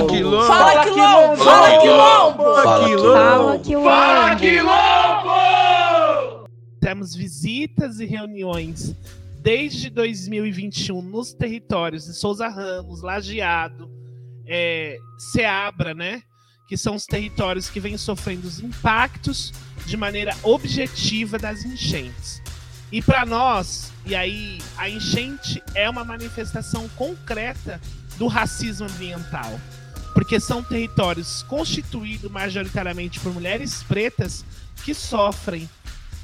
Fala quilombo! Fala quilombo! Fala quilombo! Fala quilombo! Fala quilombo! Temos visitas e reuniões desde 2021 nos territórios de Souza Ramos, Lajeado, é, Seabra, né? Que são os territórios que vêm sofrendo os impactos de maneira objetiva das enchentes. E para nós, e aí a enchente é uma manifestação concreta do racismo ambiental, porque são territórios constituídos majoritariamente por mulheres pretas que sofrem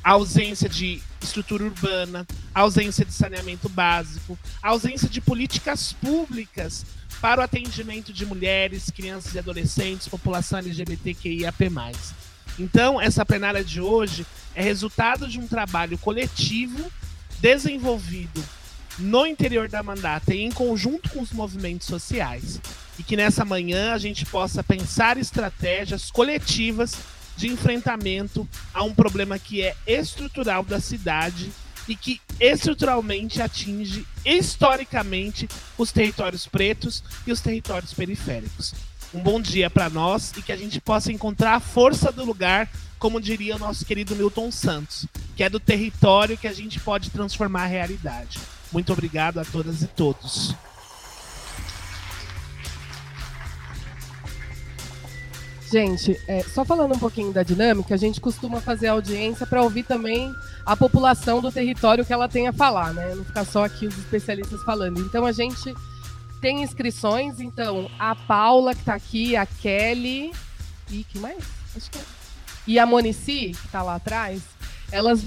a ausência de estrutura urbana, a ausência de saneamento básico, a ausência de políticas públicas para o atendimento de mulheres, crianças e adolescentes, população LGBTQIAP+. Então, essa plenária de hoje é resultado de um trabalho coletivo desenvolvido no interior da mandata e em conjunto com os movimentos sociais. E que nessa manhã a gente possa pensar estratégias coletivas de enfrentamento a um problema que é estrutural da cidade e que estruturalmente atinge historicamente os territórios pretos e os territórios periféricos. Um bom dia para nós e que a gente possa encontrar a força do lugar, como diria o nosso querido Milton Santos, que é do território que a gente pode transformar a realidade. Muito obrigado a todas e todos. Gente, é, só falando um pouquinho da dinâmica, a gente costuma fazer audiência para ouvir também a população do território que ela tem a falar, né? Não ficar só aqui os especialistas falando. Então a gente tem inscrições, então a Paula que está aqui, a Kelly e que mais? Acho que é. E a Monici, que está lá atrás, elas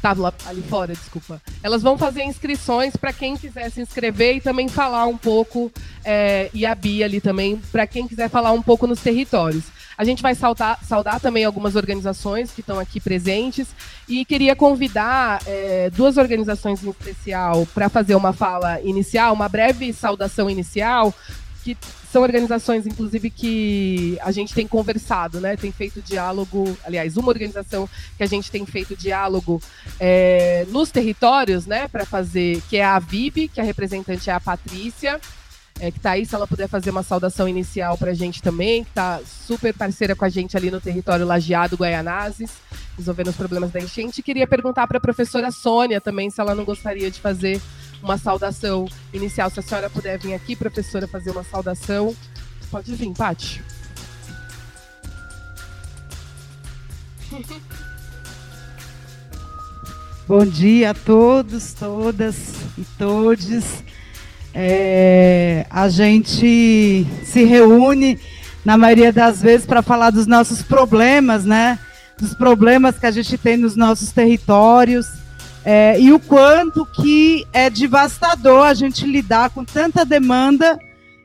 Tá ali fora, desculpa. Elas vão fazer inscrições para quem quiser se inscrever e também falar um pouco, é, e a Bia ali também, para quem quiser falar um pouco nos territórios. A gente vai saudar, saudar também algumas organizações que estão aqui presentes e queria convidar é, duas organizações em especial para fazer uma fala inicial, uma breve saudação inicial, que são organizações, inclusive, que a gente tem conversado, né? Tem feito diálogo, aliás, uma organização que a gente tem feito diálogo é, nos territórios, né? Para fazer, que é a VIB, que a representante é a Patrícia é, que está aí, se ela puder fazer uma saudação inicial para a gente também, que está super parceira com a gente ali no território Lajeado Guaianazes, resolvendo os problemas da enchente. Queria perguntar para a professora Sônia também se ela não gostaria de fazer uma saudação inicial. Se a senhora puder vir aqui, professora, fazer uma saudação. Pode vir, Paty. Bom dia a todos, todas e todes. É, a gente se reúne, na maioria das vezes, para falar dos nossos problemas, né? Dos problemas que a gente tem nos nossos territórios. É, e o quanto que é devastador a gente lidar com tanta demanda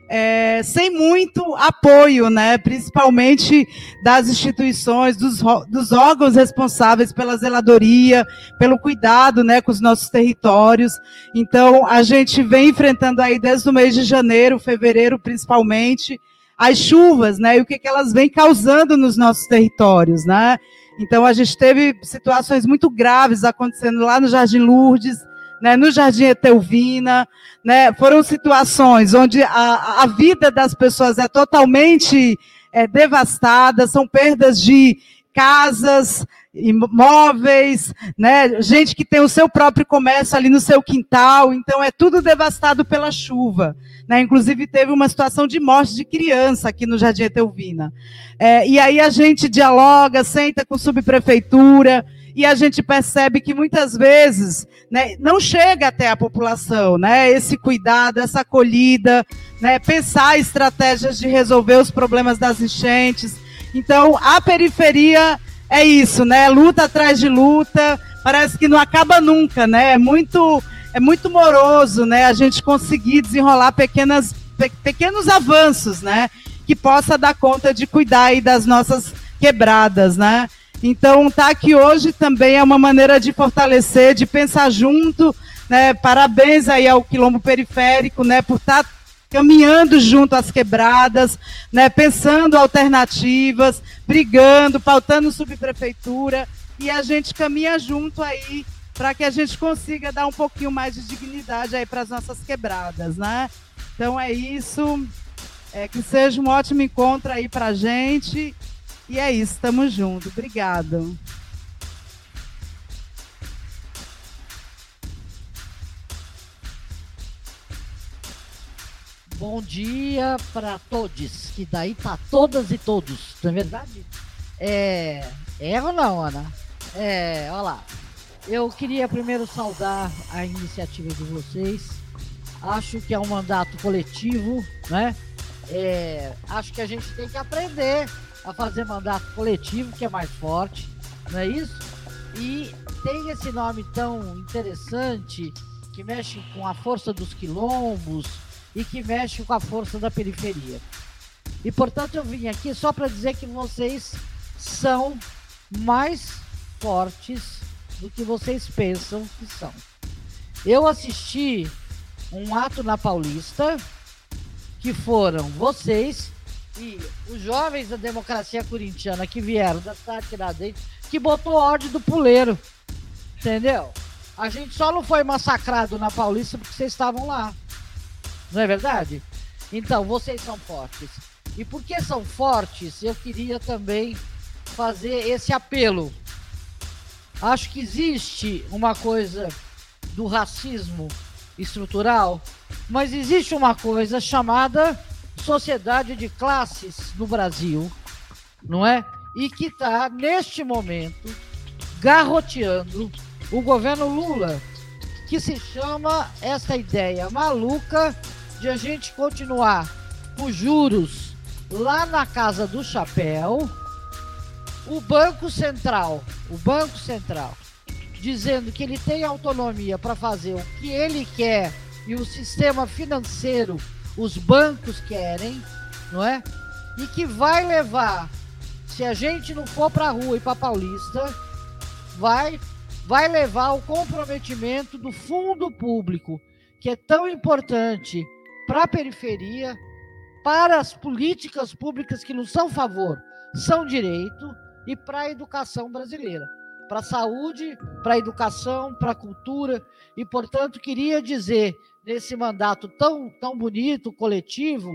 é, sem muito apoio, né, principalmente das instituições, dos, dos, órgãos responsáveis pela zeladoria, pelo cuidado né, com os nossos territórios. Então, a gente vem enfrentando aí desde o mês de janeiro, fevereiro principalmente, as chuvas, né, e o que, que elas vêm causando nos nossos territórios, né. Então, a gente teve situações muito graves acontecendo lá no Jardim Lourdes, né, no Jardim Etelvina, né, foram situações onde a, a vida das pessoas é totalmente é, devastada, são perdas de casas, imóveis, né, gente que tem o seu próprio comércio ali no seu quintal, então é tudo devastado pela chuva. Né, inclusive teve uma situação de morte de criança aqui no Jardim Etelvina. É, e aí a gente dialoga, senta com subprefeitura, e a gente percebe que muitas vezes né, não chega até a população, né, esse cuidado, essa acolhida, né, pensar estratégias de resolver os problemas das enchentes. Então, a periferia é isso, né, luta atrás de luta, parece que não acaba nunca, né, é muito, é muito moroso, né, a gente conseguir desenrolar pequenas, pe pequenos avanços, né, que possa dar conta de cuidar aí das nossas quebradas, né. Então, estar tá aqui hoje também é uma maneira de fortalecer, de pensar junto. Né? Parabéns aí ao Quilombo Periférico, né, por estar tá caminhando junto às quebradas, né, pensando alternativas, brigando, pautando subprefeitura, e a gente caminha junto aí para que a gente consiga dar um pouquinho mais de dignidade aí para as nossas quebradas, né? Então é isso. É, que seja um ótimo encontro aí pra gente. E é isso, estamos juntos. Obrigada. Bom dia para todos, que daí tá todas e todos, não é verdade? É, é ou não, Ana? É, olha lá. Eu queria primeiro saudar a iniciativa de vocês. Acho que é um mandato coletivo, né? É, acho que a gente tem que aprender a fazer mandato coletivo, que é mais forte, não é isso? E tem esse nome tão interessante que mexe com a força dos quilombos, e que mexe com a força da periferia. E portanto eu vim aqui só para dizer que vocês são mais fortes do que vocês pensam que são. Eu assisti um ato na Paulista que foram vocês e os jovens da democracia corintiana que vieram da cidade de Tiradentes que botou ódio do puleiro. Entendeu? A gente só não foi massacrado na Paulista porque vocês estavam lá. Não é verdade? Então, vocês são fortes. E porque são fortes, eu queria também fazer esse apelo. Acho que existe uma coisa do racismo estrutural, mas existe uma coisa chamada sociedade de classes no Brasil, não é? E que está, neste momento, garroteando o governo Lula, que se chama essa ideia maluca de a gente continuar os juros lá na casa do chapéu, o Banco Central, o Banco Central, dizendo que ele tem autonomia para fazer o que ele quer e o sistema financeiro, os bancos querem, não é? E que vai levar, se a gente não for para a rua e para Paulista, vai vai levar o comprometimento do fundo público, que é tão importante para a periferia, para as políticas públicas que nos são favor, são direito, e para a educação brasileira, para a saúde, para a educação, para a cultura, e portanto queria dizer nesse mandato tão, tão bonito, coletivo,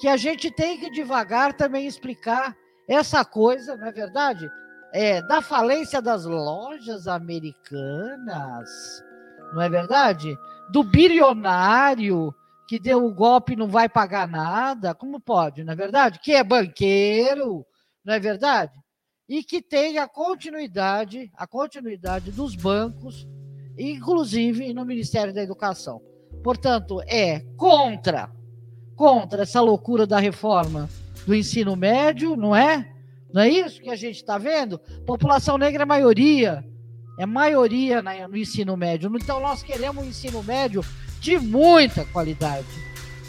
que a gente tem que devagar também explicar essa coisa, não é verdade? É, da falência das lojas americanas, não é verdade? Do bilionário que deu o golpe não vai pagar nada, como pode, não é verdade? Que é banqueiro, não é verdade? E que tem a continuidade, a continuidade dos bancos, inclusive no Ministério da Educação. Portanto, é contra, contra essa loucura da reforma do ensino médio, não é? Não é isso que a gente está vendo? População negra é maioria, é maioria no ensino médio. Então, nós queremos um ensino médio de muita qualidade.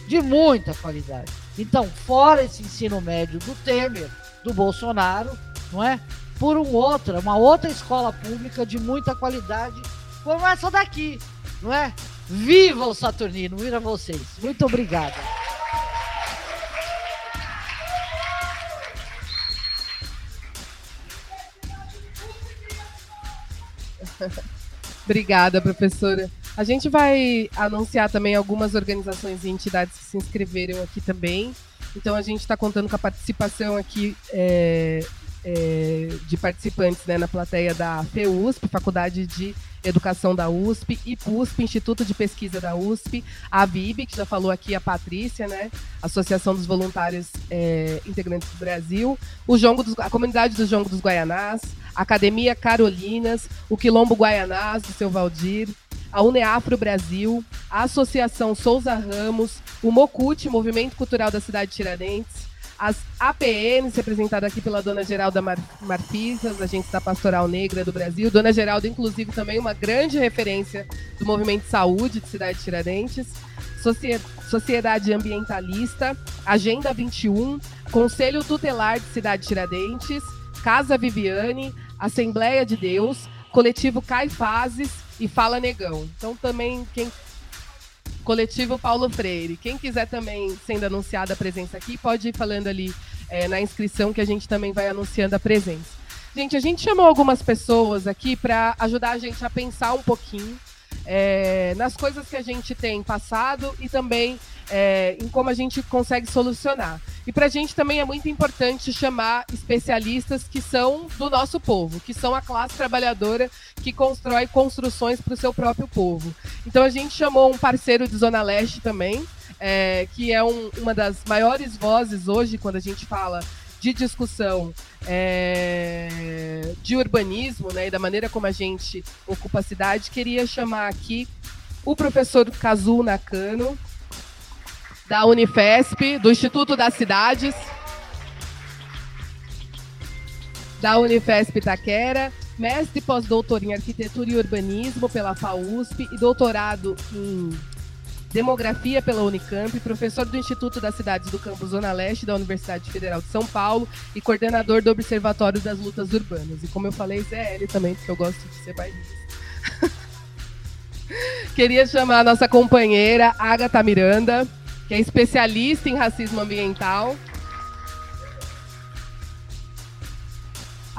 De muita qualidade. Então, fora esse ensino médio do Temer, do Bolsonaro, não é? Por um outra, uma outra escola pública de muita qualidade, como essa daqui, não é? Viva o Saturnino, viva vocês. Muito obrigado. Obrigada, professora. A gente vai anunciar também algumas organizações e entidades que se inscreveram aqui também. Então a gente está contando com a participação aqui é, é, de participantes né, na plateia da FEUSP, Faculdade de Educação da USP, IPUSP, Instituto de Pesquisa da USP, a VIB, que já falou aqui, a Patrícia, né, Associação dos Voluntários é, Integrantes do Brasil, o Jongo dos, a Comunidade do Jongo dos Guaianás, a Academia Carolinas, o Quilombo Guaianás, do seu Valdir, a Uneafro Brasil, a Associação Souza Ramos, o Mocute, Movimento Cultural da Cidade de Tiradentes, as APNs, representada aqui pela Dona Geralda Mar Marfisas, agente da Pastoral Negra do Brasil. Dona Geralda, inclusive, também uma grande referência do movimento de saúde de Cidade de Tiradentes. Sociedade Ambientalista, Agenda 21, Conselho Tutelar de Cidade de Tiradentes, Casa Viviane, Assembleia de Deus, Coletivo Caifazes e Fala Negão. Então também quem Coletivo Paulo Freire. Quem quiser também sendo anunciada a presença aqui, pode ir falando ali é, na inscrição que a gente também vai anunciando a presença. Gente, a gente chamou algumas pessoas aqui para ajudar a gente a pensar um pouquinho é, nas coisas que a gente tem passado e também é, em como a gente consegue solucionar. E para a gente também é muito importante chamar especialistas que são do nosso povo, que são a classe trabalhadora que constrói construções para o seu próprio povo. Então a gente chamou um parceiro de Zona Leste também, é, que é um, uma das maiores vozes hoje quando a gente fala de discussão é, de urbanismo né, e da maneira como a gente ocupa a cidade, queria chamar aqui o professor Kazu Nakano, da Unifesp, do Instituto das Cidades, da Unifesp Itaquera, mestre pós-doutor em Arquitetura e Urbanismo pela FAUSP e doutorado em Demografia pela Unicamp, professor do Instituto das Cidades do Campo Zona Leste da Universidade Federal de São Paulo e coordenador do Observatório das Lutas Urbanas. E como eu falei, Zé L também, porque eu gosto de ser bairrista. Queria chamar a nossa companheira Agatha Miranda, que é especialista em racismo ambiental.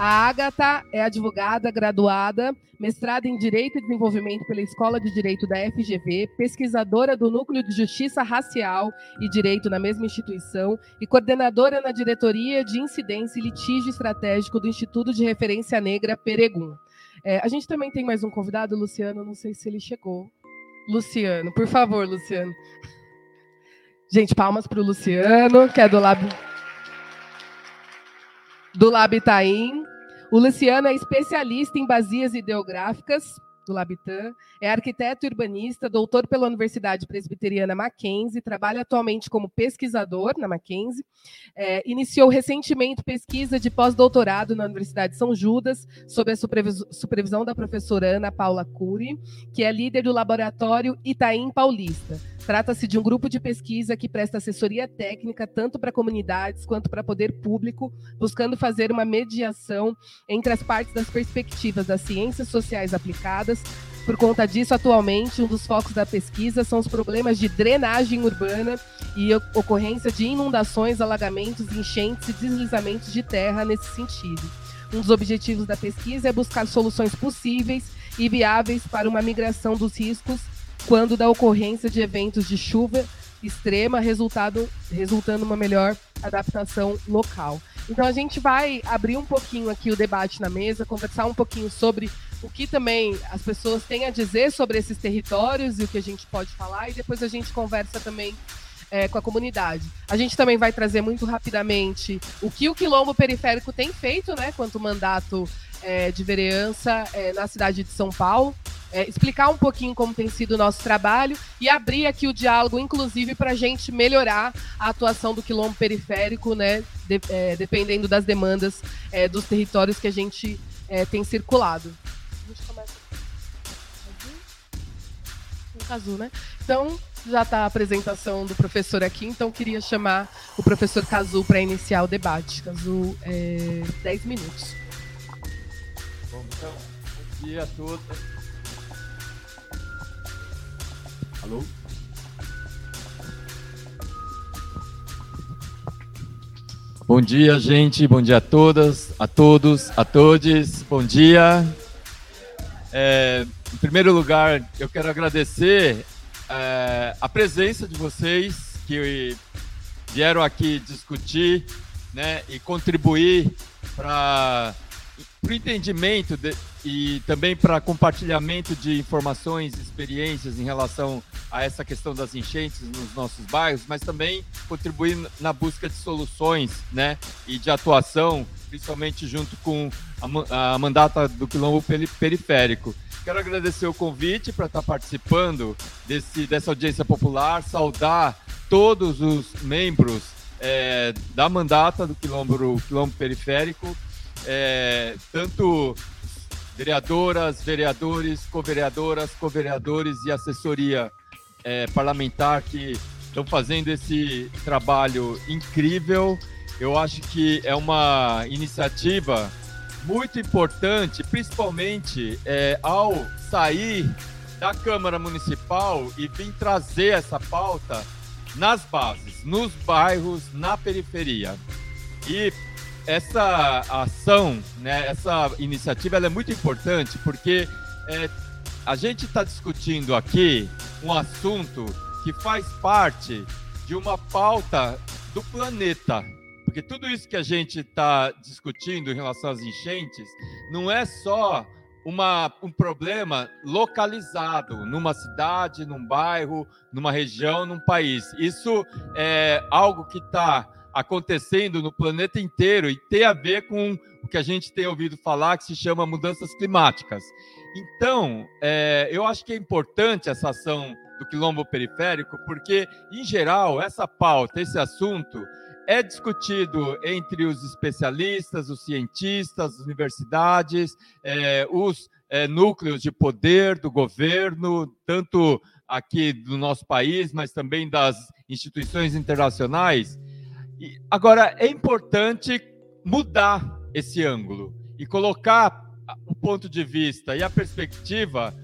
A Agatha é advogada graduada, mestrada em Direito e Desenvolvimento pela Escola de Direito da FGV, pesquisadora do Núcleo de Justiça Racial e Direito na mesma instituição e coordenadora na Diretoria de Incidência e Litígio Estratégico do Instituto de Referência Negra Peregum. É, a gente também tem mais um convidado, Luciano, não sei se ele chegou. Luciano, por favor, Luciano. Gente, palmas para o Luciano, que é do Lab, do Lab Itaim. O Luciano é especialista em bazias ideográficas do Labitan, é arquiteto urbanista, doutor pela Universidade Presbiteriana Mackenzie, trabalha atualmente como pesquisador na Mackenzie, é, iniciou recentemente pesquisa de pós-doutorado na Universidade de São Judas, sob a supervisão da professora Ana Paula Cury, que é líder do laboratório Itaim Paulista. Trata-se de um grupo de pesquisa que presta assessoria técnica tanto para comunidades quanto para poder público, buscando fazer uma mediação entre as partes das perspectivas das ciências sociais aplicadas. Por conta disso, atualmente, um dos focos da pesquisa são os problemas de drenagem urbana e ocorrência de inundações, alagamentos, enchentes e deslizamentos de terra nesse sentido. Um dos objetivos da pesquisa é buscar soluções possíveis e viáveis para uma migração dos riscos quando da ocorrência de eventos de chuva extrema, resultado, resultando uma melhor adaptação local. Então a gente vai abrir um pouquinho aqui o debate na mesa, conversar um pouquinho sobre o que também as pessoas têm a dizer sobre esses territórios e o que a gente pode falar, e depois a gente conversa também é, com a comunidade. A gente também vai trazer muito rapidamente o que o Quilombo Periférico tem feito, né, quanto mandato é, de vereança é, na cidade de São Paulo é, explicar um pouquinho como tem sido o nosso trabalho e abrir aqui o diálogo, inclusive, para a gente melhorar a atuação do quilombo periférico, né, de, é, dependendo das demandas é, dos territórios que a gente é, tem circulado. A gente começa Cazu, né? Então, já está a apresentação do professor aqui, então queria chamar o professor Cazu para iniciar o debate. Cazu, é, 10 minutos. Bom, então, bom dia a todos. Alô? Bom dia, gente. Bom dia a todas, a todos, a todos. Bom dia. É, em primeiro lugar, eu quero agradecer é, a presença de vocês que vieram aqui discutir né, e contribuir para o entendimento de, e também para compartilhamento de informações experiências em relação a essa questão das enchentes nos nossos bairros, mas também contribuir na busca de soluções né, e de atuação, principalmente junto com a, a mandata do Quilombo Periférico. Quero agradecer o convite para estar participando desse, dessa audiência popular, saudar todos os membros é, da mandata do Quilombo, Quilombo Periférico, é, tanto vereadoras, vereadores, co-vereadoras, co-vereadores e assessoria é, parlamentar que estão fazendo esse trabalho incrível. Eu acho que é uma iniciativa muito importante, principalmente é, ao sair da Câmara Municipal e vir trazer essa pauta nas bases, nos bairros, na periferia. E essa ação, né, essa iniciativa é muito importante porque é, a gente está discutindo aqui um assunto que faz parte de uma pauta do planeta. Porque tudo isso que a gente está discutindo em relação às enchentes não é só uma, um problema localizado numa cidade, num bairro, numa região, num país. Isso é algo que está acontecendo no planeta inteiro e tem a ver com o que a gente tem ouvido falar que se chama mudanças climáticas. Então, é, eu acho que é importante essa ação do quilombo periférico, porque, em geral, essa pauta, esse assunto, é discutido entre os especialistas, os cientistas, as universidades, é, os é, núcleos de poder do governo, tanto aqui do nosso país, mas também das instituições internacionais. E, agora, é importante mudar esse ângulo e colocar o ponto de vista e a perspectiva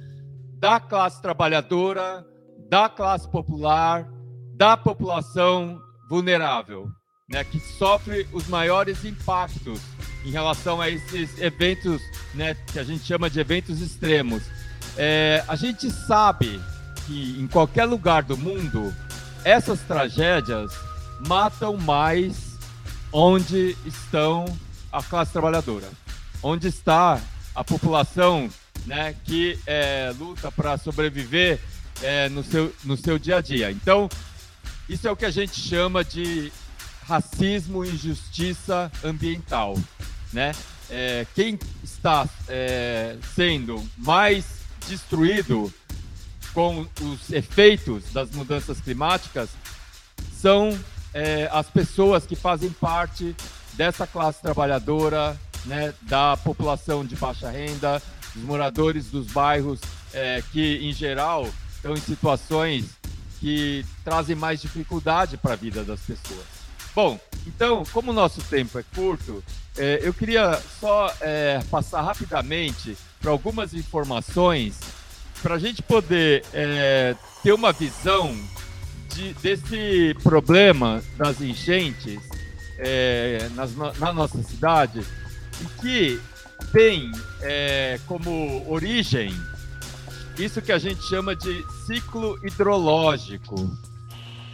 da classe trabalhadora, da classe popular, da população vulnerável né, que sofre os maiores impactos em relação a esses eventos né, que a gente chama de eventos extremos. É, a gente sabe que em qualquer lugar do mundo essas tragédias matam mais onde estão a classe trabalhadora, onde está a população né, que é, luta para sobreviver é, no, seu, no seu dia a dia. Então, isso é o que a gente chama de racismo e injustiça ambiental, né? É, quem está é, sendo mais destruído com os efeitos das mudanças climáticas são é, as pessoas que fazem parte dessa classe trabalhadora, né, da população de baixa renda, os moradores dos bairros é, que, em geral, estão em situações que trazem mais dificuldade para a vida das pessoas. Bom, então, como o nosso tempo é curto, é, eu queria só é, passar rapidamente para algumas informações para a gente poder é, ter uma visão de, desse problema das enchentes é, nas, na nossa cidade que tem é, como origem isso que a gente chama de ciclo hidrológico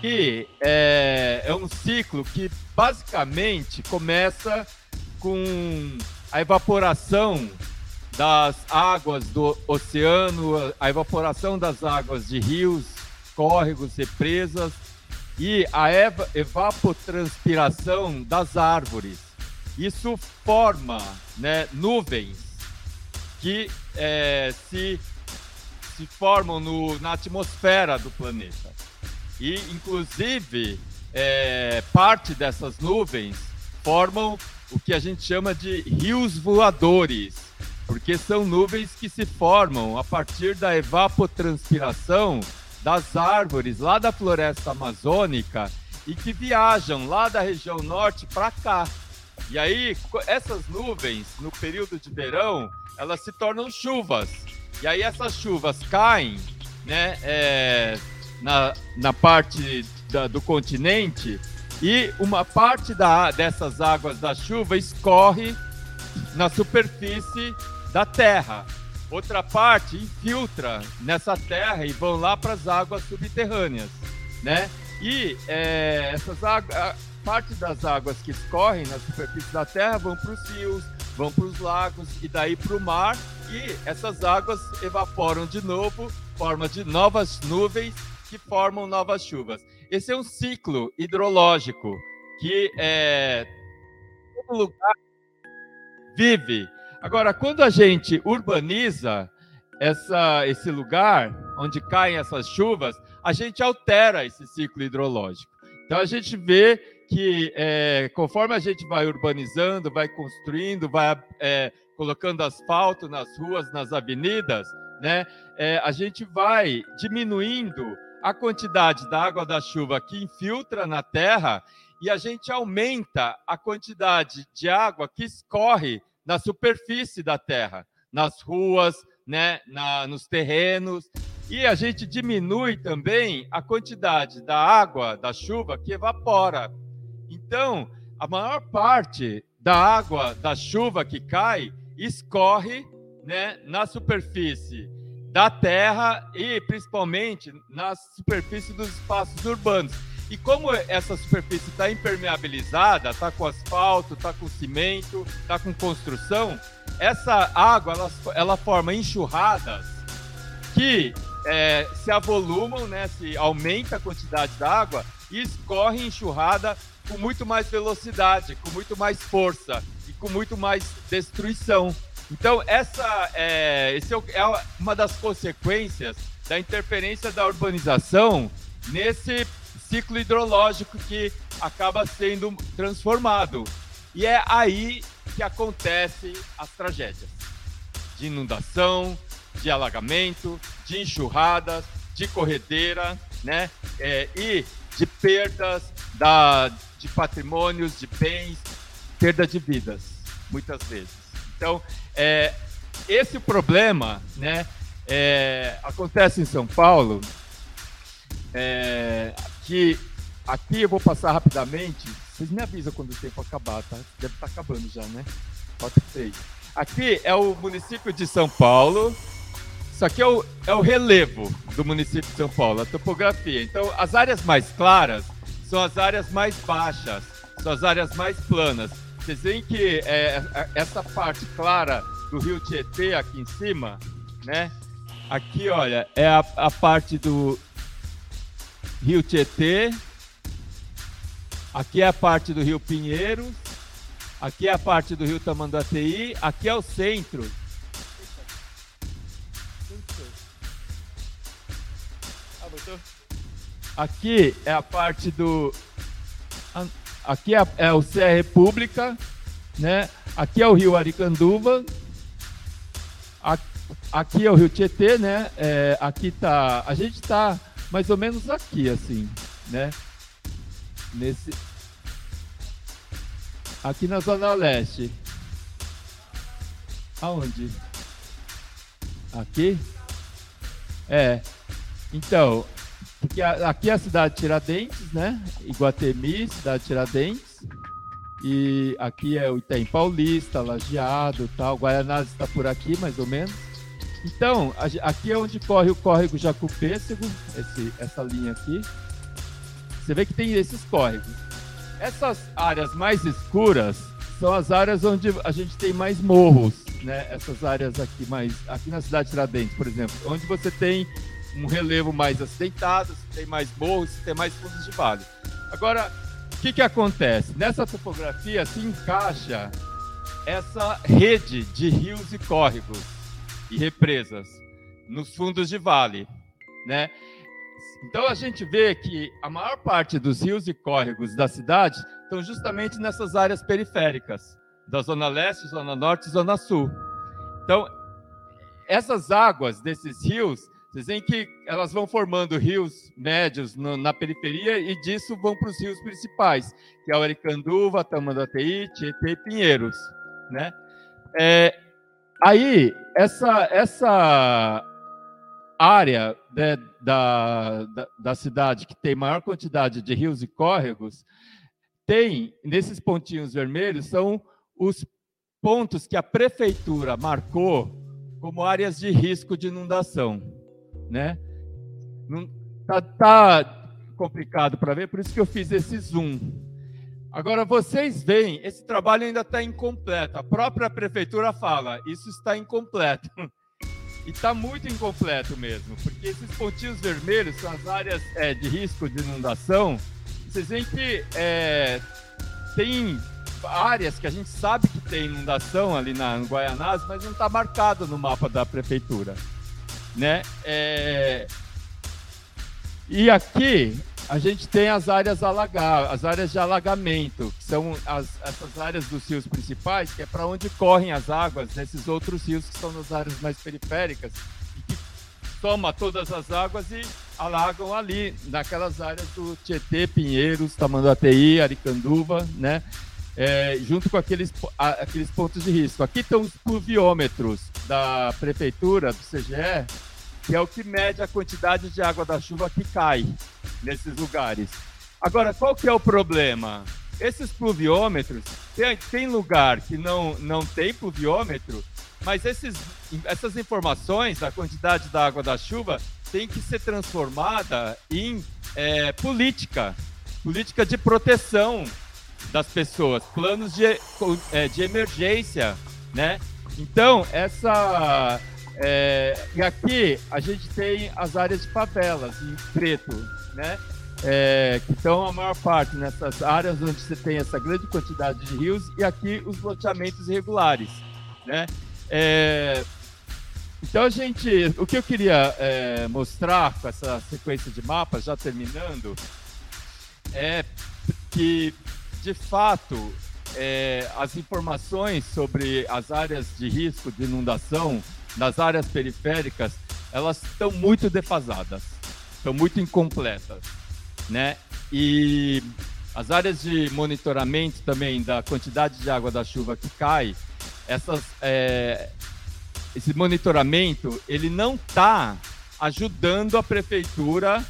que é, é um ciclo que basicamente começa com a evaporação das águas do oceano, a evaporação das águas de rios, córregos, represas e a evapotranspiração das árvores. Isso forma né, nuvens que é, se, se formam no, na atmosfera do planeta. E, inclusive, é, parte dessas nuvens formam o que a gente chama de rios voadores, porque são nuvens que se formam a partir da evapotranspiração das árvores lá da floresta amazônica e que viajam lá da região norte para cá. E aí, essas nuvens, no período de verão, elas se tornam chuvas. E aí, essas chuvas caem, né? É, na, na parte da, do continente e uma parte da, dessas águas da chuva escorre na superfície da terra. Outra parte infiltra nessa terra e vão lá para as águas subterrâneas, né? E é, essas águas, parte das águas que escorrem na superfície da terra vão para os rios, vão para os lagos e daí para o mar e essas águas evaporam de novo, forma de novas nuvens que formam novas chuvas. Esse é um ciclo hidrológico que é, todo lugar vive. Agora, quando a gente urbaniza essa, esse lugar onde caem essas chuvas, a gente altera esse ciclo hidrológico. Então a gente vê que é, conforme a gente vai urbanizando, vai construindo, vai é, colocando asfalto nas ruas, nas avenidas, né, é, a gente vai diminuindo a quantidade da água da chuva que infiltra na terra e a gente aumenta a quantidade de água que escorre na superfície da terra, nas ruas, né, na, nos terrenos. E a gente diminui também a quantidade da água da chuva que evapora. Então, a maior parte da água da chuva que cai escorre né, na superfície da terra e principalmente na superfície dos espaços urbanos. E como essa superfície está impermeabilizada, está com asfalto, está com cimento, está com construção, essa água ela, ela forma enxurradas que é, se avolumam, né, se aumenta a quantidade da água e escorre enxurrada com muito mais velocidade, com muito mais força e com muito mais destruição. Então, essa é, esse é, é uma das consequências da interferência da urbanização nesse ciclo hidrológico que acaba sendo transformado. E é aí que acontecem as tragédias de inundação, de alagamento, de enxurradas, de corredeira, né? É, e de perdas da, de patrimônios, de bens, perda de vidas, muitas vezes. Então, é, esse problema, né? É, acontece em São Paulo é, que aqui eu vou passar rapidamente. Vocês me avisam quando o tempo acabar, tá? Deve estar tá acabando já, né? Pode ser. Aqui é o município de São Paulo. Isso aqui é o, é o relevo do município de São Paulo, a topografia. Então, as áreas mais claras são as áreas mais baixas, são as áreas mais planas. Vocês veem que é, essa parte clara do rio Tietê aqui em cima, né? Aqui, olha, é a, a parte do, Rio Tietê. Aqui é a parte do Rio Pinheiros. Aqui é a parte do Rio Tamanduateí. Aqui é o centro. Aqui é a parte do. Aqui é, é o Serra República, né? Aqui é o Rio Aricanduva. Aqui é o Rio Tietê, né? É, aqui tá. A gente tá mais ou menos aqui, assim, né? Nesse. Aqui na Zona Leste. Aonde? Aqui? É. Então, porque aqui é a cidade de Tiradentes, né? Iguatemi, cidade de Tiradentes. E aqui é o Itaim Paulista, Lajeado tal. Guaianazes está por aqui, mais ou menos. Então, aqui é onde corre o córrego Jacupêssego, esse, essa linha aqui. Você vê que tem esses córregos. Essas áreas mais escuras são as áreas onde a gente tem mais morros, né? Essas áreas aqui mais aqui na cidade de Tiradentes, por exemplo, onde você tem um relevo mais acidentado, você tem mais morros, você tem mais fundos de vale. Agora, o que que acontece? Nessa topografia se encaixa essa rede de rios e córregos e represas nos fundos de vale, né? Então a gente vê que a maior parte dos rios e córregos da cidade estão justamente nessas áreas periféricas, da zona leste, zona norte zona sul. Então, essas águas desses rios, vocês veem que elas vão formando rios médios no, na periferia e disso vão para os rios principais, que é o Aricanduva, Tamanduateí, Tietê e Pinheiros, né? É, Aí, essa, essa área né, da, da, da, cidade que tem maior quantidade de rios e córregos, tem, nesses pontinhos vermelhos, são os pontos que a prefeitura marcou como áreas de risco de inundação. Né? Não, tá, tá complicado para ver, por isso que eu fiz esse zoom. Agora, vocês veem, esse trabalho ainda está incompleto. A própria prefeitura fala, isso está incompleto. E está muito incompleto mesmo, porque esses pontinhos vermelhos são as áreas é, de risco de inundação. Vocês veem que é, tem áreas que a gente sabe que tem inundação ali na Guaianás, mas não está marcado no mapa da prefeitura. Né? É... E aqui a gente tem as áreas alagar, as áreas de alagamento, que são as, essas áreas dos rios principais, que é para onde correm as águas nesses outros rios que estão nas áreas mais periféricas e que toma todas as águas e alagam ali, naquelas áreas do Tietê, Pinheiros, Tamanduateí, Aricanduva, né? É, junto com aqueles, aqueles pontos de risco. Aqui estão os pluviômetros da prefeitura, do CGE, que é o que mede a quantidade de água da chuva que cai nesses lugares. Agora, qual que é o problema? Esses pluviômetros, tem, tem lugar que não, não tem pluviômetro Mas esses, essas informações da quantidade da água da chuva tem que ser transformada em é, política, política de proteção das pessoas, planos de, é, de emergência, né? Então, essa... É, e aqui a gente tem as áreas de favelas, em preto, né? É, que estão a maior parte nessas áreas onde você tem essa grande quantidade de rios e aqui os loteamentos irregulares, né? É, então a gente, o que eu queria é, mostrar com essa sequência de mapas, já terminando, é que de fato é, as informações sobre as áreas de risco de inundação nas áreas periféricas, elas estão muito defasadas, estão muito incompletas, né? E as áreas de monitoramento também da quantidade de água da chuva que cai, essas, é, esse monitoramento ele não está ajudando a prefeitura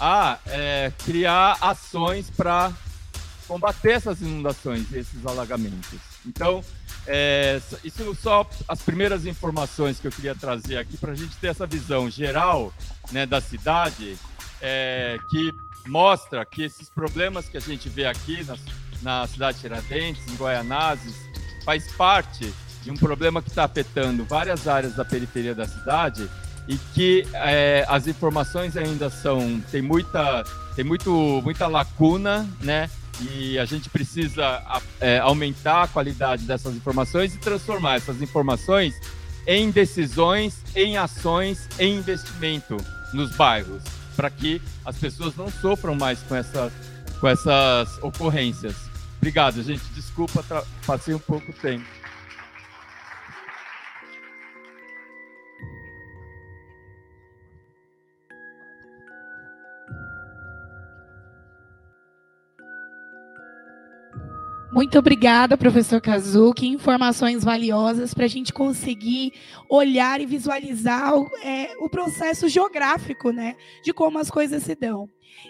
a é, criar ações para combater essas inundações esses alagamentos. Então, é, isso só as primeiras informações que eu queria trazer aqui para a gente ter essa visão geral né, da cidade, é, que mostra que esses problemas que a gente vê aqui na, na cidade de Tiradentes, em Guaianazes, faz parte de um problema que está afetando várias áreas da periferia da cidade e que é, as informações ainda são tem muita tem muito muita lacuna, né? E a gente precisa é, aumentar a qualidade dessas informações e transformar essas informações em decisões, em ações, em investimento nos bairros, para que as pessoas não sofram mais com, essa, com essas ocorrências. Obrigado, gente. Desculpa, passei um pouco tempo. Muito obrigada, professor Kazuki. Informações valiosas para a gente conseguir olhar e visualizar o, é, o, processo geográfico né, de como as coisas se dão.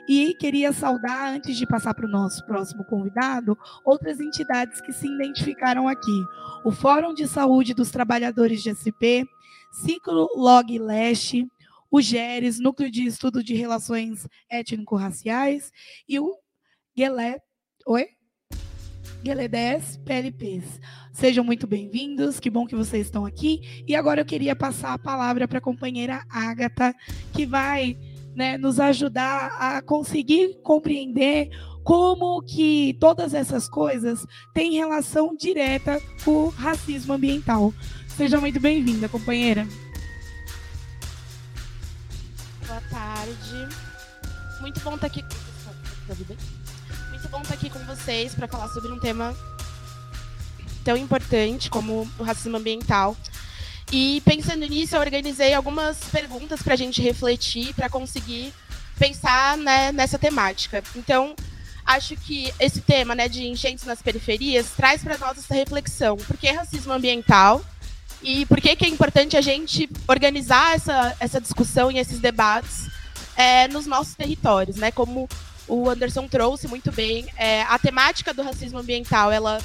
E queria saudar, antes de passar para o nosso próximo convidado, outras entidades que se identificaram aqui: o Fórum de Saúde dos Trabalhadores de SP, Ciclo Log Leste, o GERES, Núcleo de Estudo de Relações Étnico-Raciais, e o GELE. Oi? Gueledés PLPs. Sejam muito bem-vindos, que bom que vocês estão aqui. E agora eu queria passar a palavra para a companheira Ágata, que vai né, nos ajudar a conseguir compreender como que todas essas coisas têm relação direta com o racismo ambiental. Seja muito bem-vinda, companheira. Boa tarde. Muito bom estar aqui. Tá tudo bem? Bom estar aqui com vocês para falar sobre um tema tão importante como o racismo ambiental. E pensando nisso, eu organizei algumas perguntas para a gente refletir, para conseguir pensar né, nessa temática. Então, acho que esse tema né, de enchentes nas periferias traz para nós essa reflexão. Por que racismo ambiental? E por que, que é importante a gente organizar essa, essa discussão e esses debates é, nos nossos territórios, né? Como o Anderson trouxe muito bem. É, a temática do racismo ambiental, ela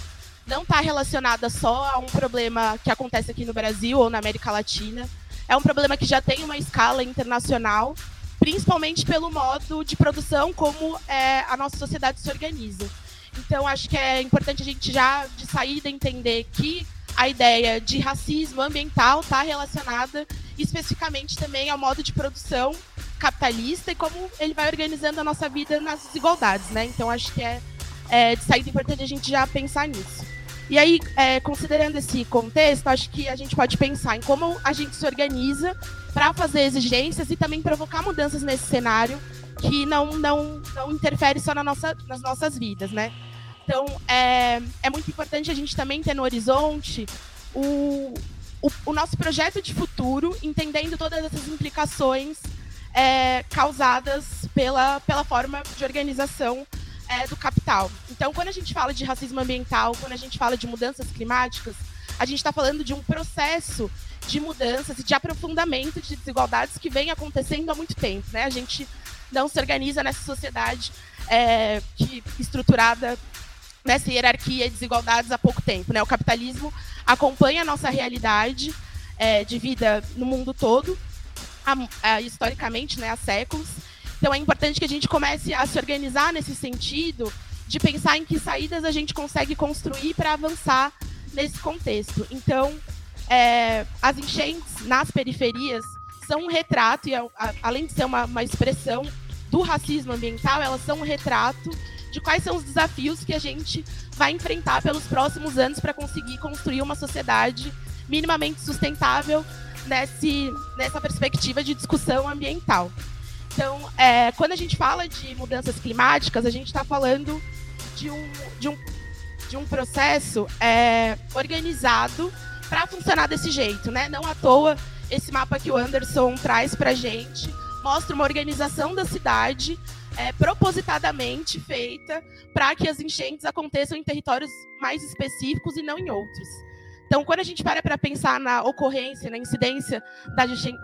não está relacionada só a um problema que acontece aqui no Brasil ou na América Latina. É um problema que já tem uma escala internacional, principalmente pelo modo de produção como é, a nossa sociedade se organiza. Então, acho que é importante a gente já, de saída, entender que a ideia de racismo ambiental está relacionada especificamente também ao modo de produção capitalista e como ele vai organizando a nossa vida nas desigualdades, né? Então acho que é, é de saída importante a gente já pensar nisso. E aí, é, considerando esse contexto, acho que a gente pode pensar em como a gente se organiza para fazer exigências e também provocar mudanças nesse cenário que não, não, não interfere só na nossa, nas nossas vidas, né? Então, é, é muito importante a gente também ter no horizonte o, o, o nosso projeto de futuro, entendendo todas essas implicações é, causadas pela, pela forma de organização é, do capital. Então, quando a gente fala de racismo ambiental, quando a gente fala de mudanças climáticas, a gente está falando de um processo de mudanças e de aprofundamento de desigualdades que vem acontecendo há muito tempo. Né? A gente não se organiza nessa sociedade é, que, estruturada nessa hierarquia e desigualdades há pouco tempo. Né? O capitalismo acompanha a nossa realidade é, de vida no mundo todo, a, a, historicamente, né, há séculos. Então é importante que a gente comece a se organizar nesse sentido de pensar em que saídas a gente consegue construir para avançar nesse contexto. Então, é, as enchentes nas periferias são um retrato, e a, além de ser uma, uma expressão do racismo ambiental, elas são um retrato de quais são os desafios que a gente vai enfrentar pelos próximos anos para conseguir construir uma sociedade minimamente sustentável nessa perspectiva de discussão ambiental. Então, é, quando a gente fala de mudanças climáticas, a gente está falando de um, de um, de um processo é, organizado para funcionar desse jeito, né? Não à toa esse mapa que o Anderson traz para a gente mostra uma organização da cidade é, propositadamente feita para que as enchentes aconteçam em territórios mais específicos e não em outros. Então, quando a gente para para pensar na ocorrência, na incidência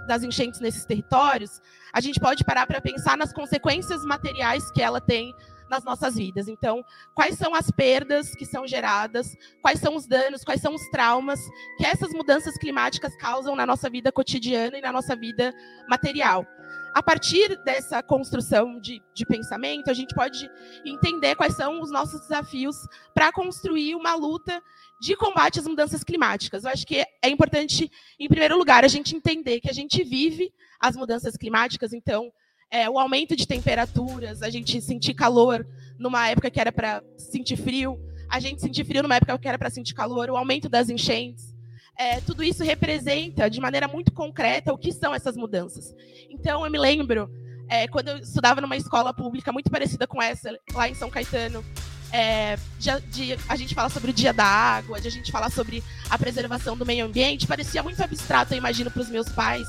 das enchentes nesses territórios, a gente pode parar para pensar nas consequências materiais que ela tem nas nossas vidas. Então, quais são as perdas que são geradas, quais são os danos, quais são os traumas que essas mudanças climáticas causam na nossa vida cotidiana e na nossa vida material. A partir dessa construção de, de pensamento, a gente pode entender quais são os nossos desafios para construir uma luta de combate às mudanças climáticas. Eu acho que é importante, em primeiro lugar, a gente entender que a gente vive as mudanças climáticas, então é, o aumento de temperaturas, a gente sentir calor numa época que era para sentir frio, a gente sentir frio numa época que era para sentir calor, o aumento das enchentes. É, tudo isso representa de maneira muito concreta o que são essas mudanças. Então, eu me lembro, é, quando eu estudava numa escola pública muito parecida com essa, lá em São Caetano, é, de, de, a gente fala sobre o dia da água, de a gente falar sobre a preservação do meio ambiente, parecia muito abstrato, eu imagino, para os meus pais,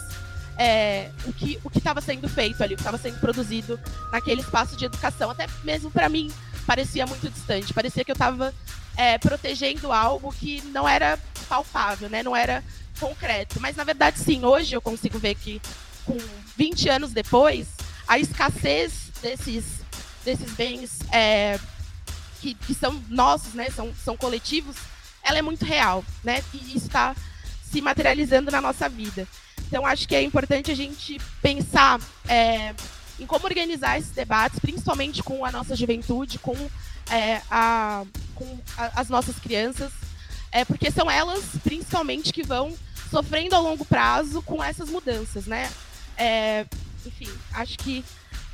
é, o que o estava sendo feito ali, o que estava sendo produzido naquele espaço de educação. Até mesmo para mim parecia muito distante, parecia que eu estava é, protegendo algo que não era palpável, né? não era concreto. Mas na verdade, sim, hoje eu consigo ver que com 20 anos depois, a escassez desses, desses bens é, que, que são nossos, né? são, são coletivos, ela é muito real, né? E está se materializando na nossa vida. Então, acho que é importante a gente pensar é, em como organizar esses debates, principalmente com a nossa juventude, com, é, a, com a, as nossas crianças, é, porque são elas, principalmente, que vão sofrendo a longo prazo com essas mudanças, né? É, enfim, acho que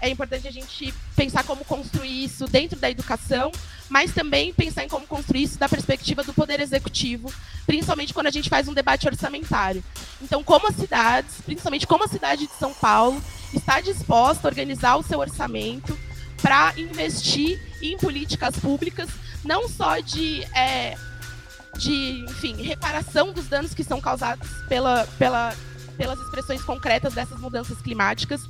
é importante a gente pensar como construir isso dentro da educação, mas também pensar em como construir isso da perspectiva do poder executivo, principalmente quando a gente faz um debate orçamentário. Então, como as cidades, principalmente como a cidade de São Paulo, está disposta a organizar o seu orçamento para investir em políticas públicas, não só de, é, de enfim, reparação dos danos que são causados pela, pela, pelas expressões concretas dessas mudanças climáticas,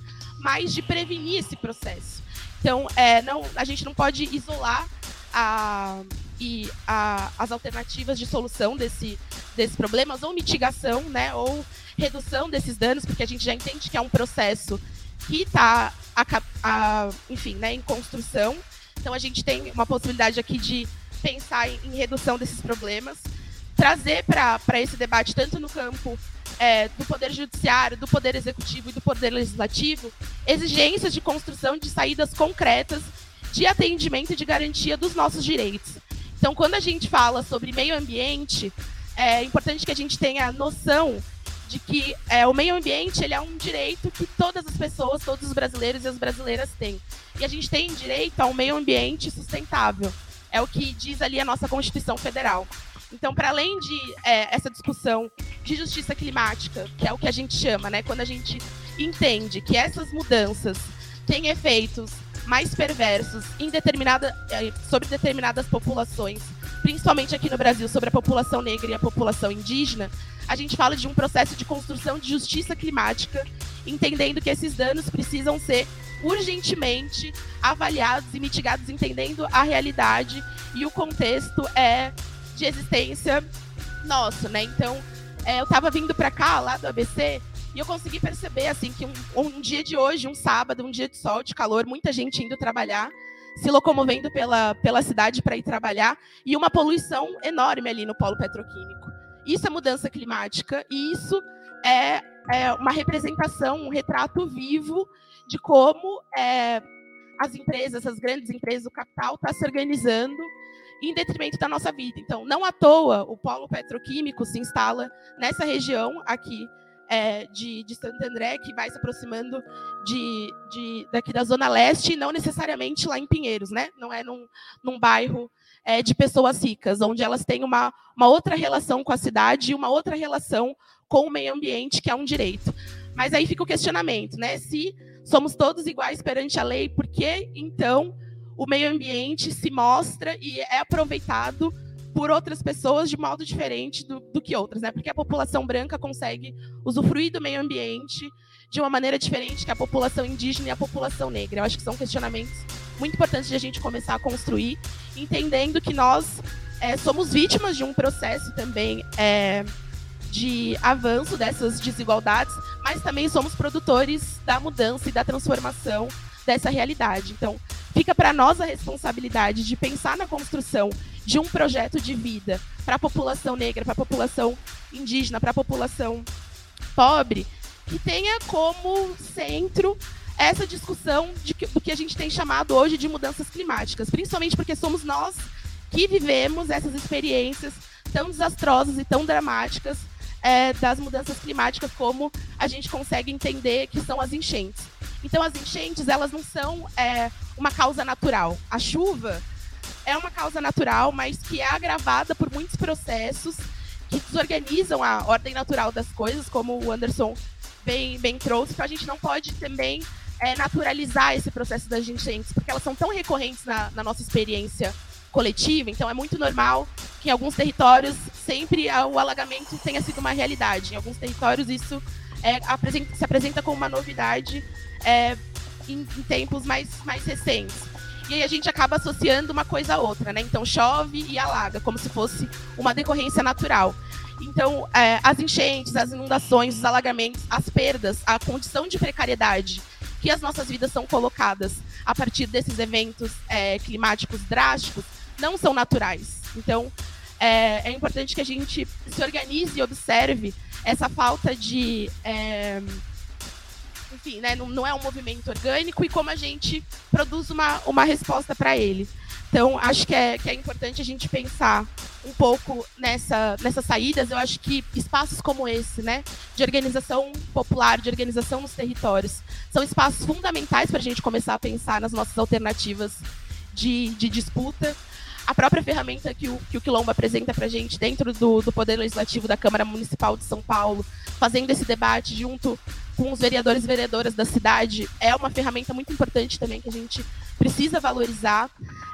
mas de prevenir esse processo. Então, é, não, a gente não pode isolar a, e a, as alternativas de solução desse, desses problemas, ou mitigação, né, ou redução desses danos, porque a gente já entende que é um processo que está, enfim, né, em construção. Então, a gente tem uma possibilidade aqui de pensar em, em redução desses problemas, trazer para esse debate, tanto no campo é, do Poder Judiciário, do Poder Executivo e do Poder Legislativo, exigências de construção de saídas concretas de atendimento e de garantia dos nossos direitos. Então, quando a gente fala sobre meio ambiente, é importante que a gente tenha noção de que é, o meio ambiente ele é um direito que todas as pessoas, todos os brasileiros e as brasileiras têm. E a gente tem direito a um meio ambiente sustentável. É o que diz ali a nossa Constituição Federal. Então, para além de é, essa discussão de justiça climática, que é o que a gente chama, né, quando a gente entende que essas mudanças têm efeitos mais perversos em determinada, é, sobre determinadas populações, principalmente aqui no Brasil, sobre a população negra e a população indígena, a gente fala de um processo de construção de justiça climática, entendendo que esses danos precisam ser urgentemente avaliados e mitigados, entendendo a realidade e o contexto é de existência nosso, né? Então, é, eu estava vindo para cá, lá do ABC, e eu consegui perceber, assim, que um, um, dia de hoje, um sábado, um dia de sol, de calor, muita gente indo trabalhar, se locomovendo pela, pela cidade para ir trabalhar e uma poluição enorme ali no polo petroquímico. Isso é mudança climática e isso é, é uma representação, um retrato vivo de como é, as empresas, as grandes empresas, o capital está se organizando em detrimento da nossa vida. Então, não à toa, o polo petroquímico se instala nessa região aqui é, de, de Santo André, que vai se aproximando de, de, daqui da Zona Leste, e não necessariamente lá em Pinheiros, né? Não é num, num bairro é, de pessoas ricas, onde elas têm uma, uma outra relação com a cidade e uma outra relação com o meio ambiente, que é um direito. Mas aí fica o questionamento, né? Se somos todos iguais perante a lei, por que então o meio ambiente se mostra e é aproveitado por outras pessoas de modo diferente do, do, que outras, né? Porque a população branca consegue usufruir do meio ambiente de uma maneira diferente que a população indígena e a população negra. Eu acho que são questionamentos muito importantes de a gente começar a construir, entendendo que nós é, somos vítimas de um processo também é, de avanço dessas desigualdades, mas também somos produtores da mudança e da transformação dessa realidade. Então, fica para nós a responsabilidade de pensar na construção de um projeto de vida para a população negra, para a população indígena, para a população pobre, que tenha como centro essa discussão que, do que a gente tem chamado hoje de mudanças climáticas, principalmente porque somos nós que vivemos essas experiências tão desastrosas e tão dramáticas é, das mudanças climáticas, como a gente consegue entender que são as enchentes. Então, as enchentes, elas não são é, uma causa natural. A chuva é uma causa natural, mas que é agravada por muitos processos que desorganizam a ordem natural das coisas, como o Anderson bem, bem trouxe. Então, a gente não pode também é, naturalizar esse processo das enchentes, porque elas são tão recorrentes na, na nossa experiência coletiva, então é muito normal que em alguns territórios sempre o alagamento tenha sido uma realidade. Em alguns territórios isso é, apresenta, se apresenta como uma novidade é, em, em, tempos mais, mais recentes. E aí a gente acaba associando uma coisa a outra, né? Então chove e alaga, como se fosse uma decorrência natural. Então, é, as enchentes, as inundações, os alagamentos, as perdas, a condição de precariedade que as nossas vidas são colocadas a partir desses eventos é, climáticos drásticos não são naturais. Então, é, é, importante que a gente se organize e observe essa falta de. É, enfim, né, não, não, é um movimento orgânico e como a gente produz uma, uma resposta para ele. Então, acho que é, que é importante a gente pensar um pouco nessa, nessas saídas. Eu acho que espaços como esse, né, de organização popular, de organização nos territórios, são espaços fundamentais para a gente começar a pensar nas nossas alternativas de, de disputa. A própria ferramenta que o, que o Quilombo apresenta para a gente dentro do, do Poder Legislativo da Câmara Municipal de São Paulo, fazendo esse debate junto com os vereadores e vereadoras da cidade, é uma ferramenta muito importante também que a gente precisa valorizar.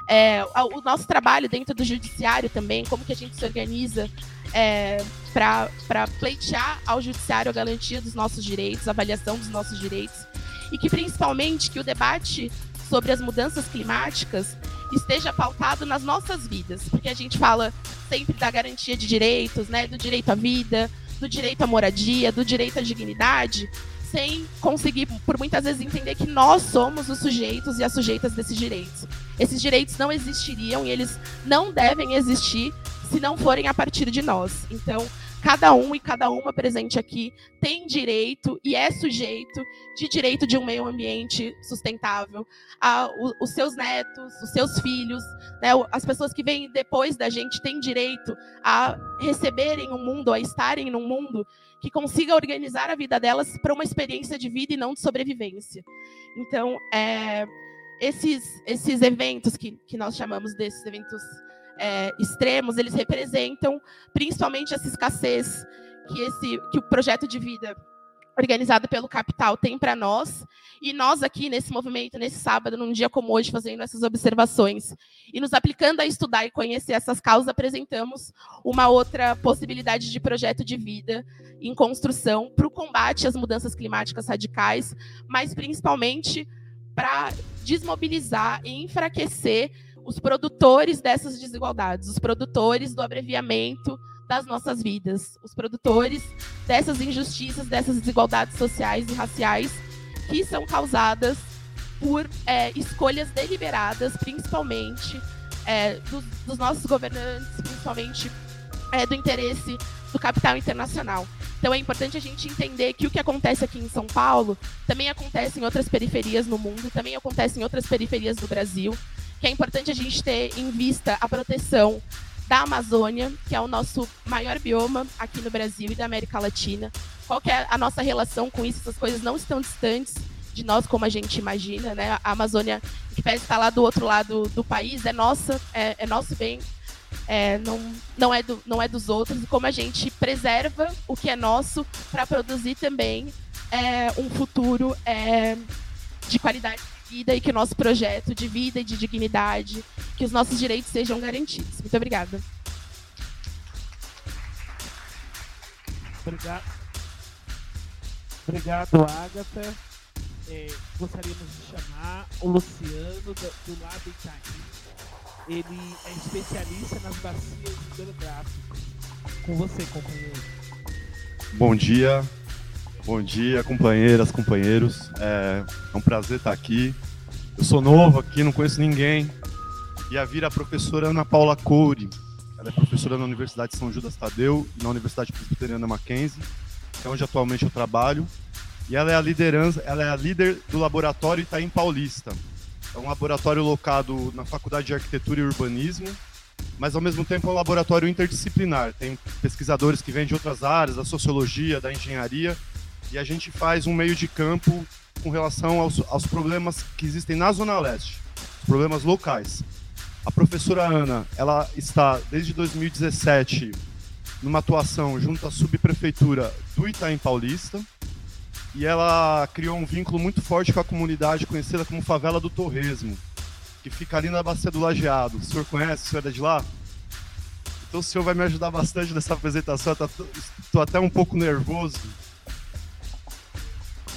É, o nosso trabalho dentro do judiciário também, como que a gente se organiza é, para pleitear ao judiciário a garantia dos nossos direitos, a avaliação dos nossos direitos, e que principalmente que o debate sobre as mudanças climáticas esteja pautado nas nossas vidas, porque a gente fala sempre da garantia de direitos, né, do direito à vida, do direito à moradia, do direito à dignidade, sem conseguir, por muitas vezes, entender que nós somos os sujeitos e as sujeitas desses direitos. Esses direitos não existiriam e eles não devem existir se não forem a partir de nós. Então, cada um e cada uma presente aqui tem direito e é sujeito de direito de um meio ambiente sustentável. A, o, os seus netos, os seus filhos, né, as pessoas que vêm depois da gente têm direito a receberem um mundo, a estarem num mundo que consiga organizar a vida delas para uma experiência de vida e não de sobrevivência. Então, é, esses, esses eventos que, que nós chamamos desses eventos é, extremos, eles representam principalmente essa escassez que, esse, que o projeto de vida organizado pelo capital tem para nós. E nós aqui nesse movimento, nesse sábado, num dia como hoje, fazendo essas observações e nos aplicando a estudar e conhecer essas causas, apresentamos uma outra possibilidade de projeto de vida em construção para o combate às mudanças climáticas radicais, mas principalmente para desmobilizar e enfraquecer os produtores dessas desigualdades, os produtores do abreviamento das nossas vidas, os produtores dessas injustiças, dessas desigualdades sociais e raciais que são causadas por é, escolhas deliberadas, principalmente é, dos, dos, nossos governantes, principalmente é, do interesse do capital internacional. Então é importante a gente entender que o que acontece aqui em São Paulo também acontece em outras periferias no mundo, também acontece em outras periferias do Brasil, que é importante a gente ter em vista a proteção da Amazônia, que é o nosso maior bioma aqui no Brasil e da América Latina. Qual é a nossa relação com isso? Essas coisas não estão distantes de nós como a gente imagina, né? A Amazônia, que parece estar lá do outro lado do país, é nossa, é, é nosso bem, é, não, não, é do, não é dos outros. Como a gente preserva o que é nosso para produzir também é, um futuro é, de qualidade de vida e que o nosso projeto de vida e de dignidade, que os nossos direitos sejam garantidos. Muito obrigada. Obrigado. Obrigado, Agatha é, gostaríamos de chamar o Luciano do, do lado Itaim. Ele é especialista nas bacias hidrográficas. Com você, companheiro. Bom dia, bom dia, companheiras, companheiros. É, é um prazer estar aqui. Eu sou novo aqui, não conheço ninguém. E a Vira a professora Ana Paula Coure. Ela é professora na Universidade de São Judas Tadeu e na Universidade Presbiteriana Mackenzie, que é onde atualmente eu trabalho. E ela é a liderança, ela é a líder do laboratório Itaim Paulista. É um laboratório locado na Faculdade de Arquitetura e Urbanismo, mas ao mesmo tempo é um laboratório interdisciplinar. Tem pesquisadores que vêm de outras áreas, da sociologia, da engenharia, e a gente faz um meio de campo com relação aos, aos problemas que existem na Zona Leste, os problemas locais. A professora Ana, ela está desde 2017 numa atuação junto à subprefeitura do Itaim Paulista, e ela criou um vínculo muito forte com a comunidade conhecida como Favela do Torresmo, que fica ali na Bacia do Lajeado. O senhor conhece? O senhor é de lá? Então o senhor vai me ajudar bastante nessa apresentação. Estou até um pouco nervoso.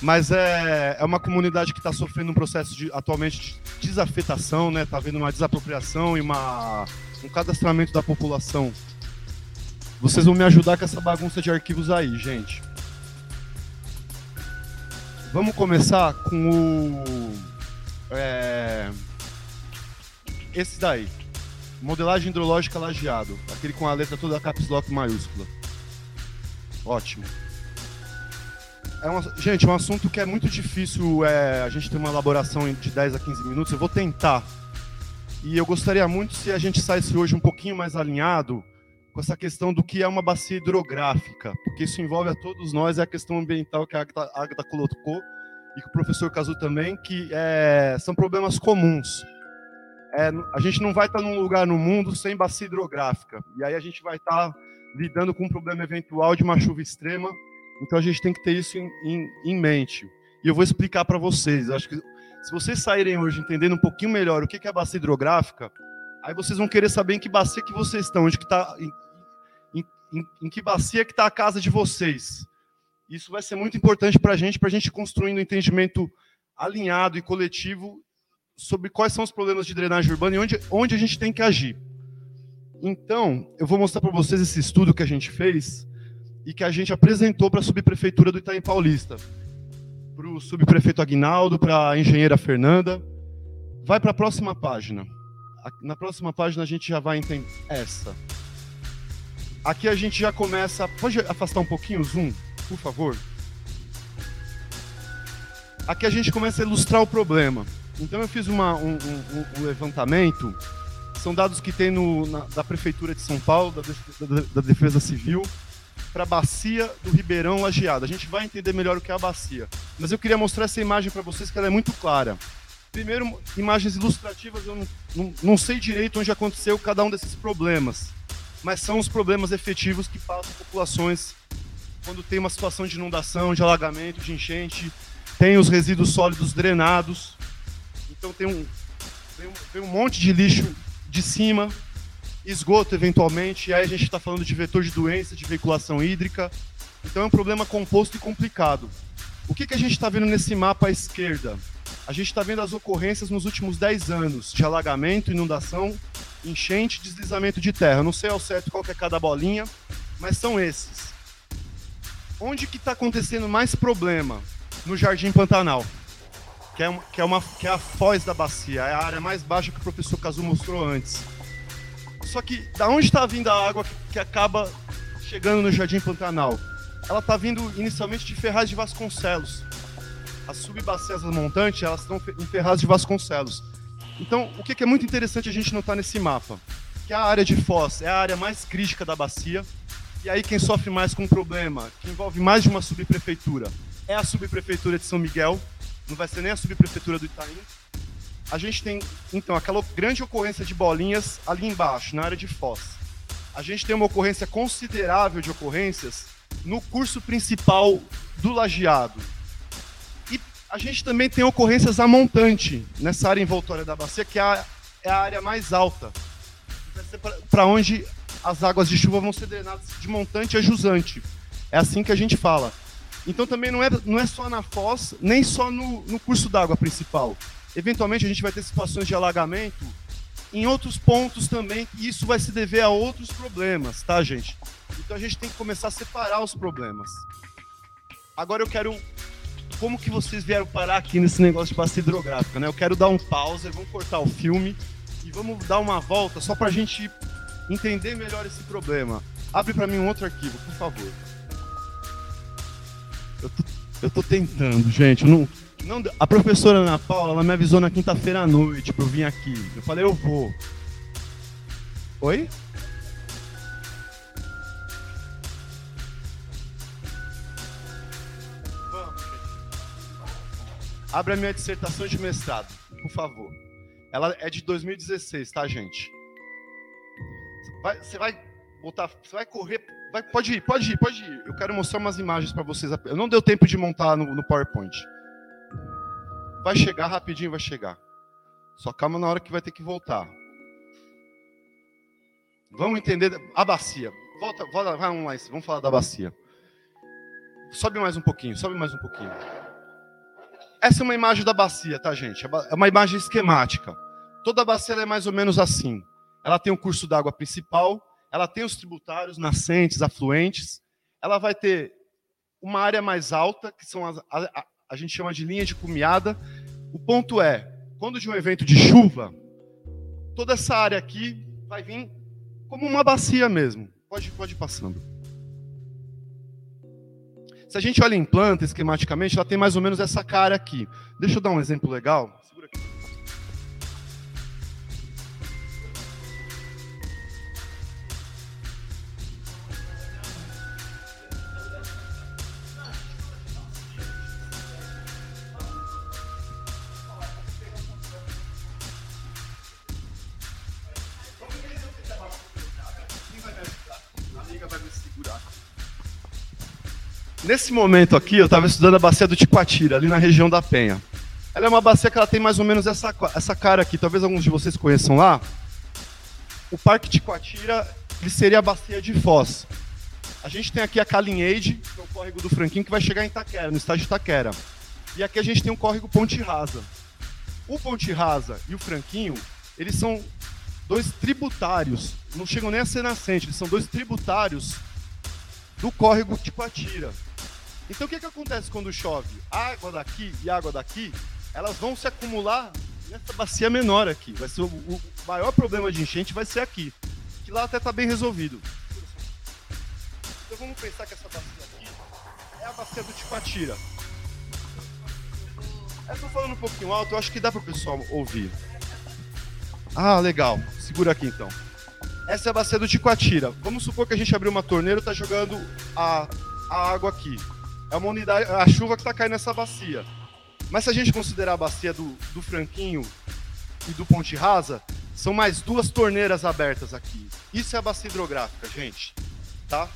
Mas é, é uma comunidade que está sofrendo um processo de, atualmente de desafetação, né? Está havendo uma desapropriação e uma, um cadastramento da população. Vocês vão me ajudar com essa bagunça de arquivos aí, gente. Vamos começar com o. É, esse daí. Modelagem hidrológica lajeado. Aquele com a letra toda caps lock maiúscula. Ótimo. É uma, gente, um assunto que é muito difícil é, a gente ter uma elaboração de 10 a 15 minutos. Eu vou tentar. E eu gostaria muito se a gente saísse hoje um pouquinho mais alinhado com essa questão do que é uma bacia hidrográfica, porque isso envolve a todos nós, é a questão ambiental que a Agatha colocou e que o professor Cazu também, que é, são problemas comuns. É, a gente não vai estar num lugar no mundo sem bacia hidrográfica, e aí a gente vai estar lidando com um problema eventual de uma chuva extrema, então a gente tem que ter isso em, em, em mente. E eu vou explicar para vocês, acho que se vocês saírem hoje entendendo um pouquinho melhor o que é a bacia hidrográfica, Aí vocês vão querer saber em que bacia que vocês estão, onde que tá, em, em, em, que bacia que está a casa de vocês. Isso vai ser muito importante para a gente, para a gente construindo um entendimento alinhado e coletivo sobre quais são os problemas de drenagem urbana e onde, onde a gente tem que agir. Então, eu vou mostrar para vocês esse estudo que a gente fez e que a gente apresentou para a subprefeitura do Itaim Paulista, para o subprefeito Aguinaldo, para a engenheira Fernanda. Vai para a próxima página na próxima página a gente já vai entender essa. Aqui a gente já começa. Pode afastar um pouquinho o zoom, por favor? Aqui a gente começa a ilustrar o problema. Então eu fiz uma, um, um, um, levantamento. São dados que tem no, na, da Prefeitura de São Paulo, da, da, da Defesa Civil, para a bacia do Ribeirão Lajeado. A gente vai entender melhor o que é a bacia. Mas eu queria mostrar essa imagem para vocês, que ela é muito clara. Primeiro, imagens ilustrativas, eu não, não, não, sei direito onde aconteceu cada um desses problemas, mas são os problemas efetivos que passam populações quando tem uma situação de inundação, de alagamento, de enchente, tem os resíduos sólidos drenados, então tem um, tem um, tem um monte de lixo de cima, esgoto eventualmente, e aí a gente está falando de vetor de doença, de veiculação hídrica, então é um problema composto e complicado. O que, que a gente está vendo nesse mapa à esquerda? a gente está vendo as ocorrências nos últimos 10 anos de alagamento, inundação, enchente, deslizamento de terra. Não sei ao certo qual é cada bolinha, mas são esses. Onde que está acontecendo mais problema? No Jardim Pantanal. que é, uma, que, é uma, que é a foz da bacia, é a área mais baixa que o professor Kazu mostrou antes. Só que da onde está vindo a água que, acaba chegando no Jardim Pantanal? Ela está vindo inicialmente de Ferraz de Vasconcelos. As subbacias montantes, elas estão em Ferraz de Vasconcelos. Então, o que é muito interessante a gente notar nesse mapa? Que a área de Foz é a área mais crítica da bacia, e aí quem sofre mais com o problema, que envolve mais de uma subprefeitura, é a subprefeitura de São Miguel, não vai ser nem a subprefeitura do Itaim. A gente tem, então, aquela grande ocorrência de bolinhas ali embaixo, na área de Foz. A gente tem uma ocorrência considerável de ocorrências no curso principal do lajeado. E a gente também tem ocorrências a montante, nessa área envoltória da bacia, que é a, é a área mais alta. Para onde as águas de chuva vão ser drenadas de montante a jusante. É assim que a gente fala. Então também não é, não é só na foz, nem só no, no curso d'água principal. Eventualmente a gente vai ter situações de alagamento em outros pontos também, e isso vai se dever a outros problemas, tá, gente? Então a gente tem que começar a separar os problemas. Agora eu quero. Como que vocês vieram parar aqui nesse negócio de bacia hidrográfica, né? Eu quero dar um pause, vamos cortar o filme e vamos dar uma volta só para a gente entender melhor esse problema. Abre para mim um outro arquivo, por favor. Eu tô, eu tô tentando, gente. Não, não, a professora Ana Paula, ela me avisou na quinta-feira à noite pra eu vir aqui. Eu falei, eu vou. Oi? Vamos, Abre a minha dissertação de mestrado, por favor. Ela é de 2016, tá, gente? Vai, você vai botar, você vai correr, vai, pode ir, pode ir, pode ir. Eu quero mostrar umas imagens para vocês. Não deu tempo de montar no, no PowerPoint. Vai chegar rapidinho, vai chegar. Só calma na hora que vai ter que voltar. Vamos entender a bacia. Volta, volta vamos lá, vamos falar da bacia. Sobe mais um pouquinho, sobe mais um pouquinho. Essa é uma imagem da bacia, tá, gente? É uma imagem esquemática. Toda a bacia é mais ou menos assim. Ela tem um curso d'água principal, ela tem os tributários nascentes, afluentes, ela vai ter uma área mais alta, que são as, a, gente chama de linha de cumeada. O ponto é, quando de um evento de chuva, toda essa área aqui vai vir como uma bacia mesmo. Pode, pode ir passando. Se a gente olha em planta, esquematicamente, ela tem mais ou menos essa cara aqui. Deixa eu dar um exemplo legal. Nesse momento aqui, eu estava estudando a bacia do Tiquatira, ali na região da Penha. Ela é uma bacia que ela tem mais ou menos essa, essa cara aqui, talvez alguns de vocês conheçam lá. O Parque Tiquatira ele seria a bacia de Foz. A gente tem aqui a Calinhade, que é o córrego do Franquinho, que vai chegar em Itaquera, no estádio de Itaquera. E aqui a gente tem o córrego Ponte Rasa. O Ponte Rasa e o Franquinho, eles são dois tributários, não chegam nem a ser nascentes, eles são dois tributários do córrego Tiquatira. Então o que, que acontece quando chove? A água daqui e água daqui, elas vão se acumular nessa bacia menor aqui. Vai ser o, o maior problema de enchente vai ser aqui. Que lá até está bem resolvido. Então vamos pensar que essa bacia aqui é a bacia do Tiquatira. Eu estou falando um pouquinho alto, eu acho que dá para o pessoal ouvir. Ah, legal. Segura aqui então. Essa é a bacia do Tiquatira. Vamos supor que a gente abriu uma torneira e está jogando a, a água aqui é uma unidade, a chuva que está caindo nessa bacia. Mas se a gente considerar a bacia do, do Franquinho e do Ponte Rasa, são mais duas torneiras abertas aqui. Isso é a bacia hidrográfica, gente. Tá?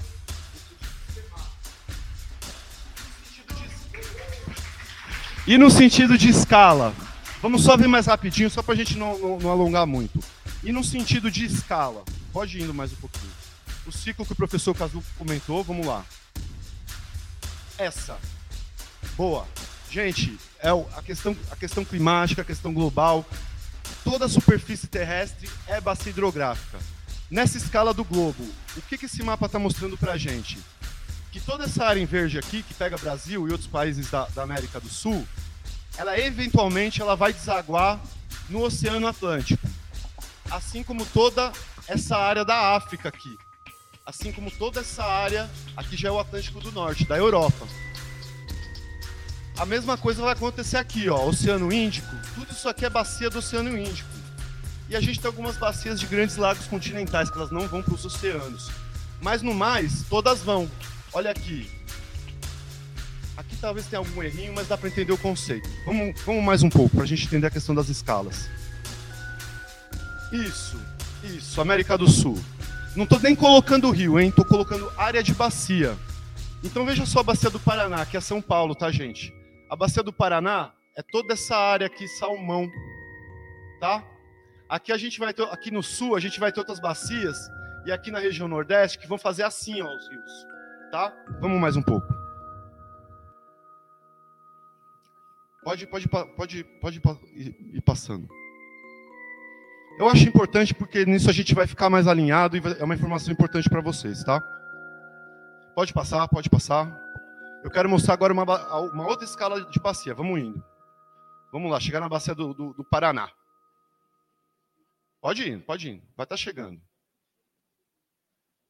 E no sentido de escala, vamos só ver mais rapidinho, só para a gente não, não, não, alongar muito. E no sentido de escala, pode ir indo mais um pouquinho. O ciclo que o professor Casu comentou, vamos lá essa. Boa. Gente, é a questão, a questão climática, a questão global. Toda a superfície terrestre é bacia hidrográfica. Nessa escala do globo, o que, que esse mapa está mostrando para a gente? Que toda essa área em verde aqui, que pega Brasil e outros países da, da América do Sul, ela eventualmente ela vai desaguar no Oceano Atlântico. Assim como toda essa área da África aqui. Assim como toda essa área aqui já é o Atlântico do Norte, da Europa. A mesma coisa vai acontecer aqui, ó, Oceano Índico. Tudo isso aqui é bacia do Oceano Índico. E a gente tem algumas bacias de grandes lagos continentais, que elas não vão para os oceanos. Mas no mais, todas vão. Olha aqui. Aqui talvez tenha algum errinho, mas dá para entender o conceito. Vamos, vamos mais um pouco, para a gente entender a questão das escalas. Isso, isso, América do Sul. Não estou nem colocando o rio, hein? Estou colocando área de bacia. Então veja só a bacia do Paraná, que é São Paulo, tá, gente? A bacia do Paraná é toda essa área aqui, salmão, tá? Aqui a gente vai ter, aqui no sul a gente vai ter outras bacias e aqui na região nordeste que vão fazer assim, ó, os rios, tá? Vamos mais um pouco. Pode, pode, pode, pode ir passando. Eu acho importante porque nisso a gente vai ficar mais alinhado e é uma informação importante para vocês, tá? Pode passar, pode passar. Eu quero mostrar agora uma, uma outra escala de bacia. Vamos indo. Vamos lá, chegar na bacia do, do, do Paraná. Pode ir, pode ir. Vai estar tá chegando.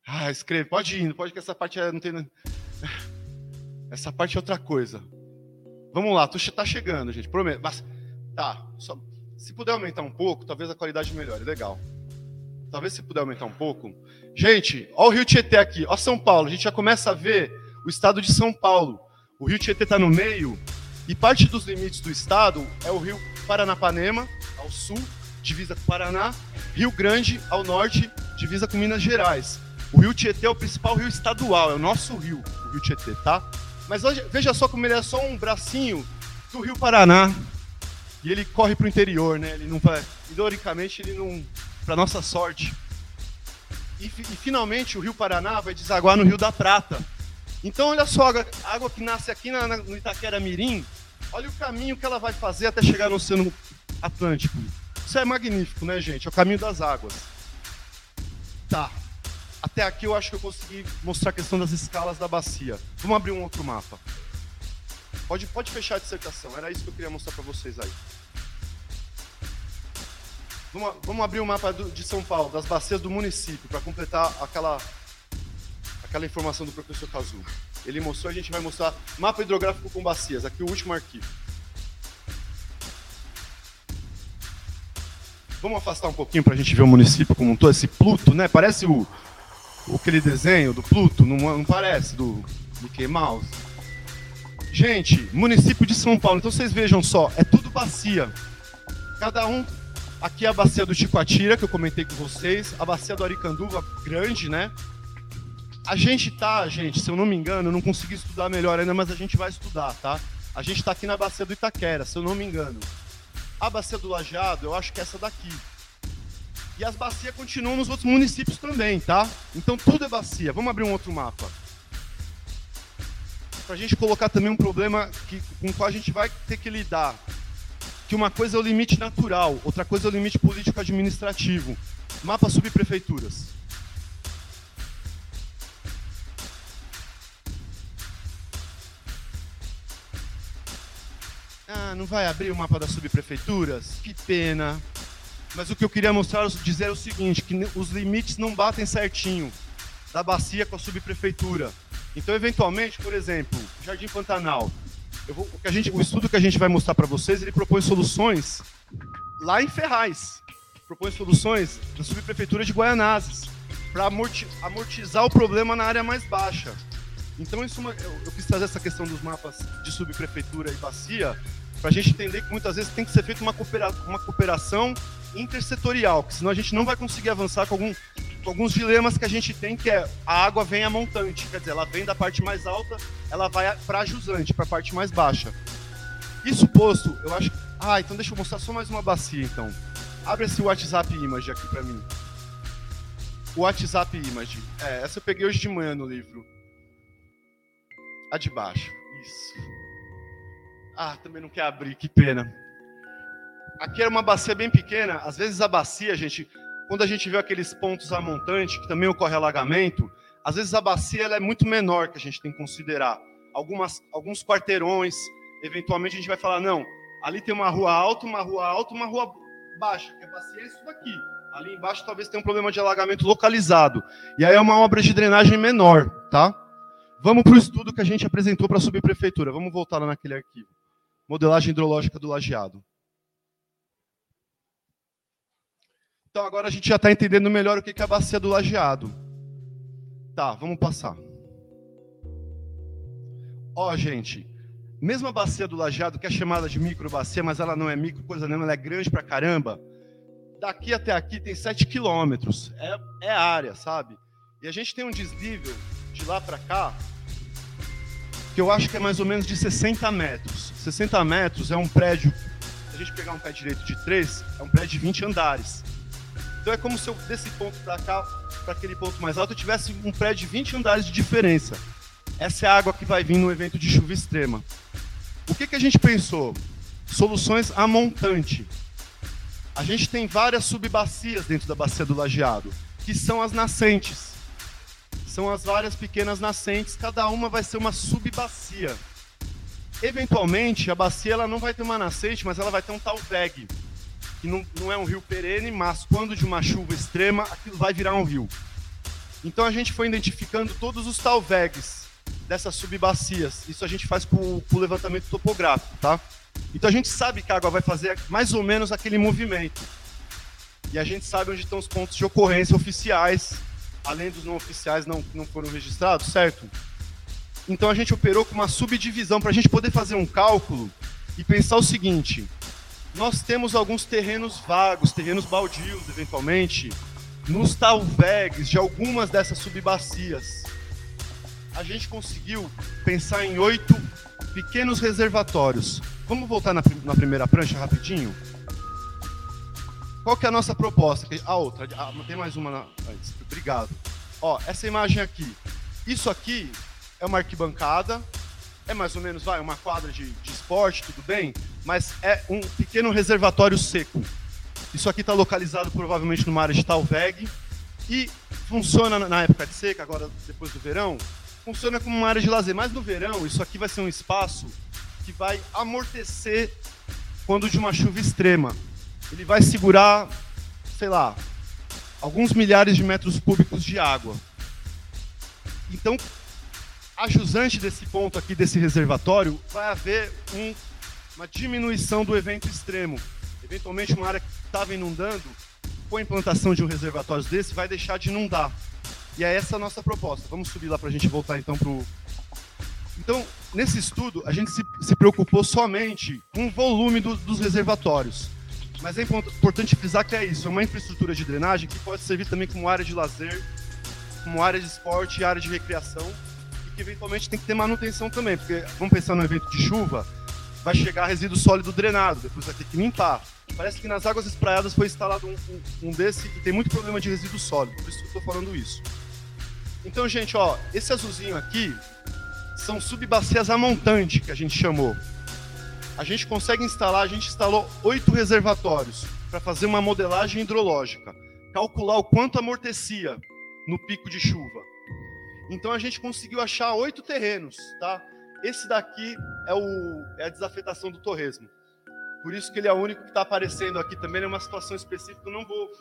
Ah, escreve. Pode ir, pode que essa parte é, não tem. Essa parte é outra coisa. Vamos lá, tu está chegando, gente. Prometo. Tá. Só, se puder aumentar um pouco, talvez a qualidade melhore. Legal. Talvez se puder aumentar um pouco. Gente, olha o Rio Tietê aqui. Olha São Paulo. A gente já começa a ver o estado de São Paulo. O Rio Tietê está no meio. E parte dos limites do estado é o Rio Paranapanema, ao sul, divisa com Paraná, Rio Grande ao norte, divisa com Minas Gerais. O Rio Tietê é o principal rio estadual, é o nosso rio, o Rio Tietê, tá? Mas veja só como ele é só um bracinho do Rio Paraná. E ele corre para o interior, né? Ele não vai, historicamente ele não, para nossa sorte. E, e, finalmente o Rio Paraná vai desaguar no Rio da Prata. Então olha só, a água que nasce aqui na, na, no Itaquera Mirim, olha o caminho que ela vai fazer até chegar no Oceano Atlântico. Isso é magnífico, né, gente? É o caminho das águas. Tá. Até aqui eu acho que eu consegui mostrar a questão das escalas da bacia. Vamos abrir um outro mapa. Pode, pode fechar a dissertação, era isso que eu queria mostrar para vocês aí. Vamos, vamos abrir o um mapa do, de São Paulo, das bacias do município, para completar aquela, aquela informação do professor Kazu. Ele mostrou, a gente vai mostrar mapa hidrográfico com bacias, aqui o último arquivo. Vamos afastar um pouquinho para a gente ver o município como um todo, esse Pluto, né? Parece o, aquele desenho do Pluto, não, não parece, do Mickey Mouse. Gente, município de São Paulo, então vocês vejam só, é tudo bacia. Cada um, aqui é a bacia do Ticoatira, que eu comentei com vocês, a bacia do Aricanduva, grande, né? A gente tá, gente, se eu não me engano, eu não consegui estudar melhor ainda, mas a gente vai estudar, tá? A gente tá aqui na bacia do Itaquera, se eu não me engano. A bacia do Lajeado, eu acho que é essa daqui. E as bacias continuam nos outros municípios também, tá? Então tudo é bacia. Vamos abrir um outro mapa. Para a gente colocar também um problema que, com o qual a gente vai ter que lidar. Que uma coisa é o limite natural, outra coisa é o limite político-administrativo. Mapa subprefeituras. Ah, não vai abrir o mapa das subprefeituras? Que pena. Mas o que eu queria mostrar, dizer é o seguinte, que os limites não batem certinho da bacia com a subprefeitura. Então, eventualmente, por exemplo, Jardim Pantanal, vou, o, gente, o, estudo que a gente vai mostrar para vocês, ele propõe soluções lá em Ferraz. Propõe soluções da subprefeitura de Guaianazes, para amortizar o problema na área mais baixa. Então, isso, é eu, eu quis trazer essa questão dos mapas de subprefeitura e bacia, para a gente entender que muitas vezes tem que ser feita uma, coopera uma cooperação intersetorial, que senão a gente não vai conseguir avançar com, algum, com, alguns dilemas que a gente tem, que é a água vem a montante, quer dizer, ela vem da parte mais alta, ela vai para a jusante, para a parte mais baixa. Isso posto, eu acho. Ah, então deixa eu mostrar só mais uma bacia, então. Abre esse WhatsApp Image aqui para mim. WhatsApp Image. É, essa eu peguei hoje de manhã no livro. A de baixo. Isso. Ah, também não quer abrir, que pena. Aqui era uma bacia bem pequena. Às vezes a bacia, gente, quando a gente vê aqueles pontos a montante, que também ocorre alagamento, às vezes a bacia ela é muito menor que a gente tem que considerar. Algumas, alguns quarteirões, eventualmente a gente vai falar, não, Ali tem uma rua alta, uma rua alta, uma rua baixa, que a bacia é isso daqui. Ali embaixo talvez tenha um problema de alagamento localizado. E aí é uma obra de drenagem menor, tá? Vamos para o estudo que a gente apresentou para a subprefeitura. Vamos voltar lá naquele arquivo. Modelagem hidrológica do lajeado. Então agora a gente já está entendendo melhor o que é a bacia do lajeado. Tá, vamos passar. Ó, gente, mesmo a bacia do lajeado, que é chamada de micro bacia, mas ela não é micro, coisa nenhuma, ela é grande pra caramba. Daqui até aqui tem 7 quilômetros. É, é área, sabe? E a gente tem um desnível de lá para cá, que eu acho que é mais ou menos de 60 metros. 60 metros é um prédio, se a gente pegar um pé direito de 3, é um prédio de 20 andares. Então é como se eu desse ponto para cá, para aquele ponto mais alto, eu tivesse um prédio de 20 andares de diferença. Essa é a água que vai vir no evento de chuva extrema. O que, que a gente pensou? Soluções a montante. A gente tem várias subbacias dentro da bacia do lajeado, que são as nascentes. São as várias pequenas nascentes, cada uma vai ser uma subbacia. Eventualmente, a bacia ela não vai ter uma nascente, mas ela vai ter um talveg, que não, não é um rio perene, mas quando de uma chuva extrema, aquilo vai virar um rio. Então a gente foi identificando todos os talvegs dessas subbacias. Isso a gente faz com o levantamento topográfico, tá? Então a gente sabe que a água vai fazer mais ou menos aquele movimento. E a gente sabe onde estão os pontos de ocorrência oficiais além dos não oficiais não, não foram registrados, certo? Então a gente operou com uma subdivisão para a gente poder fazer um cálculo e pensar o seguinte: nós temos alguns terrenos vagos, terrenos baldios, eventualmente, nos talvegs de algumas dessas subbacias. A gente conseguiu pensar em oito pequenos reservatórios. Vamos voltar na, na primeira prancha rapidinho? Qual que é a nossa proposta? A outra, ah, tem mais uma antes. Obrigado. Ó, essa imagem aqui. Isso aqui é uma arquibancada, é mais ou menos, vai, uma quadra de, de esporte, tudo bem, mas é um pequeno reservatório seco. Isso aqui está localizado provavelmente numa área de Talveg e funciona na época de seca, agora depois do verão, funciona como uma área de lazer. Mas no verão, isso aqui vai ser um espaço que vai amortecer quando de uma chuva extrema ele vai segurar, sei lá, alguns milhares de metros cúbicos de água. Então, a jusante desse ponto aqui, desse reservatório, vai haver um, uma diminuição do evento extremo. Eventualmente, uma área que estava inundando, com a implantação de um reservatório desse, vai deixar de inundar. E é essa a nossa proposta. Vamos subir lá para a gente voltar então para o. Então, nesse estudo, a gente se, se preocupou somente com o volume do, dos reservatórios. Mas é importante frisar que é isso, é uma infraestrutura de drenagem que pode servir também como área de lazer, como área de esporte área de recreação, e que eventualmente tem que ter manutenção também, porque vamos pensar no evento de chuva, vai chegar resíduo sólido drenado, depois vai ter que limpar. Parece que nas águas espraiadas foi instalado um, um, um desse e tem muito problema de resíduo sólido, por isso que eu estou falando isso. Então, gente, ó, esse azulzinho aqui são subbacias a montante, que a gente chamou a gente consegue instalar, a gente instalou oito reservatórios para fazer uma modelagem hidrológica, calcular o quanto amortecia no pico de chuva. Então a gente conseguiu achar oito terrenos, tá? Esse daqui é, o, é a desafetação do torresmo. Por isso que ele é o único que está aparecendo aqui também, é uma situação específica, eu não vou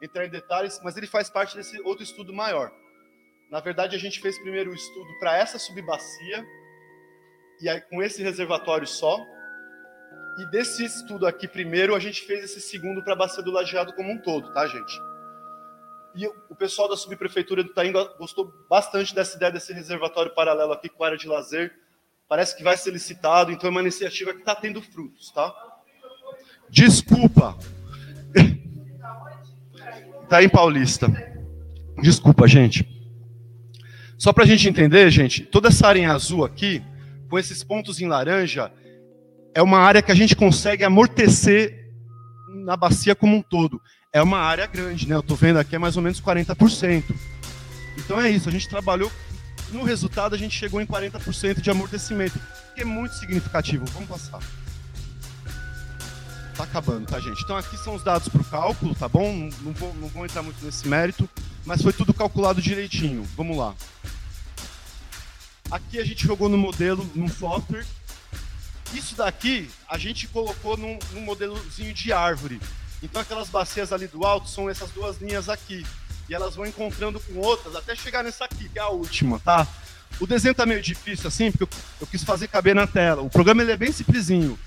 entrar em detalhes, mas ele faz parte desse outro estudo maior. Na verdade, a gente fez primeiro o estudo para essa subbacia, e aí com esse reservatório só, e desse estudo aqui, primeiro, a gente fez esse segundo para a Bacia do Lajeado como um todo, tá, gente? E o pessoal da subprefeitura do Itaim gostou bastante dessa ideia desse reservatório paralelo aqui com a área de lazer. Parece que vai ser licitado, então é uma iniciativa que está tendo frutos, tá? Desculpa. Itaim Paulista. Desculpa, gente. Só para a gente entender, gente, toda essa área em azul aqui, com esses pontos em laranja, é uma área que a gente consegue amortecer na bacia como um todo. É uma área grande, né? Eu estou vendo aqui é mais ou menos 40%. Então é isso, a gente trabalhou, no resultado a gente chegou em 40% de amortecimento, que é muito significativo. Vamos passar. Tá acabando, tá, gente? Então aqui são os dados para o cálculo, tá bom? Não vou, não vou entrar muito nesse mérito, mas foi tudo calculado direitinho. Vamos lá. Aqui a gente jogou no modelo, num software, Isso daqui a gente colocou num, num modelozinho de árvore. Então aquelas bacias ali do alto são essas duas linhas aqui. E elas vão encontrando com outras até chegar nessa aqui, que é a última, tá? O desenho tá meio difícil assim, porque eu, eu quis fazer caber na tela. O programa ele é bem simplesinho.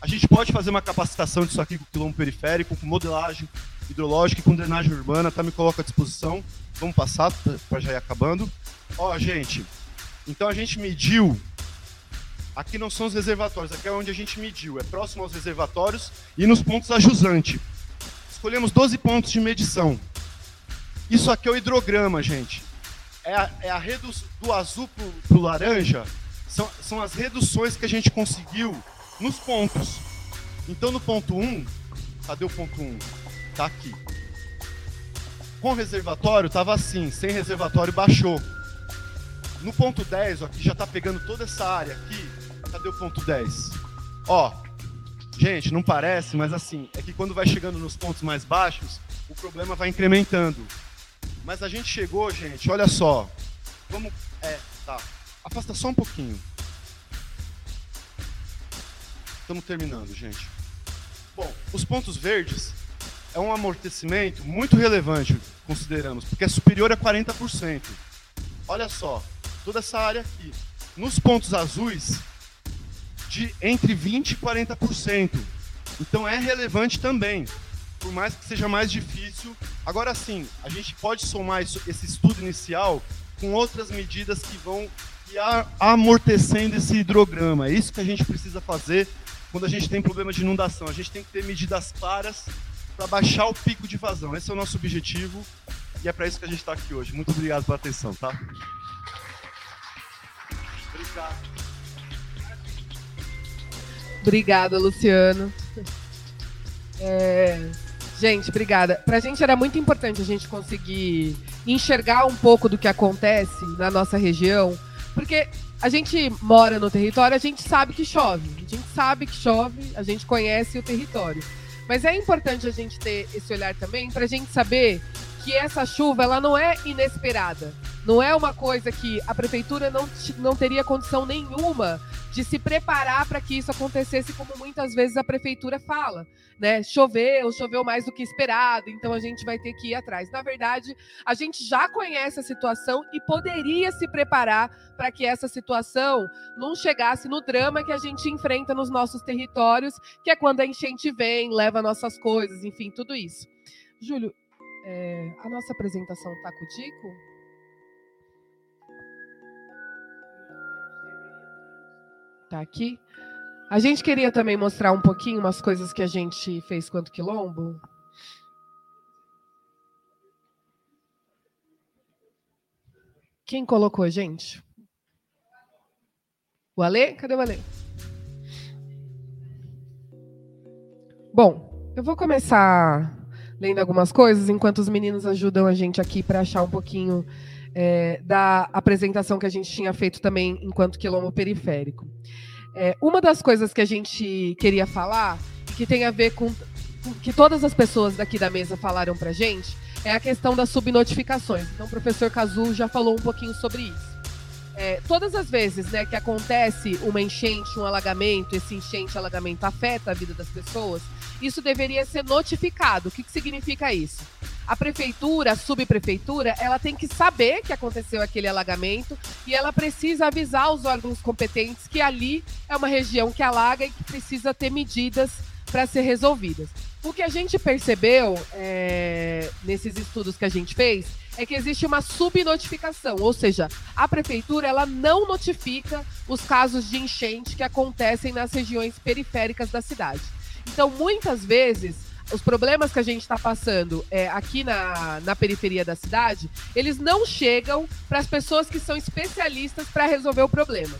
A gente pode fazer uma capacitação disso aqui com quilombo periférico, com modelagem hidrológica e com drenagem urbana, tá? Me coloca à disposição. Vamos passar para já ir acabando. Ó, gente, então a gente mediu. Aqui não são os reservatórios, aqui é onde a gente mediu. É próximo aos reservatórios e nos pontos ajusante. Escolhemos 12 pontos de medição. Isso aqui é o hidrograma, gente. É a, é a redu do azul para o laranja. São, são as reduções que a gente conseguiu nos pontos. Então no ponto 1, cadê o ponto 1? Tá aqui. Com reservatório tava assim, sem reservatório baixou. No ponto 10, ó, aqui já tá pegando toda essa área aqui. Cadê o ponto 10? Ó, gente, não parece, mas assim, é que quando vai chegando nos pontos mais baixos, o problema vai incrementando. Mas a gente chegou, gente, olha só. Vamos. É, tá. Afasta só um pouquinho. Estamos terminando, gente. Bom, os pontos verdes é um amortecimento muito relevante, consideramos, porque é superior a 40%. Olha só, toda essa área aqui. Nos pontos azuis, de entre 20% e 40%. Então é relevante também por mais que seja mais difícil. Agora sim, a gente pode somar isso, esse estudo inicial com outras medidas que vão amortecendo esse hidrograma. É isso que a gente precisa fazer quando a gente tem problema de inundação. A gente tem que ter medidas claras para baixar o pico de vazão. Esse é o nosso objetivo e é para isso que a gente está aqui hoje. Muito obrigado pela atenção, tá? Obrigado. Obrigada, Luciano. É, Gente, obrigada. Pra gente era muito importante a gente conseguir enxergar um pouco do que acontece na nossa região, porque a gente mora no território, a gente sabe que chove. A gente sabe que chove, a gente conhece o território. Mas é importante a gente ter esse olhar também para a gente saber que essa chuva ela não é inesperada. Não é uma coisa que a prefeitura não, não teria condição nenhuma de se preparar para que isso acontecesse, como muitas vezes a prefeitura fala. Né? Choveu, choveu mais do que esperado, então a gente vai ter que ir atrás. Na verdade, a gente já conhece a situação e poderia se preparar para que essa situação não chegasse no drama que a gente enfrenta nos nossos territórios, que é quando a enchente vem, leva nossas coisas, enfim, tudo isso. Júlio, é, a nossa apresentação está contigo? Tá aqui. A gente queria também mostrar um pouquinho umas coisas que a gente fez quanto quilombo. Quem colocou, gente? O Ale? Cadê o Ale? Bom, eu vou começar lendo algumas coisas enquanto os meninos ajudam a gente aqui para achar um pouquinho é, da apresentação que a gente tinha feito também enquanto quilombo periférico. É, uma das coisas que a gente queria falar, que tem a ver com, que todas as pessoas daqui da mesa falaram para gente, é a questão das subnotificações. Então, o professor Cazu já falou um pouquinho sobre isso. É, todas as vezes né, que acontece uma enchente, um alagamento, esse enchente, alagamento afeta a vida das pessoas, isso deveria ser notificado. O que, que significa isso? A prefeitura, a subprefeitura, ela tem que saber que aconteceu aquele alagamento e ela precisa avisar os órgãos competentes que ali é uma região que alaga e que precisa ter medidas para ser resolvidas. O que a gente percebeu é, nesses estudos que a gente fez é que existe uma subnotificação, ou seja, a prefeitura ela não notifica os casos de enchente que acontecem nas regiões periféricas da cidade. Então, muitas vezes, os problemas que a gente está passando é, aqui na, na periferia da cidade, eles não chegam para as pessoas que são especialistas para resolver o problema.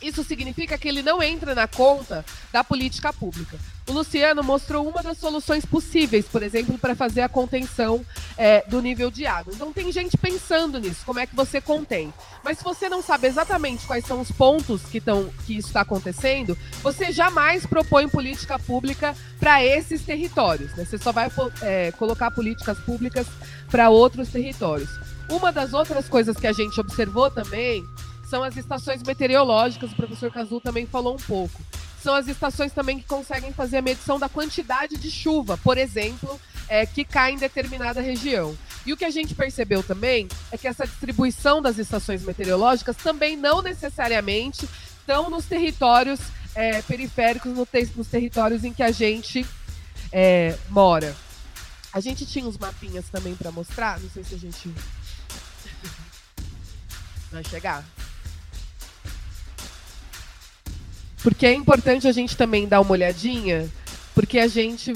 Isso significa que ele não entra na conta da política pública. O Luciano mostrou uma das soluções possíveis, por exemplo, para fazer a contenção é, do nível de água. Então tem gente pensando nisso, como é que você contém. Mas se você não sabe exatamente quais são os pontos que, tão, que isso está acontecendo, você jamais propõe política pública para esses territórios. Né? Você só vai é, colocar políticas públicas para outros territórios. Uma das outras coisas que a gente observou também são as estações meteorológicas, o professor Cazu também falou um pouco. são as estações também que conseguem fazer a medição da quantidade de chuva, por exemplo, é, que cai em determinada região. E o que a gente percebeu também é que essa distribuição das estações meteorológicas também não necessariamente estão nos territórios é, periféricos, no te nos territórios em que a gente é, mora. A gente tinha uns mapinhas também para mostrar, não sei se a gente vai chegar. Porque é importante a gente também dar uma olhadinha, porque a gente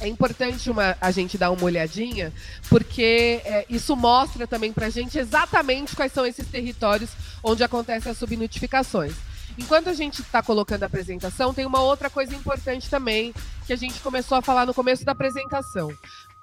é importante uma, a gente dar uma olhadinha, porque é, isso mostra também para a gente exatamente quais são esses territórios onde acontecem as subnotificações. Enquanto a gente está colocando a apresentação, tem uma outra coisa importante também que a gente começou a falar no começo da apresentação.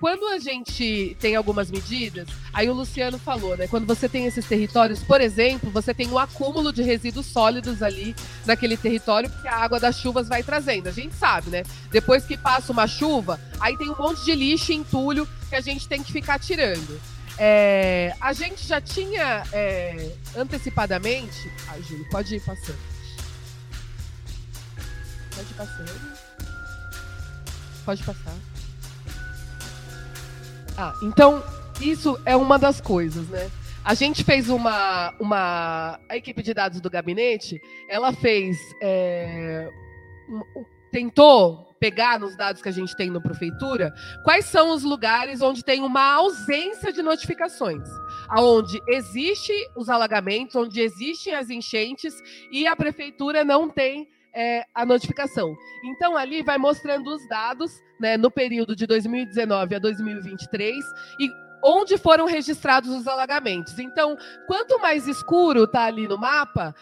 Quando a gente tem algumas medidas, aí o Luciano falou, né? Quando você tem esses territórios, por exemplo, você tem um acúmulo de resíduos sólidos ali naquele território que a água das chuvas vai trazendo. A gente sabe, né? Depois que passa uma chuva, aí tem um monte de lixo e entulho que a gente tem que ficar tirando. É, a gente já tinha é, antecipadamente. Ai, Júlio, pode ir passando. Pode passar. Pode passar. Ah, então isso é uma das coisas, né? A gente fez uma, uma a equipe de dados do gabinete, ela fez, é, tentou pegar nos dados que a gente tem na prefeitura, quais são os lugares onde tem uma ausência de notificações, aonde existe os alagamentos, onde existem as enchentes e a prefeitura não tem é, a notificação. Então, ali vai mostrando os dados né, no período de 2019 a 2023 e onde foram registrados os alagamentos. Então, quanto mais escuro está ali no mapa,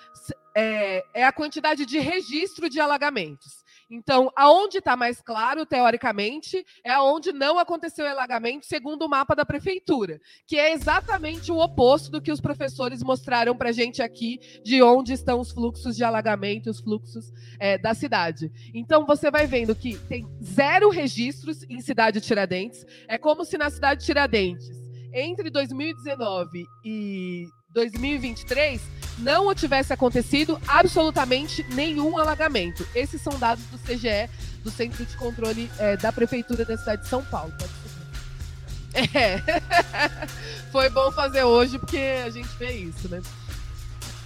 é, é a quantidade de registro de alagamentos. Então, aonde está mais claro, teoricamente, é aonde não aconteceu alagamento, segundo o mapa da prefeitura, que é exatamente o oposto do que os professores mostraram para a gente aqui, de onde estão os fluxos de alagamento, os fluxos é, da cidade. Então, você vai vendo que tem zero registros em cidade Tiradentes. É como se na cidade Tiradentes, entre 2019 e 2023 não tivesse acontecido absolutamente nenhum alagamento. Esses são dados do CGE, do Centro de Controle é, da Prefeitura da cidade de São Paulo. É. Foi bom fazer hoje porque a gente vê isso, né?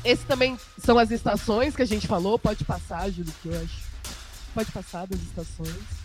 Esses também são as estações que a gente falou. Pode passar, Júlio, que eu acho. Pode passar das estações.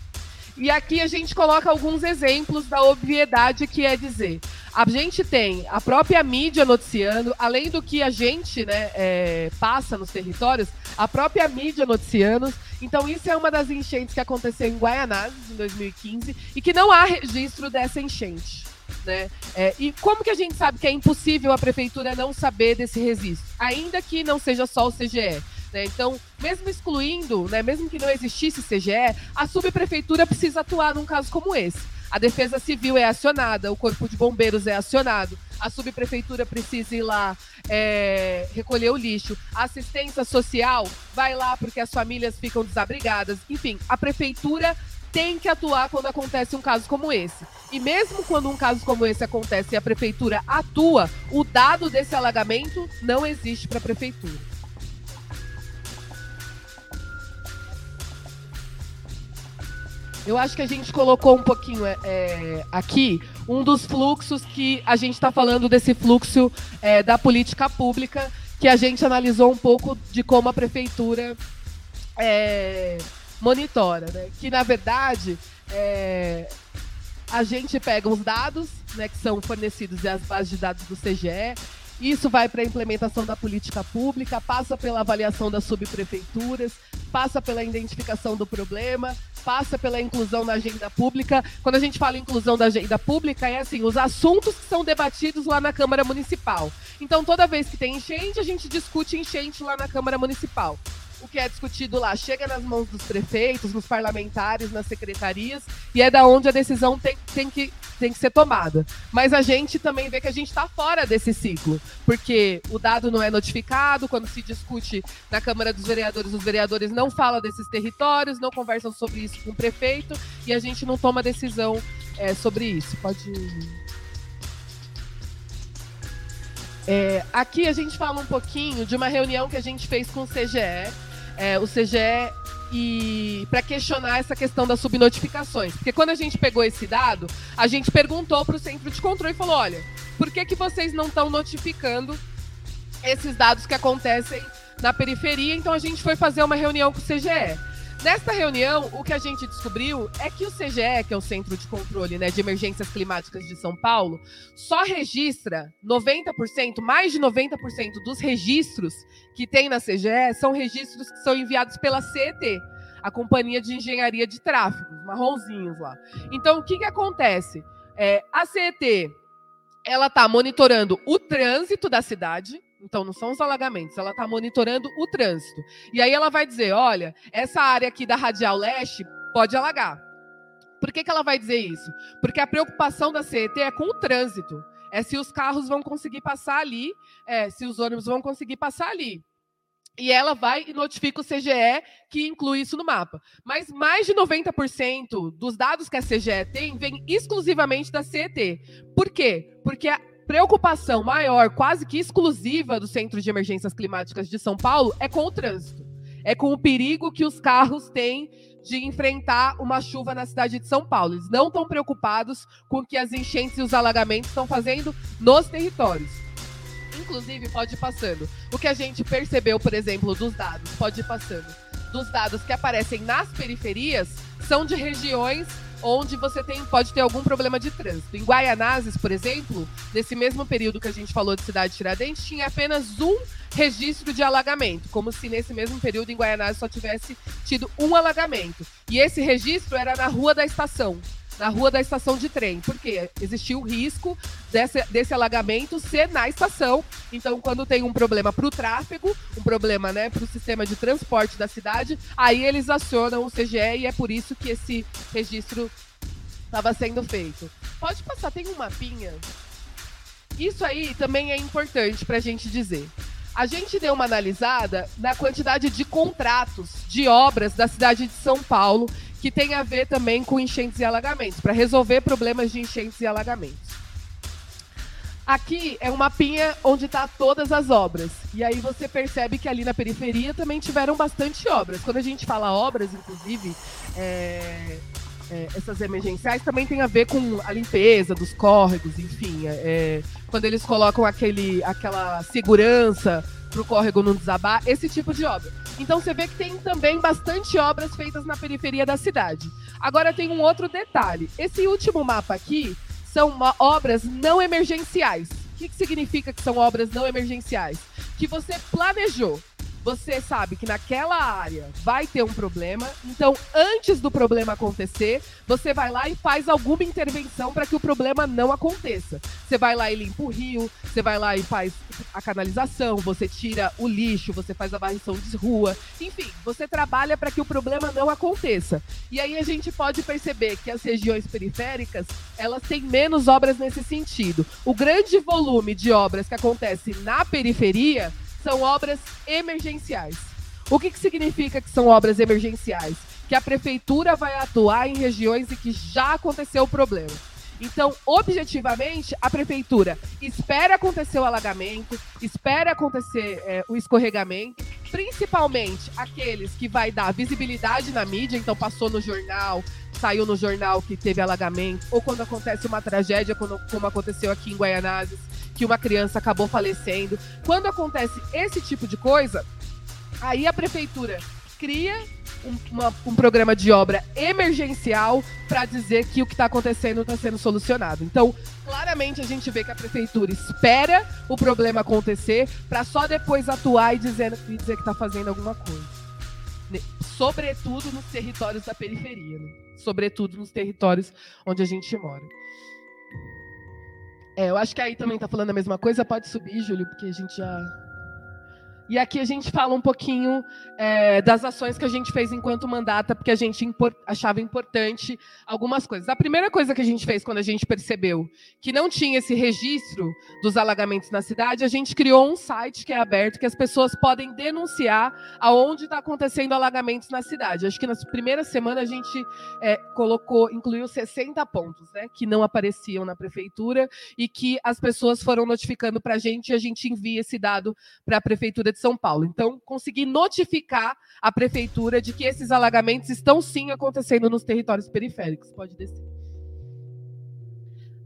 E aqui a gente coloca alguns exemplos da obviedade que é dizer. A gente tem a própria mídia noticiando, além do que a gente né, é, passa nos territórios, a própria mídia noticiando. Então, isso é uma das enchentes que aconteceu em Guaianazes, em 2015, e que não há registro dessa enchente. Né? É, e como que a gente sabe que é impossível a prefeitura não saber desse registro? Ainda que não seja só o CGE. Né? Então, mesmo excluindo, né, mesmo que não existisse CGE, a subprefeitura precisa atuar num caso como esse. A Defesa Civil é acionada, o Corpo de Bombeiros é acionado, a subprefeitura precisa ir lá é, recolher o lixo, a assistência social vai lá porque as famílias ficam desabrigadas. Enfim, a prefeitura tem que atuar quando acontece um caso como esse. E mesmo quando um caso como esse acontece e a prefeitura atua, o dado desse alagamento não existe para a prefeitura. Eu acho que a gente colocou um pouquinho é, é aqui um dos fluxos que a gente está falando desse fluxo é, da política pública, que a gente analisou um pouco de como a prefeitura é, monitora, né? Que na verdade é, a gente pega os dados, né, que são fornecidos e as bases de dados do CGE, isso vai para a implementação da política pública, passa pela avaliação das subprefeituras, passa pela identificação do problema, passa pela inclusão na agenda pública. Quando a gente fala inclusão da agenda pública, é assim, os assuntos que são debatidos lá na Câmara Municipal. Então, toda vez que tem enchente, a gente discute enchente lá na Câmara Municipal o que é discutido lá chega nas mãos dos prefeitos, nos parlamentares, nas secretarias, e é da onde a decisão tem, tem, que, tem que ser tomada. Mas a gente também vê que a gente está fora desse ciclo, porque o dado não é notificado, quando se discute na Câmara dos Vereadores, os vereadores não falam desses territórios, não conversam sobre isso com o prefeito, e a gente não toma decisão é, sobre isso. Pode. É, aqui a gente fala um pouquinho de uma reunião que a gente fez com o CGE é, o CGE e para questionar essa questão das subnotificações. Porque quando a gente pegou esse dado, a gente perguntou para o centro de controle e falou: olha, por que, que vocês não estão notificando esses dados que acontecem na periferia? Então a gente foi fazer uma reunião com o CGE. Nesta reunião, o que a gente descobriu é que o CGE, que é o Centro de Controle né, de Emergências Climáticas de São Paulo, só registra 90%, mais de 90% dos registros que tem na CGE são registros que são enviados pela CET, a Companhia de Engenharia de Tráfego, marronzinhos lá. Então, o que, que acontece? É, a CET ela está monitorando o trânsito da cidade, então, não são os alagamentos, ela está monitorando o trânsito. E aí ela vai dizer: olha, essa área aqui da Radial Leste pode alagar. Por que, que ela vai dizer isso? Porque a preocupação da CET é com o trânsito. É se os carros vão conseguir passar ali, é, se os ônibus vão conseguir passar ali. E ela vai e notifica o CGE que inclui isso no mapa. Mas mais de 90% dos dados que a CGE tem vem exclusivamente da CET. Por quê? Porque preocupação maior, quase que exclusiva do Centro de Emergências Climáticas de São Paulo é com o trânsito. É com o perigo que os carros têm de enfrentar uma chuva na cidade de São Paulo. Eles não estão preocupados com o que as enchentes e os alagamentos estão fazendo nos territórios. Inclusive, pode ir passando. O que a gente percebeu, por exemplo, dos dados, pode ir passando, dos dados que aparecem nas periferias, são de regiões onde você tem, pode ter algum problema de trânsito. Em Guaianazes, por exemplo, nesse mesmo período que a gente falou de Cidade Tiradentes, tinha apenas um registro de alagamento, como se nesse mesmo período em Guaianazes só tivesse tido um alagamento. E esse registro era na Rua da Estação, na rua da estação de trem, porque existia o risco desse, desse alagamento ser na estação. Então, quando tem um problema para o tráfego, um problema né, para o sistema de transporte da cidade, aí eles acionam o CGE e é por isso que esse registro estava sendo feito. Pode passar, tem um mapinha. Isso aí também é importante para a gente dizer. A gente deu uma analisada na quantidade de contratos de obras da cidade de São Paulo que tem a ver também com enchentes e alagamentos, para resolver problemas de enchentes e alagamentos. Aqui é um mapinha onde está todas as obras. E aí você percebe que ali na periferia também tiveram bastante obras. Quando a gente fala obras, inclusive, é, é, essas emergenciais também tem a ver com a limpeza dos córregos, enfim. É, é quando eles colocam aquele, aquela segurança para o córrego não desabar, esse tipo de obra. Então você vê que tem também bastante obras feitas na periferia da cidade. Agora tem um outro detalhe. Esse último mapa aqui são obras não emergenciais. O que, que significa que são obras não emergenciais? Que você planejou você sabe que naquela área vai ter um problema, então antes do problema acontecer, você vai lá e faz alguma intervenção para que o problema não aconteça. Você vai lá e limpa o rio, você vai lá e faz a canalização, você tira o lixo, você faz a varrição de rua, enfim, você trabalha para que o problema não aconteça. E aí a gente pode perceber que as regiões periféricas, elas têm menos obras nesse sentido. O grande volume de obras que acontece na periferia são obras emergenciais. O que, que significa que são obras emergenciais? Que a prefeitura vai atuar em regiões em que já aconteceu o problema. Então, objetivamente, a prefeitura espera acontecer o alagamento, espera acontecer é, o escorregamento, principalmente aqueles que vai dar visibilidade na mídia, então passou no jornal, saiu no jornal que teve alagamento, ou quando acontece uma tragédia, como, aconteceu aqui em Guaianazes, que uma criança acabou falecendo. Quando acontece esse tipo de coisa, aí a prefeitura cria um, uma, um programa de obra emergencial para dizer que o que está acontecendo está sendo solucionado. Então, claramente a gente vê que a prefeitura espera o problema acontecer para só depois atuar e dizer, e dizer que está fazendo alguma coisa. Sobretudo nos territórios da periferia, né? sobretudo nos territórios onde a gente mora. É, eu acho que aí também tá falando a mesma coisa. Pode subir, Júlio, porque a gente já e aqui a gente fala um pouquinho é, das ações que a gente fez enquanto mandata, porque a gente import achava importante algumas coisas. A primeira coisa que a gente fez quando a gente percebeu que não tinha esse registro dos alagamentos na cidade, a gente criou um site que é aberto, que as pessoas podem denunciar aonde está acontecendo alagamentos na cidade. Acho que na primeira semana a gente é, colocou, incluiu 60 pontos, né, que não apareciam na prefeitura e que as pessoas foram notificando para a gente e a gente envia esse dado para a prefeitura de São Paulo. Então, consegui notificar a prefeitura de que esses alagamentos estão sim acontecendo nos territórios periféricos. Pode descer.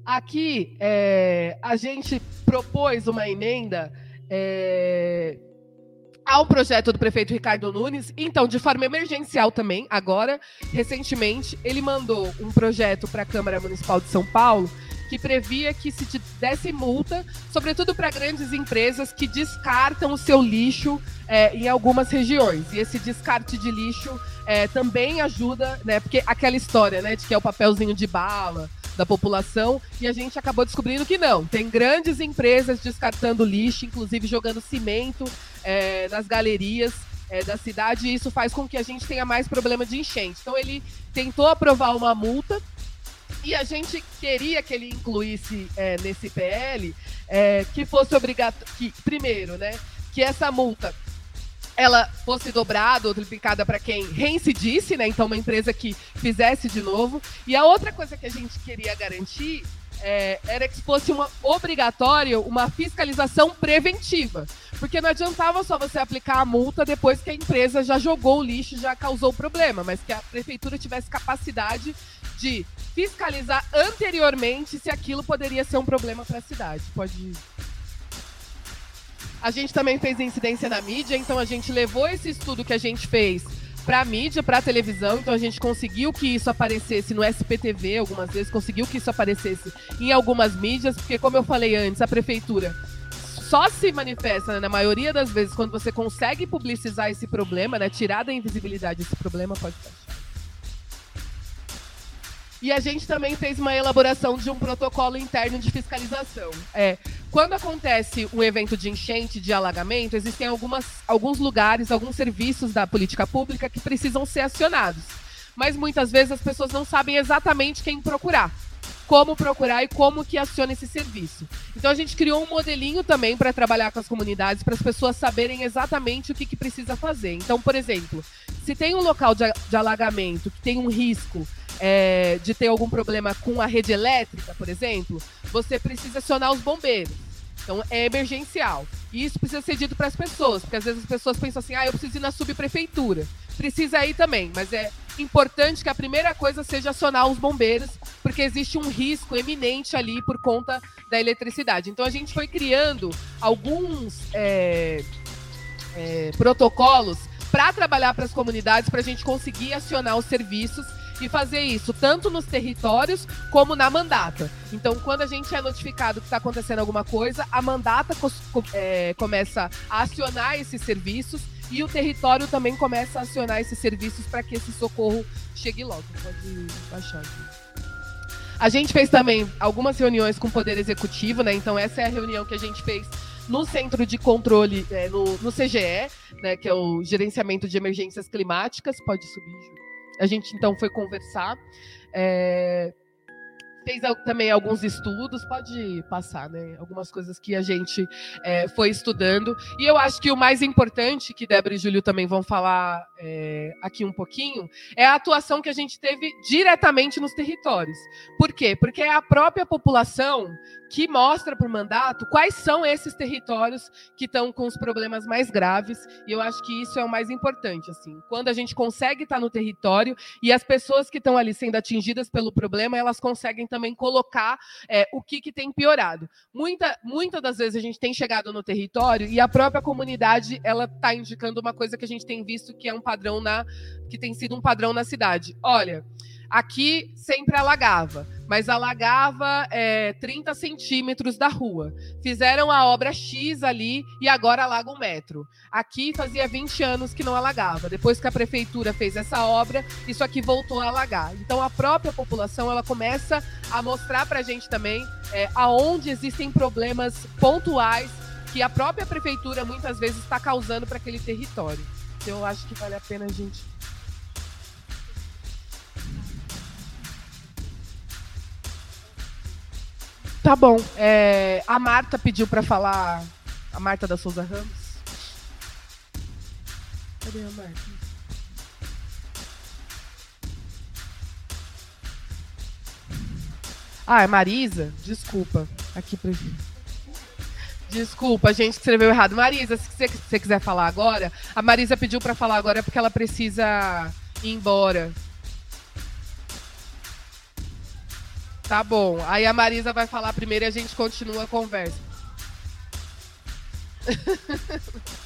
Aqui, é, a gente propôs uma emenda é, ao projeto do prefeito Ricardo Nunes. Então, de forma emergencial também, agora, recentemente, ele mandou um projeto para a Câmara Municipal de São Paulo que previa que se desse multa, sobretudo para grandes empresas que descartam o seu lixo é, em algumas regiões. E esse descarte de lixo é, também ajuda, né? Porque aquela história, né, de que é o papelzinho de bala da população, e a gente acabou descobrindo que não. Tem grandes empresas descartando lixo, inclusive jogando cimento é, nas galerias é, da cidade, e isso faz com que a gente tenha mais problema de enchente. Então ele tentou aprovar uma multa e a gente queria que ele incluísse é, nesse PL é, que fosse obrigatório. Que, primeiro, né? Que essa multa ela fosse dobrada ou triplicada para quem reincidisse, né? Então, uma empresa que fizesse de novo. E a outra coisa que a gente queria garantir é, era que fosse uma obrigatório uma fiscalização preventiva. Porque não adiantava só você aplicar a multa depois que a empresa já jogou o lixo, já causou o problema, mas que a prefeitura tivesse capacidade de fiscalizar anteriormente se aquilo poderia ser um problema para a cidade. Pode a gente também fez incidência na mídia, então a gente levou esse estudo que a gente fez para mídia, para televisão, então a gente conseguiu que isso aparecesse no SPTV algumas vezes, conseguiu que isso aparecesse em algumas mídias, porque como eu falei antes, a prefeitura só se manifesta, né, na maioria das vezes, quando você consegue publicizar esse problema, né, tirar da invisibilidade esse problema, pode ser. E a gente também fez uma elaboração de um protocolo interno de fiscalização. É, quando acontece um evento de enchente, de alagamento, existem algumas, alguns lugares, alguns serviços da política pública que precisam ser acionados. Mas muitas vezes as pessoas não sabem exatamente quem procurar como procurar e como que aciona esse serviço. Então a gente criou um modelinho também para trabalhar com as comunidades, para as pessoas saberem exatamente o que, que, precisa fazer. Então, por exemplo, se tem um local de, de alagamento que tem um risco é, de ter algum problema com a rede elétrica, por exemplo, você precisa acionar os bombeiros. Então é emergencial. E isso precisa ser dito para as pessoas, porque às vezes as pessoas pensam assim: ah, eu preciso ir na subprefeitura. Precisa ir também, mas é importante que a primeira coisa seja acionar os bombeiros, porque existe um risco eminente ali por conta da eletricidade. Então a gente foi criando alguns é, é, protocolos para trabalhar para as comunidades, para a gente conseguir acionar os serviços e fazer isso tanto nos territórios como na mandata. Então, quando a gente é notificado que está acontecendo alguma coisa, a mandata é, começa a acionar esses serviços e o território também começa a acionar esses serviços para que esse socorro chegue logo. Pode baixar aqui. A gente fez também algumas reuniões com o Poder Executivo, né? Então, essa é a reunião que a gente fez no Centro de Controle, é, no, no CGE, né? Que é o Gerenciamento de Emergências Climáticas. Pode subir, Júlio. A gente então foi conversar. É, fez também alguns estudos, pode passar, né? Algumas coisas que a gente é, foi estudando. E eu acho que o mais importante, que Débora e Júlio também vão falar é, aqui um pouquinho, é a atuação que a gente teve diretamente nos territórios. Por quê? Porque é a própria população que mostra para o mandato quais são esses territórios que estão com os problemas mais graves, e eu acho que isso é o mais importante, assim. Quando a gente consegue estar no território e as pessoas que estão ali sendo atingidas pelo problema, elas conseguem também colocar é, o que, que tem piorado. Muita, muitas das vezes a gente tem chegado no território e a própria comunidade ela está indicando uma coisa que a gente tem visto que é um padrão na que tem sido um padrão na cidade. Olha, Aqui sempre alagava, mas alagava é, 30 centímetros da rua. Fizeram a obra X ali e agora alaga um metro. Aqui fazia 20 anos que não alagava. Depois que a prefeitura fez essa obra, isso aqui voltou a alagar. Então a própria população ela começa a mostrar para a gente também é, aonde existem problemas pontuais que a própria prefeitura muitas vezes está causando para aquele território. Então eu acho que vale a pena a gente Tá bom. É, a Marta pediu para falar. A Marta da Souza Ramos. Cadê a Marta? Ah, é Marisa? Desculpa. Aqui pra Desculpa, a gente escreveu errado. Marisa, se você, se você quiser falar agora, a Marisa pediu para falar agora porque ela precisa ir embora. Tá bom. Aí a Marisa vai falar primeiro e a gente continua a conversa.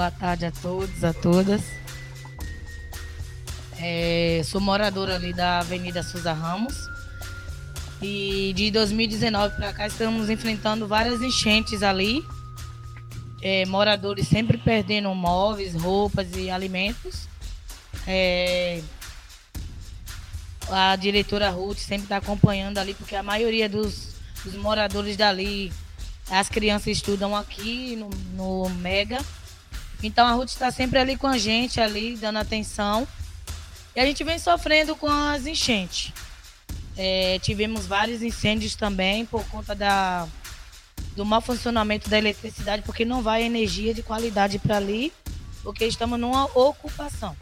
Boa tarde a todos, a todas. É, sou moradora ali da Avenida Souza Ramos. E de 2019 para cá estamos enfrentando várias enchentes ali. É, moradores sempre perdendo móveis, roupas e alimentos. É, a diretora Ruth sempre está acompanhando ali, porque a maioria dos, dos moradores dali, as crianças estudam aqui no, no Mega. Então a Ruth está sempre ali com a gente, ali, dando atenção. E a gente vem sofrendo com as enchentes. É, tivemos vários incêndios também por conta da, do mau funcionamento da eletricidade, porque não vai energia de qualidade para ali, porque estamos numa ocupação.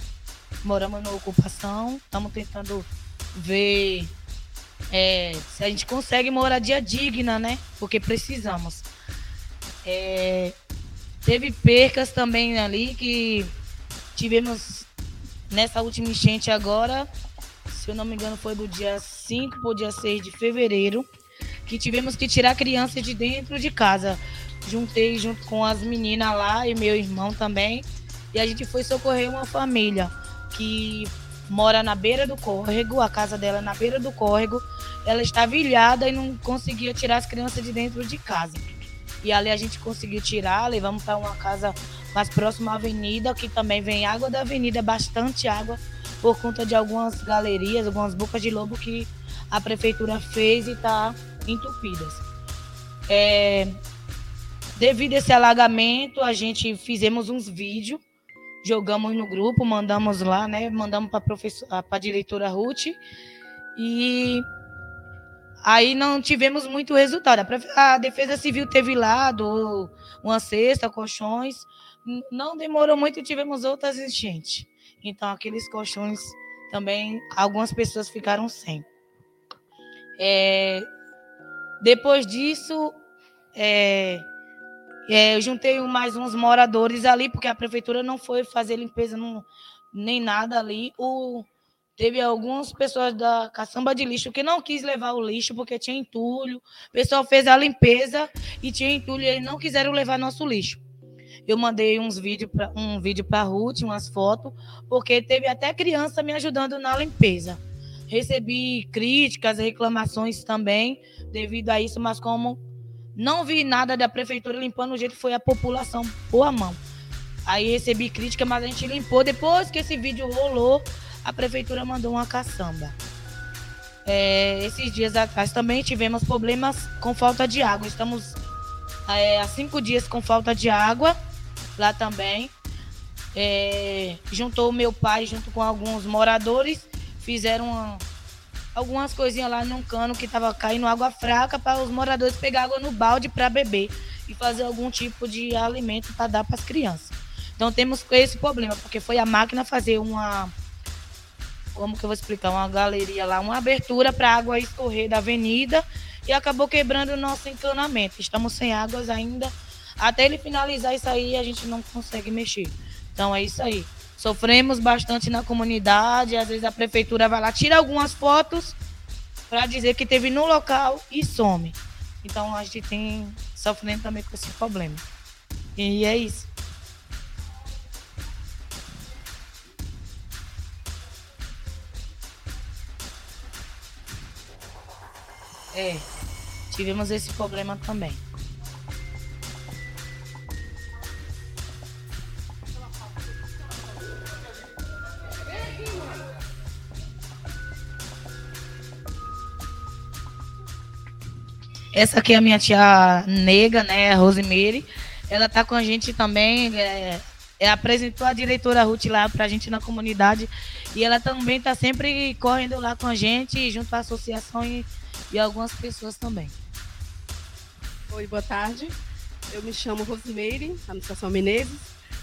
Moramos numa ocupação, estamos tentando ver é, se a gente consegue moradia digna, né? Porque precisamos. É, Teve percas também ali que tivemos nessa última enchente agora, se eu não me engano, foi do dia 5 para o dia 6 de fevereiro, que tivemos que tirar crianças de dentro de casa. Juntei junto com as meninas lá e meu irmão também. E a gente foi socorrer uma família que mora na beira do córrego, a casa dela é na beira do córrego. Ela estava ilhada e não conseguia tirar as crianças de dentro de casa. E ali a gente conseguiu tirar, levamos para uma casa mais próxima à avenida, que também vem água da avenida, bastante água, por conta de algumas galerias, algumas bocas de lobo que a prefeitura fez e está entupidas. É, devido a esse alagamento, a gente fizemos uns vídeos, jogamos no grupo, mandamos lá, né? Mandamos para a diretora Ruth. E Aí não tivemos muito resultado. A Defesa Civil teve lá do, uma cesta, colchões. Não demorou muito tivemos outras enchentes. Então, aqueles colchões também, algumas pessoas ficaram sem. É, depois disso, é, é, eu juntei mais uns moradores ali, porque a prefeitura não foi fazer limpeza nem nada ali. O, Teve algumas pessoas da caçamba de lixo que não quis levar o lixo porque tinha entulho. O pessoal fez a limpeza e tinha entulho e eles não quiseram levar nosso lixo. Eu mandei uns vídeo pra, um vídeo para Ruth, umas fotos, porque teve até criança me ajudando na limpeza. Recebi críticas, reclamações também devido a isso, mas como não vi nada da prefeitura limpando o jeito foi a população por a mão. Aí recebi crítica, mas a gente limpou. Depois que esse vídeo rolou, a prefeitura mandou uma caçamba. É, esses dias atrás também tivemos problemas com falta de água. Estamos é, há cinco dias com falta de água lá também. É, juntou meu pai junto com alguns moradores, fizeram uma, algumas coisinhas lá num cano que estava caindo água fraca para os moradores pegar água no balde para beber e fazer algum tipo de alimento para dar para as crianças. Então temos esse problema, porque foi a máquina fazer uma como que eu vou explicar, uma galeria lá, uma abertura para a água escorrer da avenida e acabou quebrando o nosso encanamento. Estamos sem águas ainda. Até ele finalizar isso aí, a gente não consegue mexer. Então é isso aí. Sofremos bastante na comunidade, às vezes a prefeitura vai lá, tira algumas fotos para dizer que teve no local e some. Então a gente tem sofrendo também com esse problema. E é isso. É, tivemos esse problema também. Essa aqui é a minha tia nega, né, a Rosemary. Ela tá com a gente também, é, é, apresentou a diretora Ruth lá pra gente na comunidade. E ela também tá sempre correndo lá com a gente, junto à associação e e algumas pessoas também. Oi, boa tarde. eu me chamo Rosimeire, Anunciação Menezes.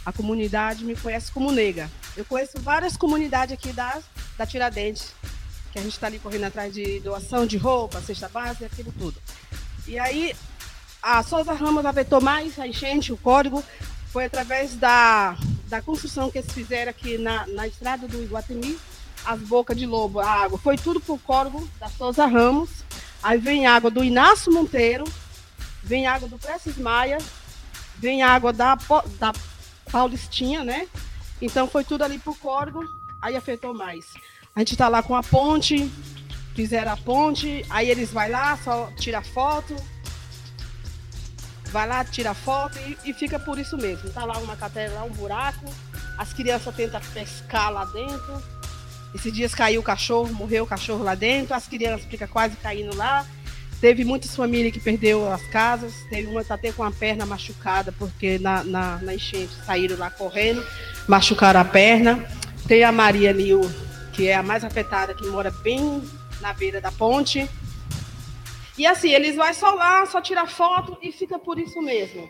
A comunidade me conhece como Nega. Eu conheço várias comunidades aqui da, da Tiradentes, que a gente está ali correndo atrás de doação de roupa, cesta básica, aquilo tudo. E aí, a Souza Ramos aventou mais a enchente, o código, foi através da, da construção que eles fizeram aqui na, na estrada do Iguatemi, as bocas de lobo, a água. Foi tudo por córrego da Souza Ramos. Aí vem água do Inácio Monteiro, vem água do Prestes Maia, vem água da, da Paulistinha, né? Então foi tudo ali por córrego, aí afetou mais. A gente tá lá com a ponte, fizeram a ponte, aí eles vai lá, só tira foto, vai lá, tira foto e, e, fica por isso mesmo. Tá lá uma catela, um buraco, as crianças tentam pescar lá dentro. Esses dias caiu o cachorro, morreu o cachorro lá dentro, as crianças ficam quase caindo lá. Teve muitas famílias que perdeu as casas, teve uma tá até com a perna machucada, porque na, na, na enchente saíram lá correndo, machucaram a perna. Tem a Maria Nil, que é a mais afetada, que mora bem na beira da ponte. E assim, eles vão só lá, só tirar foto e fica por isso mesmo.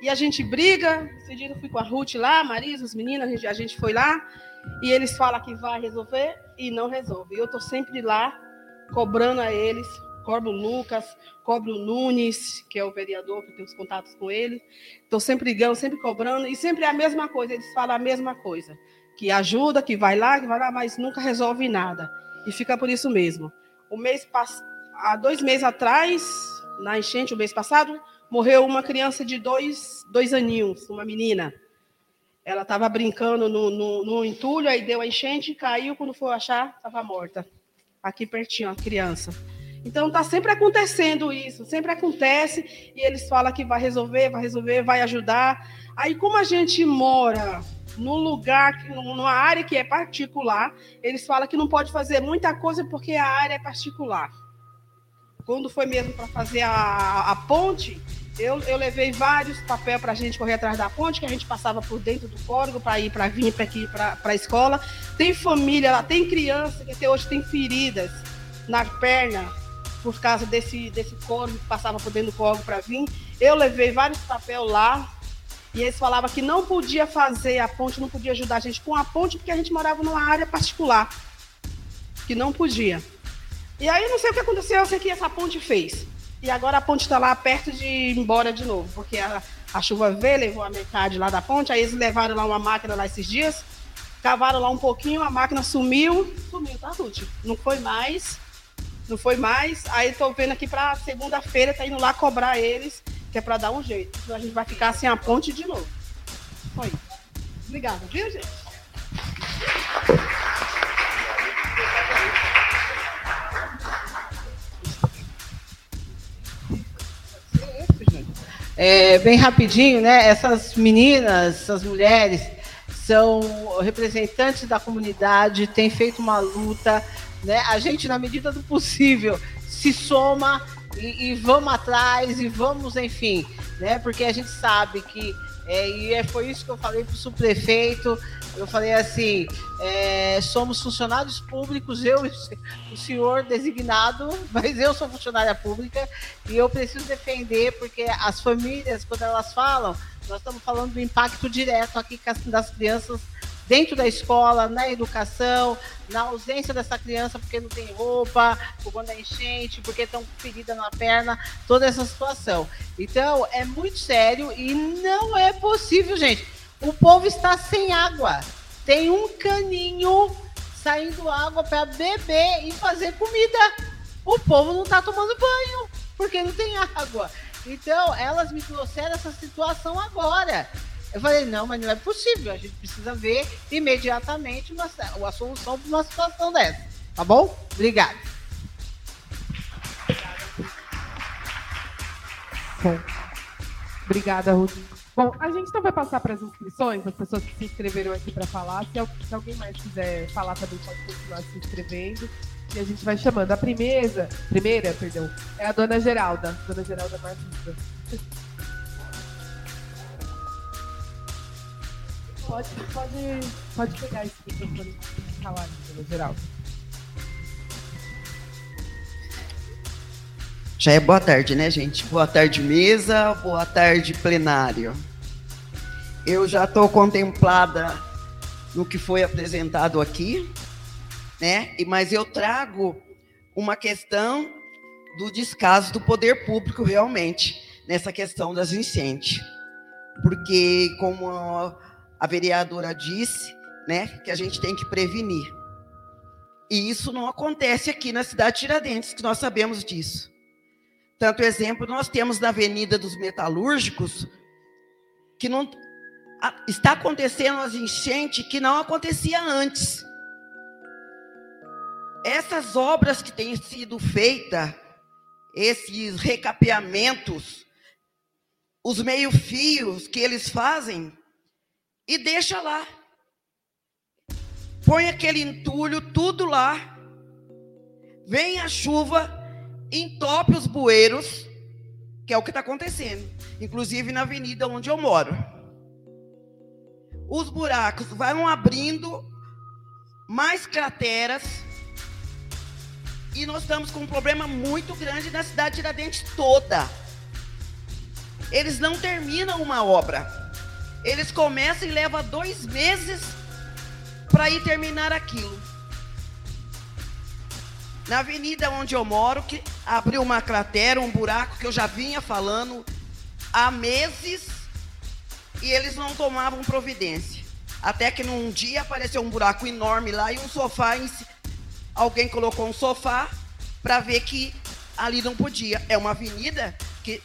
E a gente briga. Esse dia eu fui com a Ruth lá, a Marisa, os meninos, a gente, a gente foi lá. E eles falam que vai resolver e não resolve. E eu tô sempre lá, cobrando a eles. Cobro o Lucas, cobro o Nunes, que é o vereador, que tem os contatos com ele. Estou sempre ligando, sempre cobrando. E sempre é a mesma coisa, eles falam a mesma coisa. Que ajuda, que vai lá, que vai lá, mas nunca resolve nada. E fica por isso mesmo. O mês passado há dois meses atrás, na enchente, o mês passado, morreu uma criança de dois, dois aninhos, uma menina. Ela estava brincando no, no, no, entulho, aí deu a enchente, caiu, quando foi achar, estava morta. Aqui pertinho, a criança. Então está sempre acontecendo isso, sempre acontece, e eles falam que vai resolver, vai resolver, vai ajudar. Aí, como a gente mora num lugar, numa área que é particular, eles falam que não pode fazer muita coisa porque a área é particular quando foi mesmo para fazer a, a ponte, eu, eu, levei vários papéis para a gente correr atrás da ponte, que a gente passava por dentro do córrego para ir para vir para aqui para a escola. Tem família lá, tem criança que até hoje tem feridas na perna por causa desse, desse córrego que passava por dentro do córrego para vir. Eu levei vários papéis lá e eles falavam que não podia fazer a ponte, não podia ajudar a gente com a ponte porque a gente morava numa área particular, que não podia. E aí não sei o que aconteceu, eu sei que essa ponte fez. E agora a ponte está lá perto de ir embora de novo, porque a, a chuva veio, levou a metade lá da ponte, aí eles levaram lá uma máquina lá esses dias, cavaram lá um pouquinho, a máquina sumiu, sumiu, tá, Ruth? Não foi mais, não foi mais. Aí estou vendo aqui para segunda-feira, tá indo lá cobrar eles, que é para dar um jeito. Então a gente vai ficar sem a ponte de novo. Foi. Obrigada, viu, gente? É, bem rapidinho, né? Essas meninas, essas mulheres, são representantes da comunidade, têm feito uma luta, né? A gente, na medida do possível, se soma e, e vamos atrás e vamos, enfim, né? Porque a gente sabe que é, e é, foi isso que eu falei para o subprefeito. Eu falei assim: é, somos funcionários públicos, eu o senhor designado, mas eu sou funcionária pública e eu preciso defender, porque as famílias, quando elas falam, nós estamos falando do impacto direto aqui das crianças dentro da escola, na educação, na ausência dessa criança porque não tem roupa, por quando é enchente, porque estão ferida na perna, toda essa situação. Então, é muito sério e não é possível, gente. O povo está sem água. Tem um caninho saindo água para beber e fazer comida. O povo não está tomando banho porque não tem água. Então, elas me trouxeram essa situação agora. Eu falei, não, mas não é possível. A gente precisa ver imediatamente uma, uma solução para uma situação dessa. Tá bom? Obrigada. Bom, obrigada, Ruth. Bom, a gente então vai passar para as inscrições, as pessoas que se inscreveram aqui para falar. Se, alguém mais quiser falar também, pode continuar se inscrevendo. E a gente vai chamando. A primeira, primeira, perdão, é a dona Geralda. Dona Geralda Martins. Pode, pode, pode pegar esse microfone e falar, geral. Já é boa tarde, né, gente? Boa tarde, mesa. Boa tarde, plenário. Eu já estou contemplada no que foi apresentado aqui, né? Mas eu trago uma questão do descaso do poder público realmente nessa questão das enchentes. Porque, como a vereadora disse, né, que a gente tem que prevenir. E isso não acontece aqui na cidade de Tiradentes, que nós sabemos disso. Tanto exemplo nós temos na Avenida dos Metalúrgicos, que não está acontecendo as enchentes que não acontecia antes. Essas obras que têm sido feitas, esses recapeamentos, os meio-fios que eles fazem, e deixa lá. Põe aquele entulho tudo lá. Vem a chuva, entope os bueiros, que é o que está acontecendo, inclusive na avenida onde eu moro. Os buracos vão abrindo mais crateras e nós estamos com um problema muito grande na cidade de Tiradentes toda. Eles não terminam uma obra. Eles começam e levam dois meses para ir terminar aquilo. Na avenida onde eu moro, que abriu uma cratera, um buraco que eu já vinha falando há meses e eles não tomavam providência. Até que num dia apareceu um buraco enorme lá e um sofá. Em... Alguém colocou um sofá para ver que ali não podia. É uma avenida que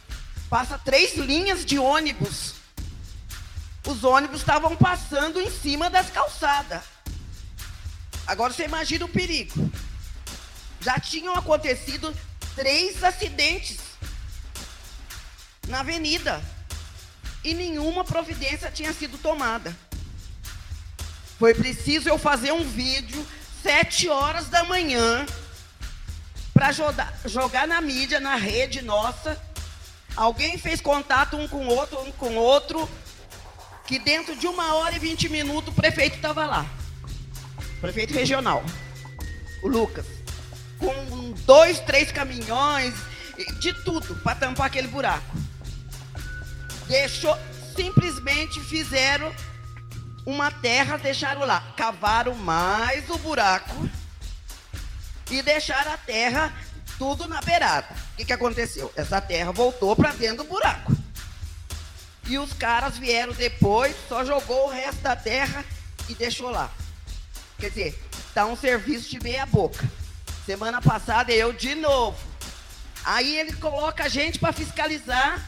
passa três linhas de ônibus. Os ônibus estavam passando em cima das calçadas. Agora você imagina o perigo. Já tinham acontecido três acidentes na avenida e nenhuma providência tinha sido tomada. Foi preciso eu fazer um vídeo sete horas da manhã para jogar na mídia, na rede nossa. Alguém fez contato um com o outro, um com o outro, que dentro de uma hora e vinte minutos o prefeito estava lá prefeito regional, o Lucas, com dois, três caminhões, de tudo, para tampar aquele buraco. Deixou, simplesmente fizeram uma terra, deixaram lá, cavaram mais o buraco e deixaram a terra tudo na beirada. O que, que aconteceu? Essa terra voltou para dentro do buraco. E os caras vieram depois, só jogou o resto da terra e deixou lá. Quer dizer, tá um serviço de meia boca. Semana passada eu de novo. Aí ele coloca a gente para fiscalizar,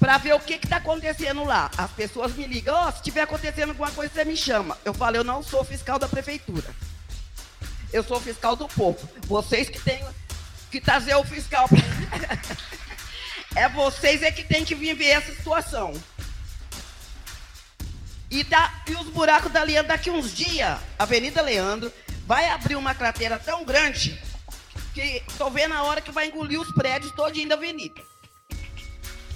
para ver o que está acontecendo lá. As pessoas me ligam, oh, se estiver acontecendo alguma coisa, você me chama. Eu falo, eu não sou fiscal da prefeitura. Eu sou fiscal do povo. Vocês que têm que trazer o fiscal. é vocês é que tem que viver essa situação. E, tá, e os buracos da Leandro, daqui uns dias, Avenida Leandro, vai abrir uma cratera tão grande que estou vendo a hora que vai engolir os prédios todinho da avenida.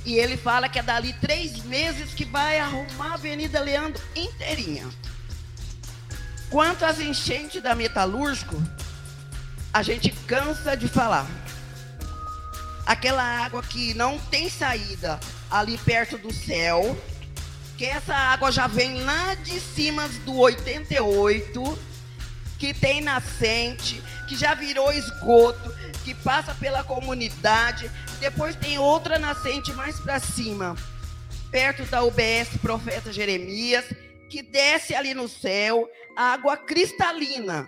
E ele fala que é dali três meses que vai arrumar a Avenida Leandro inteirinha. Quanto às enchentes da Metalúrgico, a gente cansa de falar. Aquela água que não tem saída ali perto do céu, que essa água já vem lá de cima do 88, que tem nascente, que já virou esgoto, que passa pela comunidade. Depois tem outra nascente mais para cima, perto da UBS Profeta Jeremias, que desce ali no céu, água cristalina.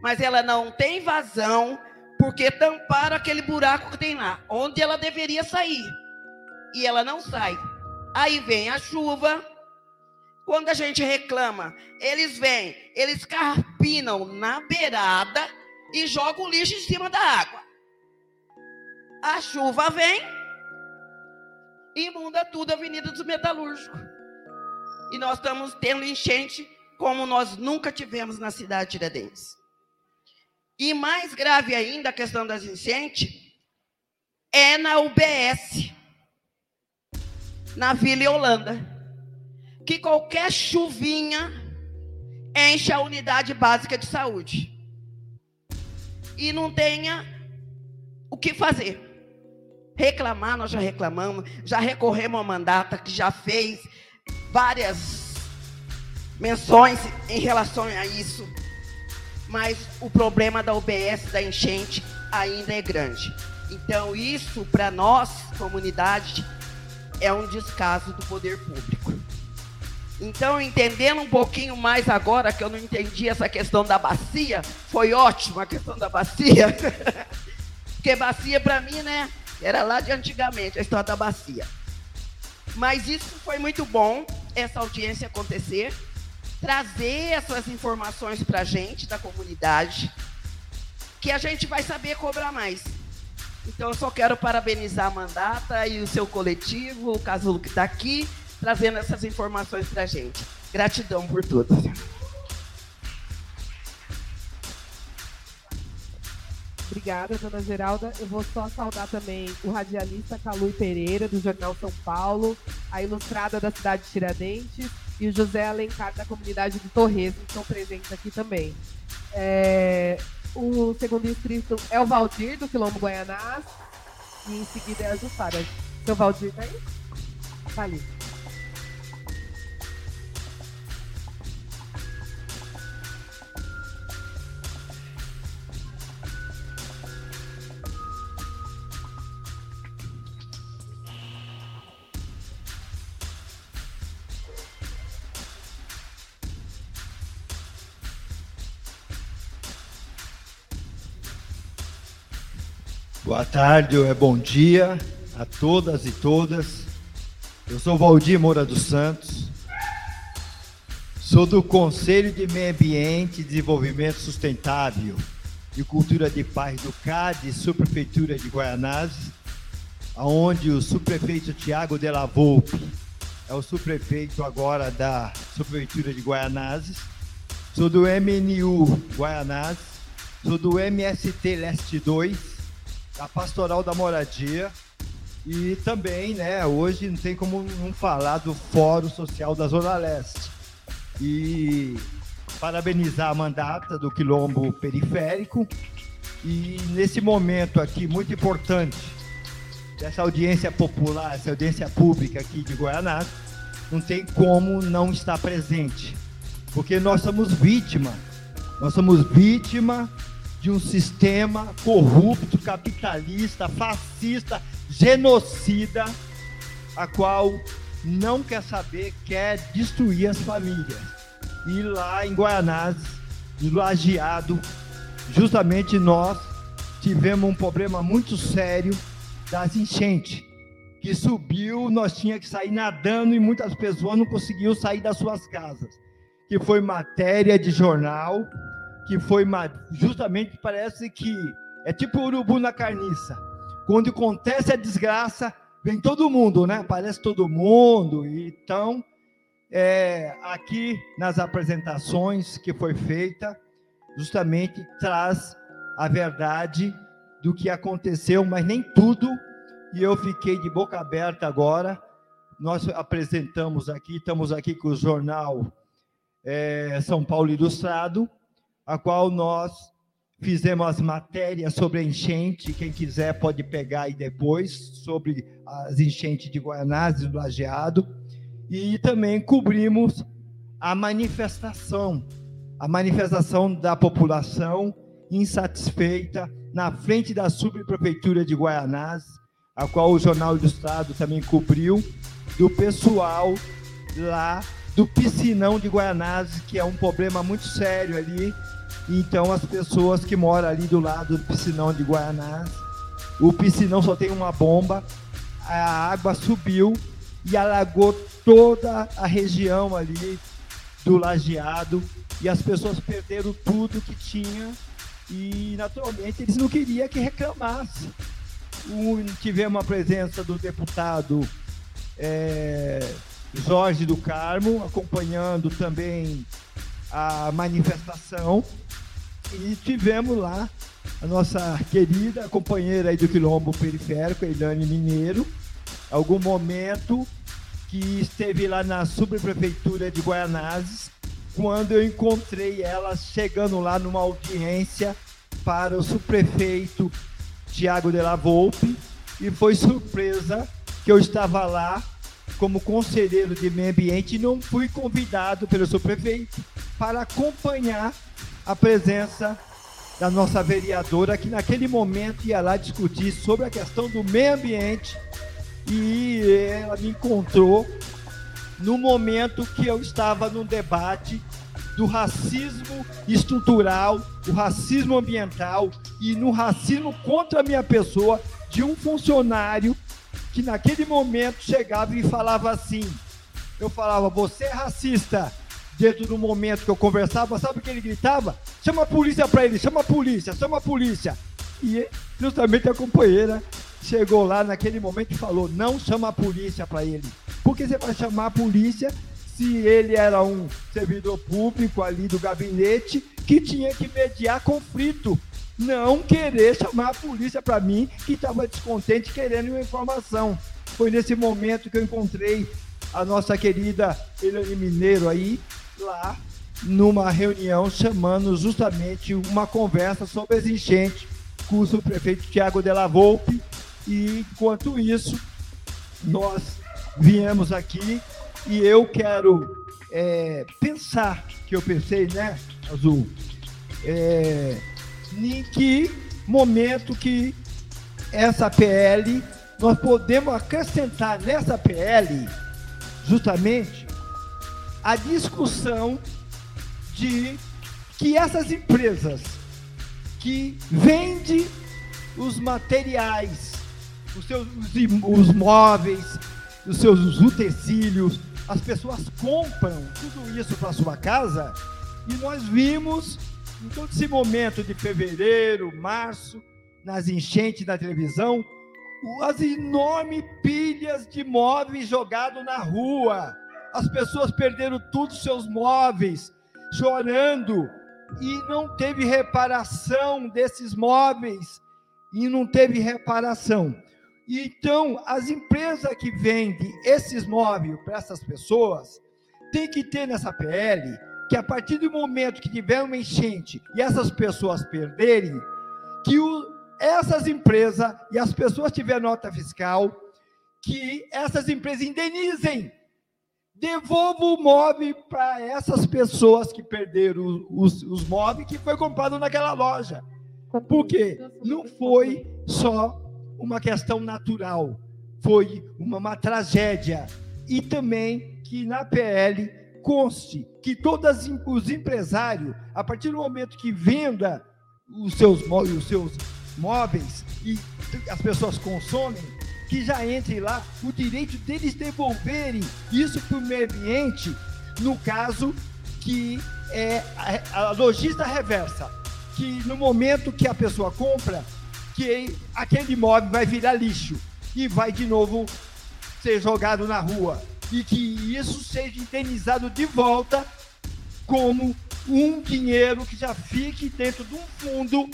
Mas ela não tem vazão, porque tamparam aquele buraco que tem lá, onde ela deveria sair. E ela não sai. Aí vem a chuva. Quando a gente reclama, eles vêm, eles carpinam na beirada e jogam o lixo em cima da água. A chuva vem e imunda tudo a Avenida dos Metalúrgicos. E nós estamos tendo enchente como nós nunca tivemos na cidade de Tiradentes. E mais grave ainda a questão das enchentes é na UBS na Vila Holanda. Que qualquer chuvinha enche a unidade básica de saúde. E não tenha o que fazer. Reclamar, nós já reclamamos, já recorremos a mandata que já fez várias menções em relação a isso. Mas o problema da UBS, da enchente, ainda é grande. Então, isso, para nós, comunidade, é um descaso do poder público. Então, entendendo um pouquinho mais agora, que eu não entendi essa questão da bacia, foi ótimo a questão da bacia. Porque bacia, para mim, né, era lá de antigamente, a história da bacia. Mas isso foi muito bom, essa audiência acontecer, trazer essas informações para a gente, da comunidade, que a gente vai saber cobrar mais. Então, eu só quero parabenizar a Mandata e o seu coletivo, o Casulo que está aqui, trazendo essas informações para a gente. Gratidão por tudo. Obrigada, dona Geralda. Eu vou só saudar também o radialista Calui Pereira, do Jornal São Paulo, a ilustrada da cidade de Tiradentes e o José Alencar, da comunidade de Torres, que estão presentes aqui também. É, o segundo inscrito é o Valdir, do Quilombo Guaianás, e em seguida é a Jussara. Seu Valdir tá aí? Tá ali. Boa tarde ou é bom dia a todas e todas. Eu sou Valdir Moura dos Santos. Sou do Conselho de Meio Ambiente e Desenvolvimento Sustentável e Cultura de Paz do CAD, Subprefeitura de Guaianazes, onde o subprefeito Tiago Della Volpe é o subprefeito agora da Subprefeitura de Guaianazes. Sou do MNU Guaianazes, sou do MST Leste 2 a Pastoral da Moradia. E também, né, hoje não tem como não falar do Fórum Social da Zona Leste. E parabenizar a mandata do Quilombo Periférico. E nesse momento aqui, muito importante, dessa audiência popular, essa audiência pública aqui de Goianá, não tem como não estar presente. Porque nós somos vítima. Nós somos vítima de um sistema corrupto, capitalista, fascista, genocida, a qual não quer saber, quer destruir as famílias. E lá em Guaianazes, em Lajeado, justamente nós tivemos um problema muito sério das enchentes, que subiu, nós tínhamos que sair nadando e muitas pessoas não conseguiam sair das suas casas. Que foi matéria de jornal, que foi justamente parece que é tipo urubu na carniça. Quando acontece a desgraça, vem todo mundo, né? Aparece todo mundo. Então, é, aqui nas apresentações que foi feita, justamente traz a verdade do que aconteceu, mas nem tudo. E eu fiquei de boca aberta agora. Nós apresentamos aqui, estamos aqui com o jornal é, São Paulo Ilustrado a qual nós fizemos as matérias sobre a enchente, quem quiser pode pegar aí depois, sobre as enchentes de Guaianazes, do Lajeado, e também cobrimos a manifestação, a manifestação da população insatisfeita na frente da subprefeitura de Guaianazes, a qual o Jornal do Estado também cobriu, do pessoal lá do piscinão de Guaianazes, que é um problema muito sério ali, então as pessoas que moram ali do lado do piscinão de Guaraná, o piscinão só tem uma bomba, a água subiu e alagou toda a região ali do lajeado e as pessoas perderam tudo que tinha e naturalmente eles não queriam que reclamasse. Um, tivemos a presença do deputado é, Jorge do Carmo, acompanhando também a manifestação. E tivemos lá a nossa querida companheira aí do Quilombo Periférico, Elane Mineiro, algum momento que esteve lá na subprefeitura de Guaianazes, quando eu encontrei ela chegando lá numa audiência para o subprefeito Tiago de la Volpe, e foi surpresa que eu estava lá como conselheiro de meio ambiente e não fui convidado pelo seu prefeito para acompanhar a presença da nossa vereadora, que naquele momento ia lá discutir sobre a questão do meio ambiente e ela me encontrou no momento que eu estava num debate do racismo estrutural, do racismo ambiental e no racismo contra a minha pessoa de um funcionário que naquele momento chegava e falava assim. Eu falava, você é racista. Dentro do momento que eu conversava, sabe o que ele gritava? Chama a polícia para ele, chama a polícia, chama a polícia. E justamente a companheira chegou lá naquele momento e falou: não chama a polícia para ele. Porque você vai chamar a polícia se ele era um servidor público ali do gabinete que tinha que mediar conflito. Não querer chamar a polícia para mim que estava descontente querendo uma informação. Foi nesse momento que eu encontrei a nossa querida Elane Mineiro aí, lá, numa reunião, chamando justamente uma conversa sobre as enchentes com o prefeito Tiago Della Volpe. E enquanto isso, nós viemos aqui e eu quero é, pensar, que eu pensei, né, Azul, é, em que momento que essa PL, nós podemos acrescentar nessa PL, justamente, a discussão de que essas empresas que vendem os materiais, os seus os, os móveis, os seus utensílios, as pessoas compram tudo isso para sua casa e nós vimos em todo esse momento de fevereiro, março, nas enchentes da televisão, as enormes pilhas de móveis jogados na rua. As pessoas perderam todos seus móveis, chorando, e não teve reparação desses móveis, e não teve reparação. Então, as empresas que vendem esses móveis para essas pessoas, tem que ter nessa PL que a partir do momento que tiver uma enchente e essas pessoas perderem, que o, essas empresas e as pessoas tiverem nota fiscal, que essas empresas indenizem, devolvam o móvel para essas pessoas que perderam os, os móveis que foi comprado naquela loja. Porque não foi só uma questão natural, foi uma, uma tragédia. E também que na PL conste que todos os empresários, a partir do momento que venda os seus, os seus móveis e as pessoas consomem, que já entre lá o direito deles devolverem isso para o meio ambiente, no caso que é a, a logística reversa, que no momento que a pessoa compra, que aquele imóvel vai virar lixo e vai de novo ser jogado na rua. E que isso seja indenizado de volta como um dinheiro que já fique dentro de um fundo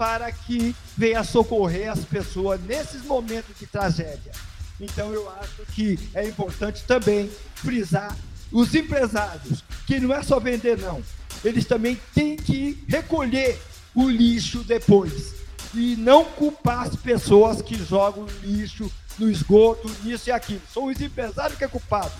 para que venha socorrer as pessoas nesses momentos de tragédia. Então eu acho que é importante também frisar os empresários, que não é só vender não, eles também têm que recolher o lixo depois e não culpar as pessoas que jogam lixo no esgoto, nisso e aquilo. São os empresários que é culpado.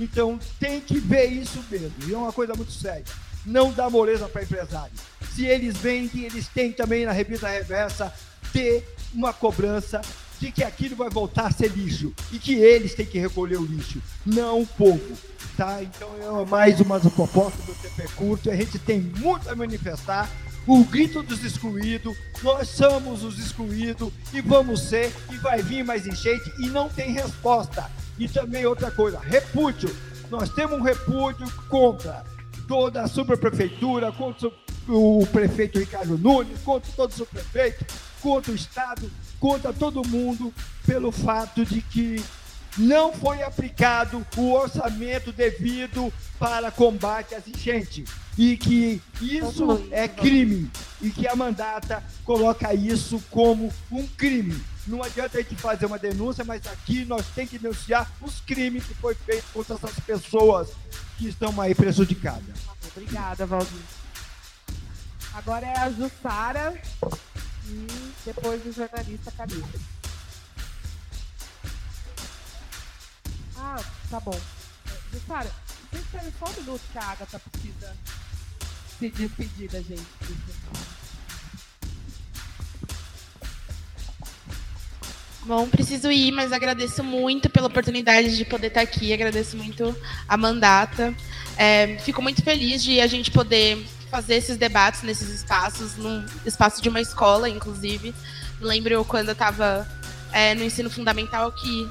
Então tem que ver isso mesmo. E é uma coisa muito séria. Não dá moleza para empresário. Se eles vendem, eles têm também na revista reversa ter uma cobrança de que aquilo vai voltar a ser lixo e que eles têm que recolher o lixo, não o povo. Tá? Então é mais uma proposta do TP Curto. A gente tem muito a manifestar o grito dos excluídos, nós somos os excluídos e vamos ser, e vai vir mais enchente e não tem resposta. E também outra coisa, repúdio. Nós temos um repúdio contra toda a superprefeitura, contra o prefeito Ricardo Nunes, contra todos os prefeitos, contra o Estado, contra todo mundo, pelo fato de que não foi aplicado o orçamento devido para combate às enchentes. E que isso é crime. E que a mandata coloca isso como um crime. Não adianta a gente fazer uma denúncia, mas aqui nós temos que denunciar os crimes que foi feito contra essas pessoas que estão aí prejudicadas. Obrigada, Valdir. Agora é a Jussara. E depois o jornalista Calil. Ah, tá bom. Jussara, vocês esperem só um minuto que a Agatha precisa se despedir da gente. Bom, preciso ir, mas agradeço muito pela oportunidade de poder estar aqui. Agradeço muito a mandata. É, fico muito feliz de a gente poder fazer esses debates nesses espaços, num espaço de uma escola, inclusive. Lembro quando eu estava é, no ensino fundamental que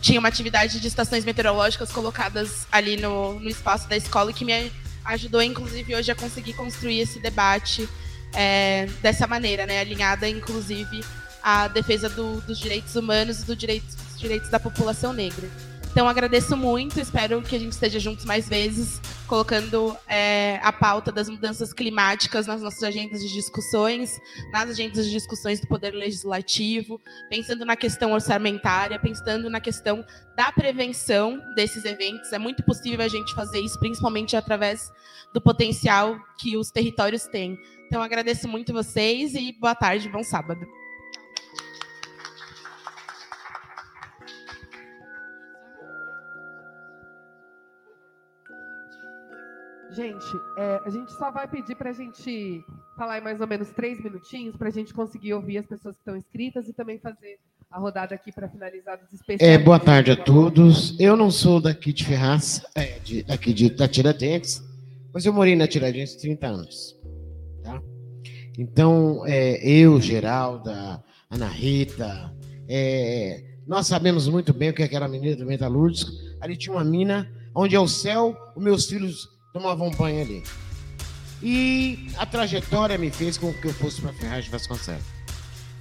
tinha uma atividade de estações meteorológicas colocadas ali no, no espaço da escola que me ajudou, inclusive, hoje a conseguir construir esse debate é, dessa maneira, né, alinhada, inclusive, à defesa do, dos direitos humanos e do direito, dos direitos da população negra. Então, agradeço muito, espero que a gente esteja juntos mais vezes, colocando é, a pauta das mudanças climáticas nas nossas agendas de discussões, nas agendas de discussões do Poder Legislativo, pensando na questão orçamentária, pensando na questão da prevenção desses eventos. É muito possível a gente fazer isso, principalmente através do potencial que os territórios têm. Então, agradeço muito vocês e boa tarde, bom sábado. Gente, é, a gente só vai pedir para a gente falar em mais ou menos três minutinhos para a gente conseguir ouvir as pessoas que estão inscritas e também fazer a rodada aqui para finalizar os. É, boa tarde a todos. Eu não sou daqui de Ferraz, é, de, daqui de, da Tiradentes, mas eu morei na Tiradentes 30 anos. Tá? Então, é, eu, Geralda, Ana Rita, é, nós sabemos muito bem o que é aquela menina do Metalúrgico. Ali tinha uma mina onde é o céu, os meus filhos tomavam banho ali. E a trajetória me fez com que eu fosse para Ferraz de Vasconcelos.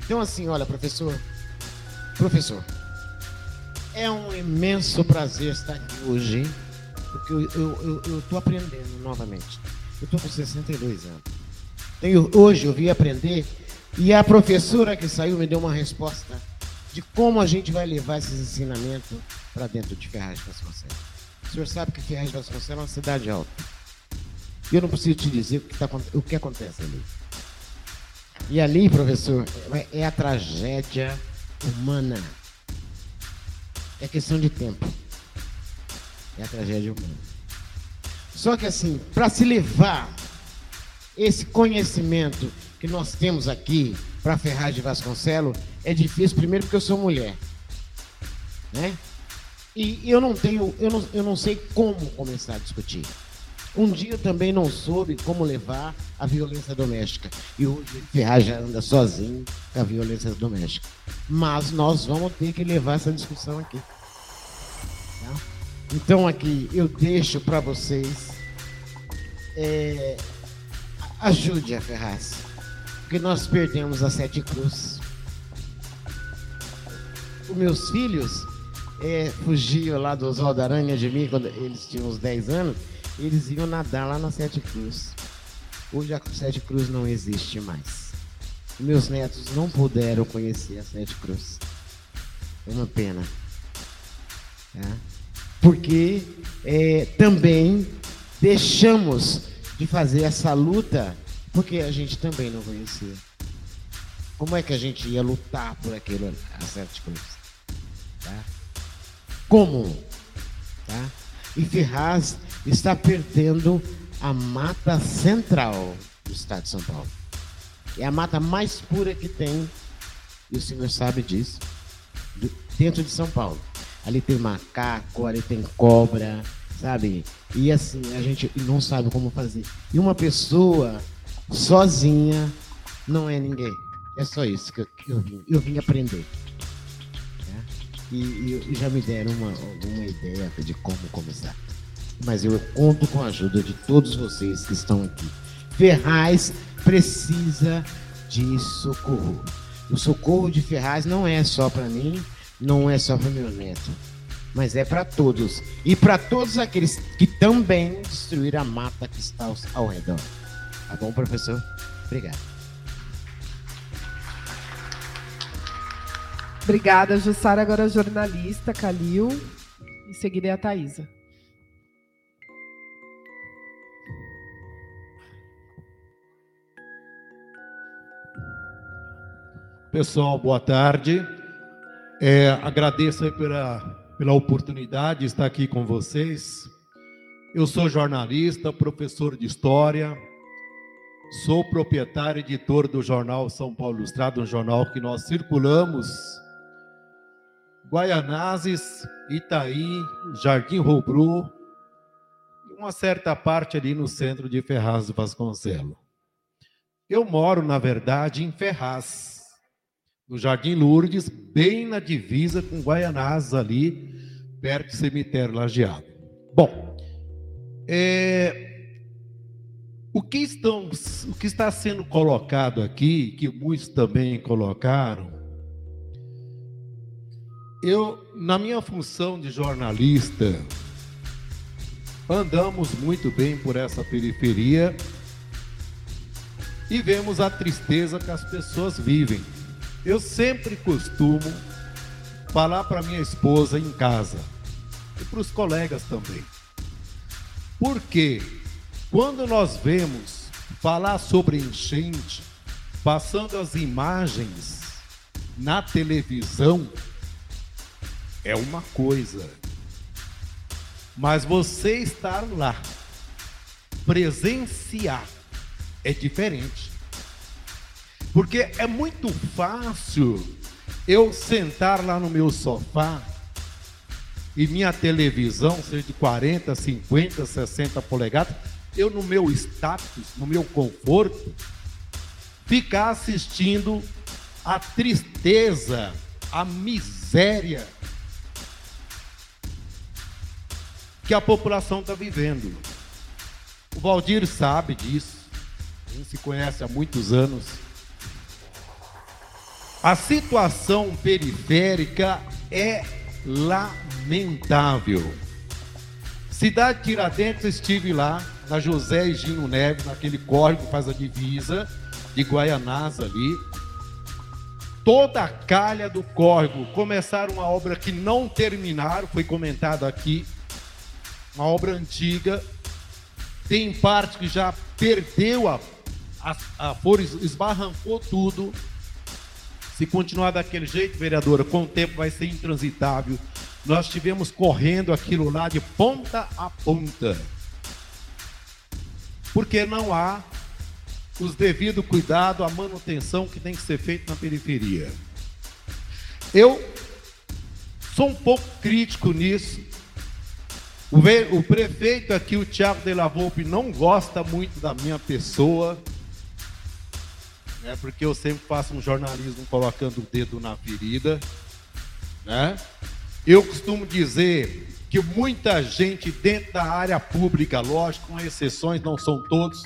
Então, assim, olha, professor, professor, é um imenso prazer estar aqui hoje, porque eu estou aprendendo novamente. Eu estou com 62 anos. Então, hoje eu vim aprender e a professora que saiu me deu uma resposta de como a gente vai levar esses ensinamentos para dentro de Ferraz de Vasconcelos. O senhor sabe que Ferraz de Vasconcelos é uma cidade alta. E eu não preciso te dizer o que, tá, o que acontece ali. E ali, professor, é a tragédia humana. É questão de tempo. É a tragédia humana. Só que assim, para se levar esse conhecimento que nós temos aqui para Ferraz de Vasconcelos, é difícil, primeiro porque eu sou mulher. Né? E eu não tenho, eu não, eu não sei como começar a discutir. Um dia também não soube como levar a violência doméstica. E hoje Ferraz já anda sozinho com a violência doméstica. Mas nós vamos ter que levar essa discussão aqui. Tá? Então aqui eu deixo para vocês. É, ajude a Ferraz. Porque nós perdemos a Sete Cruz. Os meus filhos é, fugiam lá do Oswaldo Aranha de mim quando eles tinham uns 10 anos, eles iam nadar lá na Sete Cruz. Hoje a Sete Cruz não existe mais. Meus netos não puderam conhecer a Sete Cruz. É uma pena. Tá? Porque é, também deixamos de fazer essa luta porque a gente também não conhecia. Como é que a gente ia lutar por aquilo, a Sete Cruz? Tá? Como? Tá? E Ferraz está perdendo a mata central do estado de São Paulo. É a mata mais pura que tem, e o senhor sabe disso, dentro de São Paulo. Ali tem macaco, ali tem cobra, sabe? E assim, a gente não sabe como fazer. E uma pessoa sozinha não é ninguém. É só isso que eu, eu. Eu vim aprender. E, e, já me deram uma, uma ideia de como começar. Mas eu conto com a ajuda de todos vocês que estão aqui. Ferraz precisa de socorro. O socorro de Ferraz não é só para mim, não é só para meu neto, mas é para todos e para todos aqueles que também destruíram a mata que está ao redor. Tá bom, professor? Obrigado. Obrigada, Jussara. Agora a jornalista, Calil. Em seguida é a Thaisa. Pessoal, boa tarde. É, agradeço pela, pela oportunidade de estar aqui com vocês. Eu sou jornalista, professor de história, sou proprietário e editor do jornal São Paulo Ilustrado, um jornal que nós circulamos Guaianazes, Itaí, Jardim Roubru, e uma certa parte ali no centro de Ferraz do Vasconcelos. Eu moro, na verdade, em Ferraz, no Jardim Lourdes, bem na divisa com Guaianazes ali, perto do cemitério Lajeado. Bom, é, o, que estão, o que está sendo colocado aqui, que muitos também colocaram, eu, na minha função de jornalista, andamos muito bem por essa periferia e vemos a tristeza que as pessoas vivem. Eu sempre costumo falar para minha esposa em casa e para os colegas também. Porque quando nós vemos falar sobre enchente, passando as imagens na televisão, é uma coisa. Mas você estar lá, presenciar, é diferente. Porque é muito fácil eu sentar lá no meu sofá e minha televisão ser de 40, 50, 60 polegadas, eu no meu status, no meu conforto, ficar assistindo a tristeza, a miséria que a população está vivendo. O Valdir sabe disso, a gente se conhece há muitos anos. A situação periférica é lamentável. Cidade Tiradentes, estive lá, na José Gino Neves, naquele córrego que faz a divisa de Guaianás ali. Toda a calha do córrego começaram uma obra que não terminaram, foi comentado aqui, uma obra antiga, tem parte que já perdeu a, a, a for, esbarrancou tudo. Se continuar daquele jeito, vereadora, com o tempo vai ser intransitável. Nós tivemos correndo aquilo lá de ponta a ponta. Porque não há os devido cuidado, a manutenção que tem que ser feita na periferia. Eu sou um pouco crítico nisso, o, prefeito aqui, o Tiago de la Volpe, não gosta muito da minha pessoa, né, porque eu sempre faço um jornalismo colocando o dedo na ferida. Né? Eu costumo dizer que muita gente dentro da área pública, lógico, com exceções, não são todos,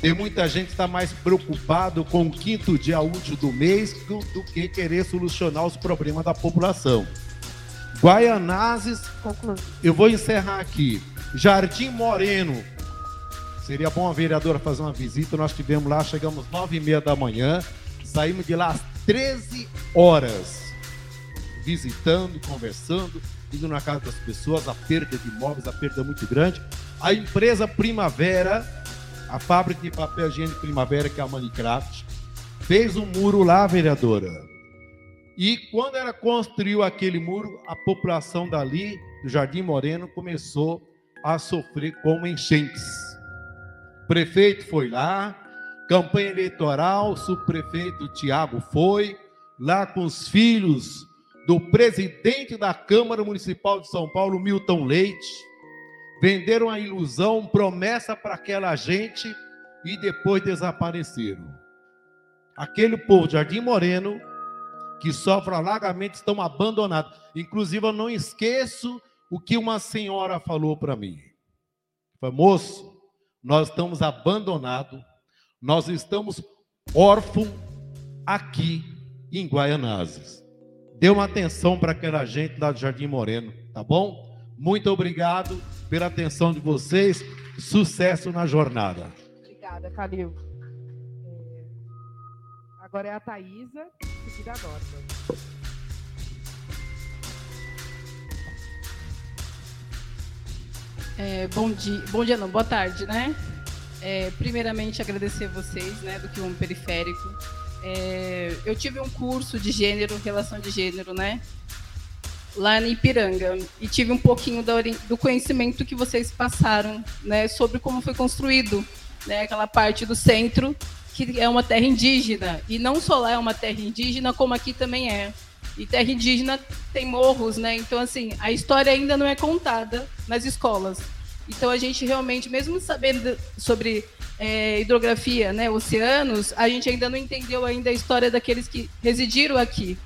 tem muita gente que está mais preocupado com o quinto dia útil do mês do, do que querer solucionar os problemas da população. Guaianazes, eu vou encerrar aqui. Jardim Moreno, seria bom a vereadora fazer uma visita. Nós tivemos lá, chegamos nove e meia da manhã, saímos de lá às 13 horas, visitando, conversando, indo na casa das pessoas. A perda de imóveis, a perda é muito grande. A empresa Primavera, a fábrica de papel higiênico Primavera, que é a Manicraft, fez um muro lá, vereadora e quando ela construiu aquele muro, a população dali, do Jardim Moreno, começou a sofrer com enchentes. O prefeito foi lá, campanha eleitoral, o subprefeito Tiago foi, lá com os filhos do presidente da Câmara Municipal de São Paulo, Milton Leite, venderam a ilusão, promessa para aquela gente e depois desapareceram. Aquele povo de Jardim Moreno que sofrem alagamento estão abandonados. Inclusive, eu não esqueço o que uma senhora falou para mim. Foi, moço, nós estamos abandonados, nós estamos órfãos aqui em Guaianazes. Dê uma atenção para aquela gente lá do Jardim Moreno, tá bom? Muito obrigado pela atenção de vocês. Sucesso na jornada. Obrigada, Calil. É... Agora é a Thaisa seguida a Norma. É, bom dia, bom dia não, boa tarde, né? É, primeiramente agradecer a vocês, né, do que um periférico. é, eu tive um curso de gênero, relação de gênero, né? Lá em Ipiranga. E tive um pouquinho do conhecimento que vocês passaram, né? Sobre como foi construído, né? Aquela parte do centro, que é uma terra indígena. E não só lá é uma terra indígena, como aqui também é. E terra indígena tem morros, né? Então, assim, a história ainda não é contada nas escolas. Então, a gente realmente, mesmo sabendo sobre é, hidrografia, né, oceanos, a gente ainda não entendeu ainda a história daqueles que residiram aqui.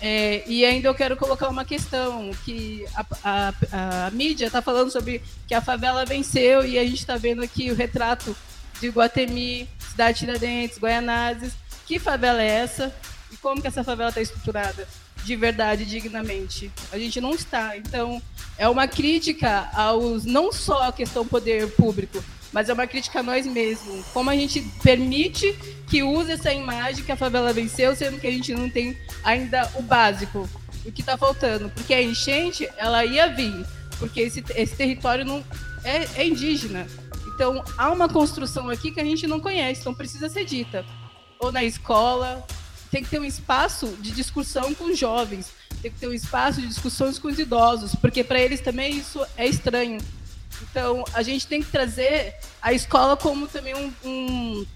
É, e ainda eu quero colocar uma questão, que a, a, a mídia está falando sobre que a favela venceu e a gente está vendo aqui o retrato de Guatemi, Cidade Tiradentes, Guaianazes. Que favela é essa? E como que essa favela está estruturada? De verdade, dignamente. A gente não está. Então, é uma crítica aos não só a questão poder público, mas é uma crítica a nós mesmos. Como a gente permite que use essa imagem que a favela venceu, sendo que a gente não tem ainda o básico, o que está faltando. Porque a enchente, ela ia vir, porque esse, esse território não é, é indígena. Então, há uma construção aqui que a gente não conhece, então precisa ser dita. Ou na escola, tem que ter um espaço de discussão com os jovens, tem que ter um espaço de discussões com os idosos, porque para eles também isso é estranho. Então, a gente tem que trazer a escola como também um, um,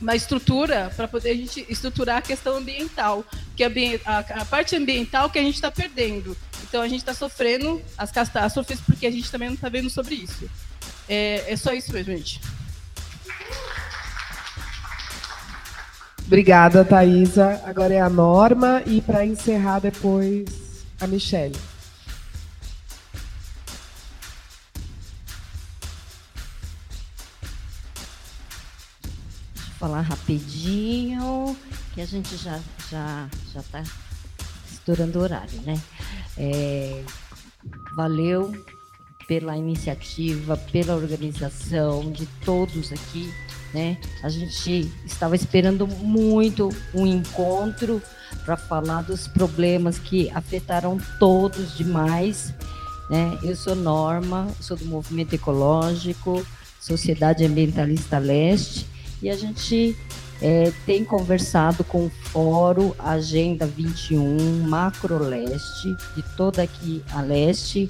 uma estrutura para poder a gente estruturar a questão ambiental, que a, a parte ambiental que a gente está perdendo. Então, a gente está sofrendo as catástrofes porque a gente também não está vendo sobre isso. É, é só isso mesmo, gente. Obrigada, Thaisa. Agora é a Norma e para encerrar depois a Michelle. falar rapidinho, que a gente já já já está estourando o horário, né? É, valeu pela iniciativa, pela organização de todos aqui, né? A gente estava esperando muito um encontro para falar dos problemas que afetaram todos demais, né? Eu sou Norma, sou do Movimento Ecológico, Sociedade Ambientalista Leste, e a gente é, tem conversado com o Fórum Agenda 21 Macro Leste, de toda aqui a leste,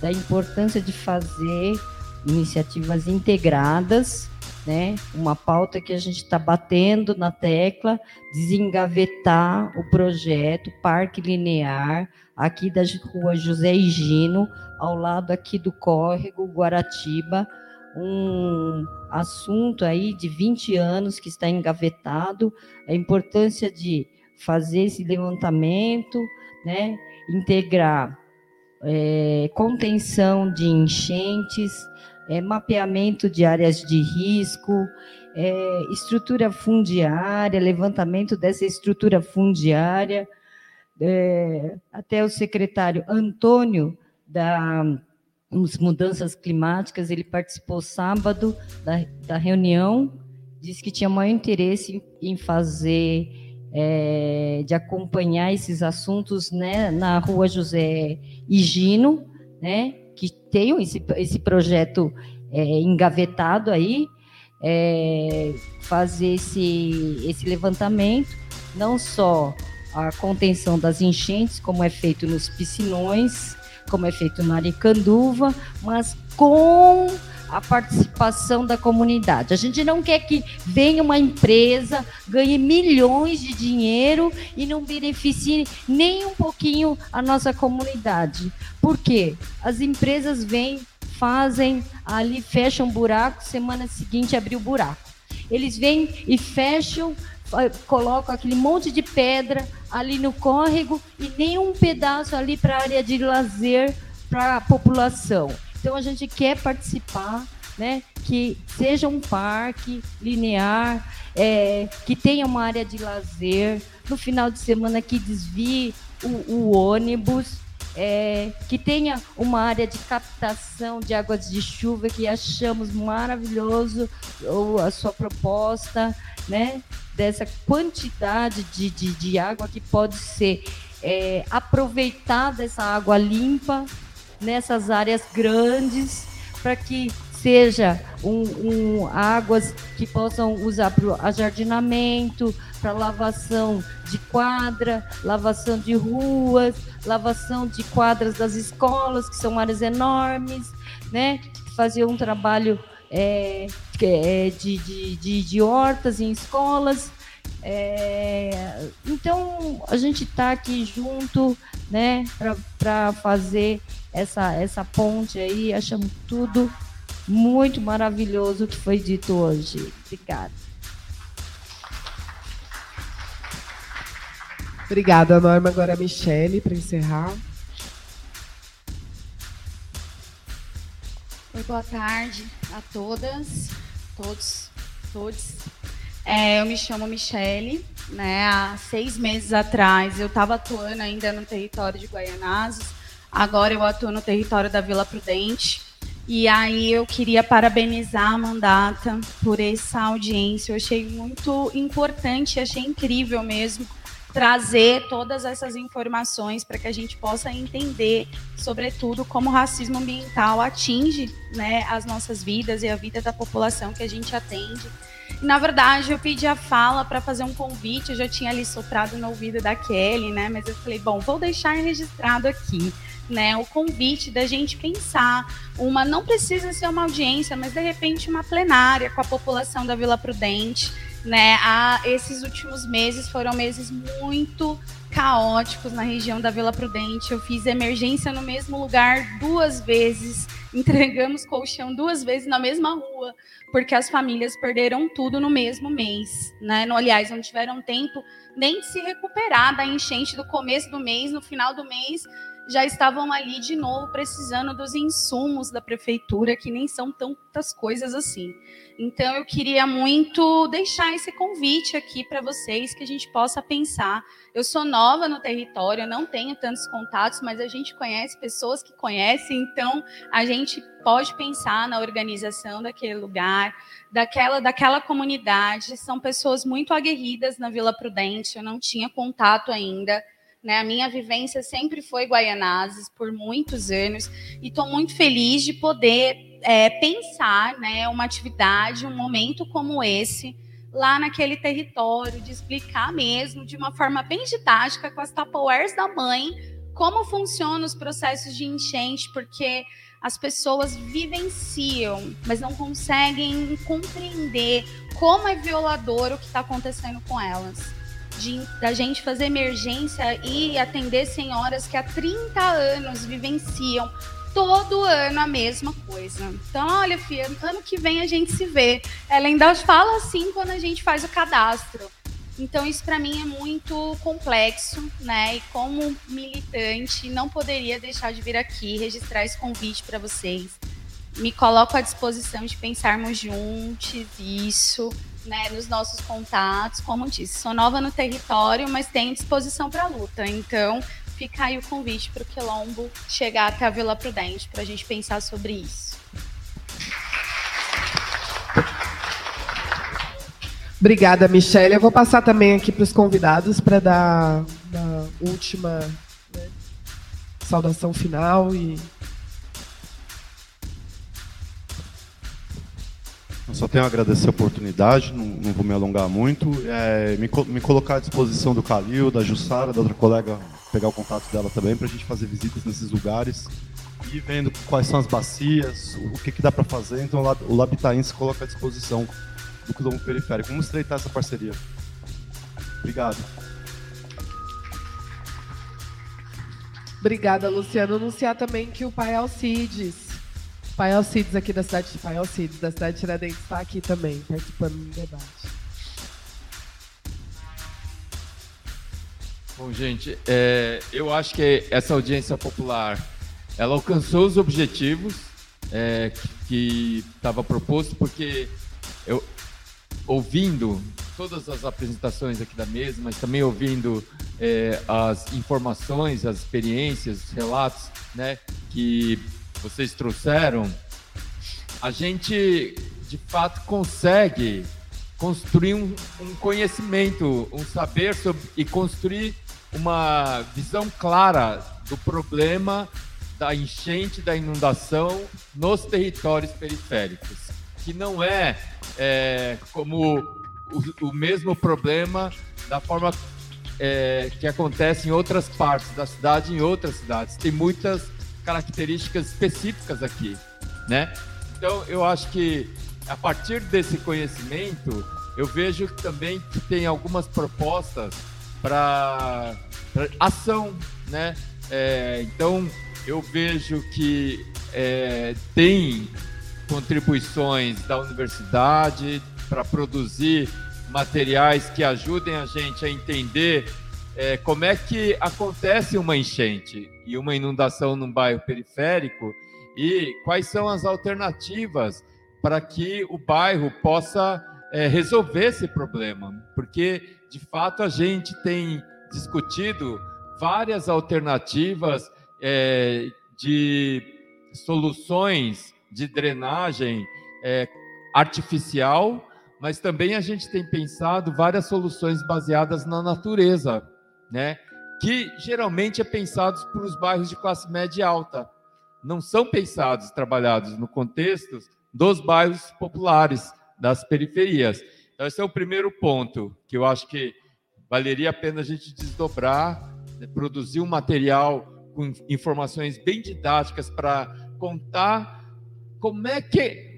da importância de fazer iniciativas integradas, né? Uma pauta que a gente está batendo na tecla, desengavetar o projeto Parque Linear aqui da rua José Higino, ao lado aqui do córrego Guaratiba, um assunto aí de 20 anos que está engavetado, a importância de fazer esse levantamento, né, integrar é, contenção de enchentes, é, mapeamento de áreas de risco, é, estrutura fundiária, levantamento dessa estrutura fundiária. É, até o secretário Antônio da as mudanças climáticas, ele participou sábado da, da reunião, disse que tinha maior interesse em fazer, é, de acompanhar esses assuntos né, na rua José Higino, né, que tem esse, esse projeto é, engavetado aí, é, fazer esse, esse levantamento, não só a contenção das enchentes, como é feito nos piscinões, como é feito na Aricanduva, mas com a participação da comunidade. A gente não quer que venha uma empresa, ganhe milhões de dinheiro e não beneficie nem um pouquinho a nossa comunidade. Por quê? As empresas vêm, fazem ali, fecham buraco, semana seguinte abriu o buraco. Eles vêm e fecham colocam aquele monte de pedra ali no córrego e nem um pedaço ali para a área de lazer para a população. Então a gente quer participar, né? Que seja um parque linear, é, que tenha uma área de lazer, no final de semana que desvie o, o ônibus, é, que tenha uma área de captação de águas de chuva que achamos maravilhoso ou a sua proposta, né? dessa quantidade de, de, de água que pode ser é, aproveitada, essa água limpa, nessas áreas grandes, para que seja um, um, águas que possam usar para ajardinamento, para lavação de quadra, lavação de ruas, lavação de quadras das escolas, que são áreas enormes, né? Fazer um trabalho é, é, de, de, de, de hortas em escolas. É, então a gente está aqui junto, né, para fazer essa, essa ponte aí. Achamos tudo muito maravilhoso o que foi dito hoje. Obrigada. Obrigada, Norma. Agora a Michele, para encerrar. Oi, boa tarde a todas, todos, todos. É, eu me chamo Michele, né? Há seis meses atrás eu estava atuando ainda no território de Guaianazes, agora eu atuo no território da Vila Prudente. E aí eu queria parabenizar a Mandata por essa audiência. Eu achei muito importante, achei incrível mesmo trazer todas essas informações para que a gente possa entender, sobretudo, como o racismo ambiental atinge né, as nossas vidas e a vida da população que a gente atende. Na verdade, eu pedi a fala para fazer um convite, eu já tinha ali soprado no ouvido da Kelly, né? Mas eu falei, bom, vou deixar registrado aqui. Né, o convite da gente pensar uma não precisa ser uma audiência, mas de repente uma plenária com a população da Vila Prudente, né? A, esses últimos meses foram meses muito caóticos na região da Vila Prudente. Eu fiz emergência no mesmo lugar duas vezes, entregamos colchão duas vezes na mesma rua, porque as famílias perderam tudo no mesmo mês, né? No, aliás, não tiveram tempo nem de se recuperar da enchente do começo do mês, no final do mês já estavam ali de novo precisando dos insumos da prefeitura, que nem são tantas coisas assim. Então eu queria muito deixar esse convite aqui para vocês que a gente possa pensar. Eu sou nova no território, eu não tenho tantos contatos, mas a gente conhece pessoas que conhecem, então a gente pode pensar na organização daquele lugar, daquela daquela comunidade. São pessoas muito aguerridas na Vila Prudente, eu não tinha contato ainda. Né? A minha vivência sempre foi Guaianazes por muitos anos e estou muito feliz de poder é, pensar né, uma atividade, um momento como esse lá naquele território, de explicar mesmo de uma forma bem didática com as tapowares da mãe como funcionam os processos de enchente, porque as pessoas vivenciam, mas não conseguem compreender como é violador o que está acontecendo com elas de, da gente fazer emergência e atender senhoras que há 30 anos vivenciam todo ano a mesma coisa. Então, olha, filha, ano que vem a gente se vê. Ela ainda fala assim quando a gente faz o cadastro. Então, isso para mim é muito complexo, né? E como militante, não poderia deixar de vir aqui registrar esse convite para vocês. Me coloco à disposição de pensarmos juntos isso né, nos nossos contatos. Como disse, sou nova no território, mas tenho disposição para luta. Então, fica aí o convite para o Quilombo chegar até a Vila Prudente para a gente pensar sobre isso. Obrigada, Michelle. Eu vou passar também aqui para os convidados para dar a última né, saudação final e Eu só tenho a agradecer a oportunidade, não, não vou me alongar muito. É, me, me, colocar à disposição do Calil, da Jussara, da outra colega, pegar o contato dela também, para a gente fazer visitas nesses lugares e vendo quais são as bacias, o que, que dá para fazer. Então o Labitaim se coloca à disposição do quilombo periférico. Vamos estreitar essa parceria. Obrigado. Obrigada, Luciano. Anunciar também que o pai Alcides Pai Alcides aqui da cidade de Pai Alcides, da cidade de Tiradentes, está aqui também, participando do debate. Bom, gente, é, eu acho que essa audiência popular, ela alcançou os objetivos é, que estava proposto, porque eu, ouvindo todas as apresentações aqui da mesa, mas também ouvindo é, as informações, as experiências, os relatos, né, que vocês trouxeram, a gente de fato consegue construir um, um conhecimento, um saber sobre, e construir uma visão clara do problema da enchente, da inundação nos territórios periféricos, que não é, é como o, o, mesmo problema da forma é, que acontece em outras partes da cidade, em outras cidades. Tem muitas características específicas aqui, né? Então, eu acho que a partir desse conhecimento, eu vejo também que tem algumas propostas para ação, né? É, então, eu vejo que é, tem contribuições da universidade para produzir materiais que ajudem a gente a entender é, como é que acontece uma enchente e uma inundação num bairro periférico? E quais são as alternativas para que o bairro possa é, resolver esse problema, porque de fato a gente tem discutido várias alternativas é, de soluções de drenagem é, artificial, mas também a gente tem pensado várias soluções baseadas na natureza, né? Que geralmente é pensados para os bairros de classe média e alta, não são pensados, trabalhados no contexto dos bairros populares, das periferias. Então esse é o primeiro ponto que eu acho que valeria a pena a gente desdobrar, né? produzir um material com informações bem didáticas para contar como é que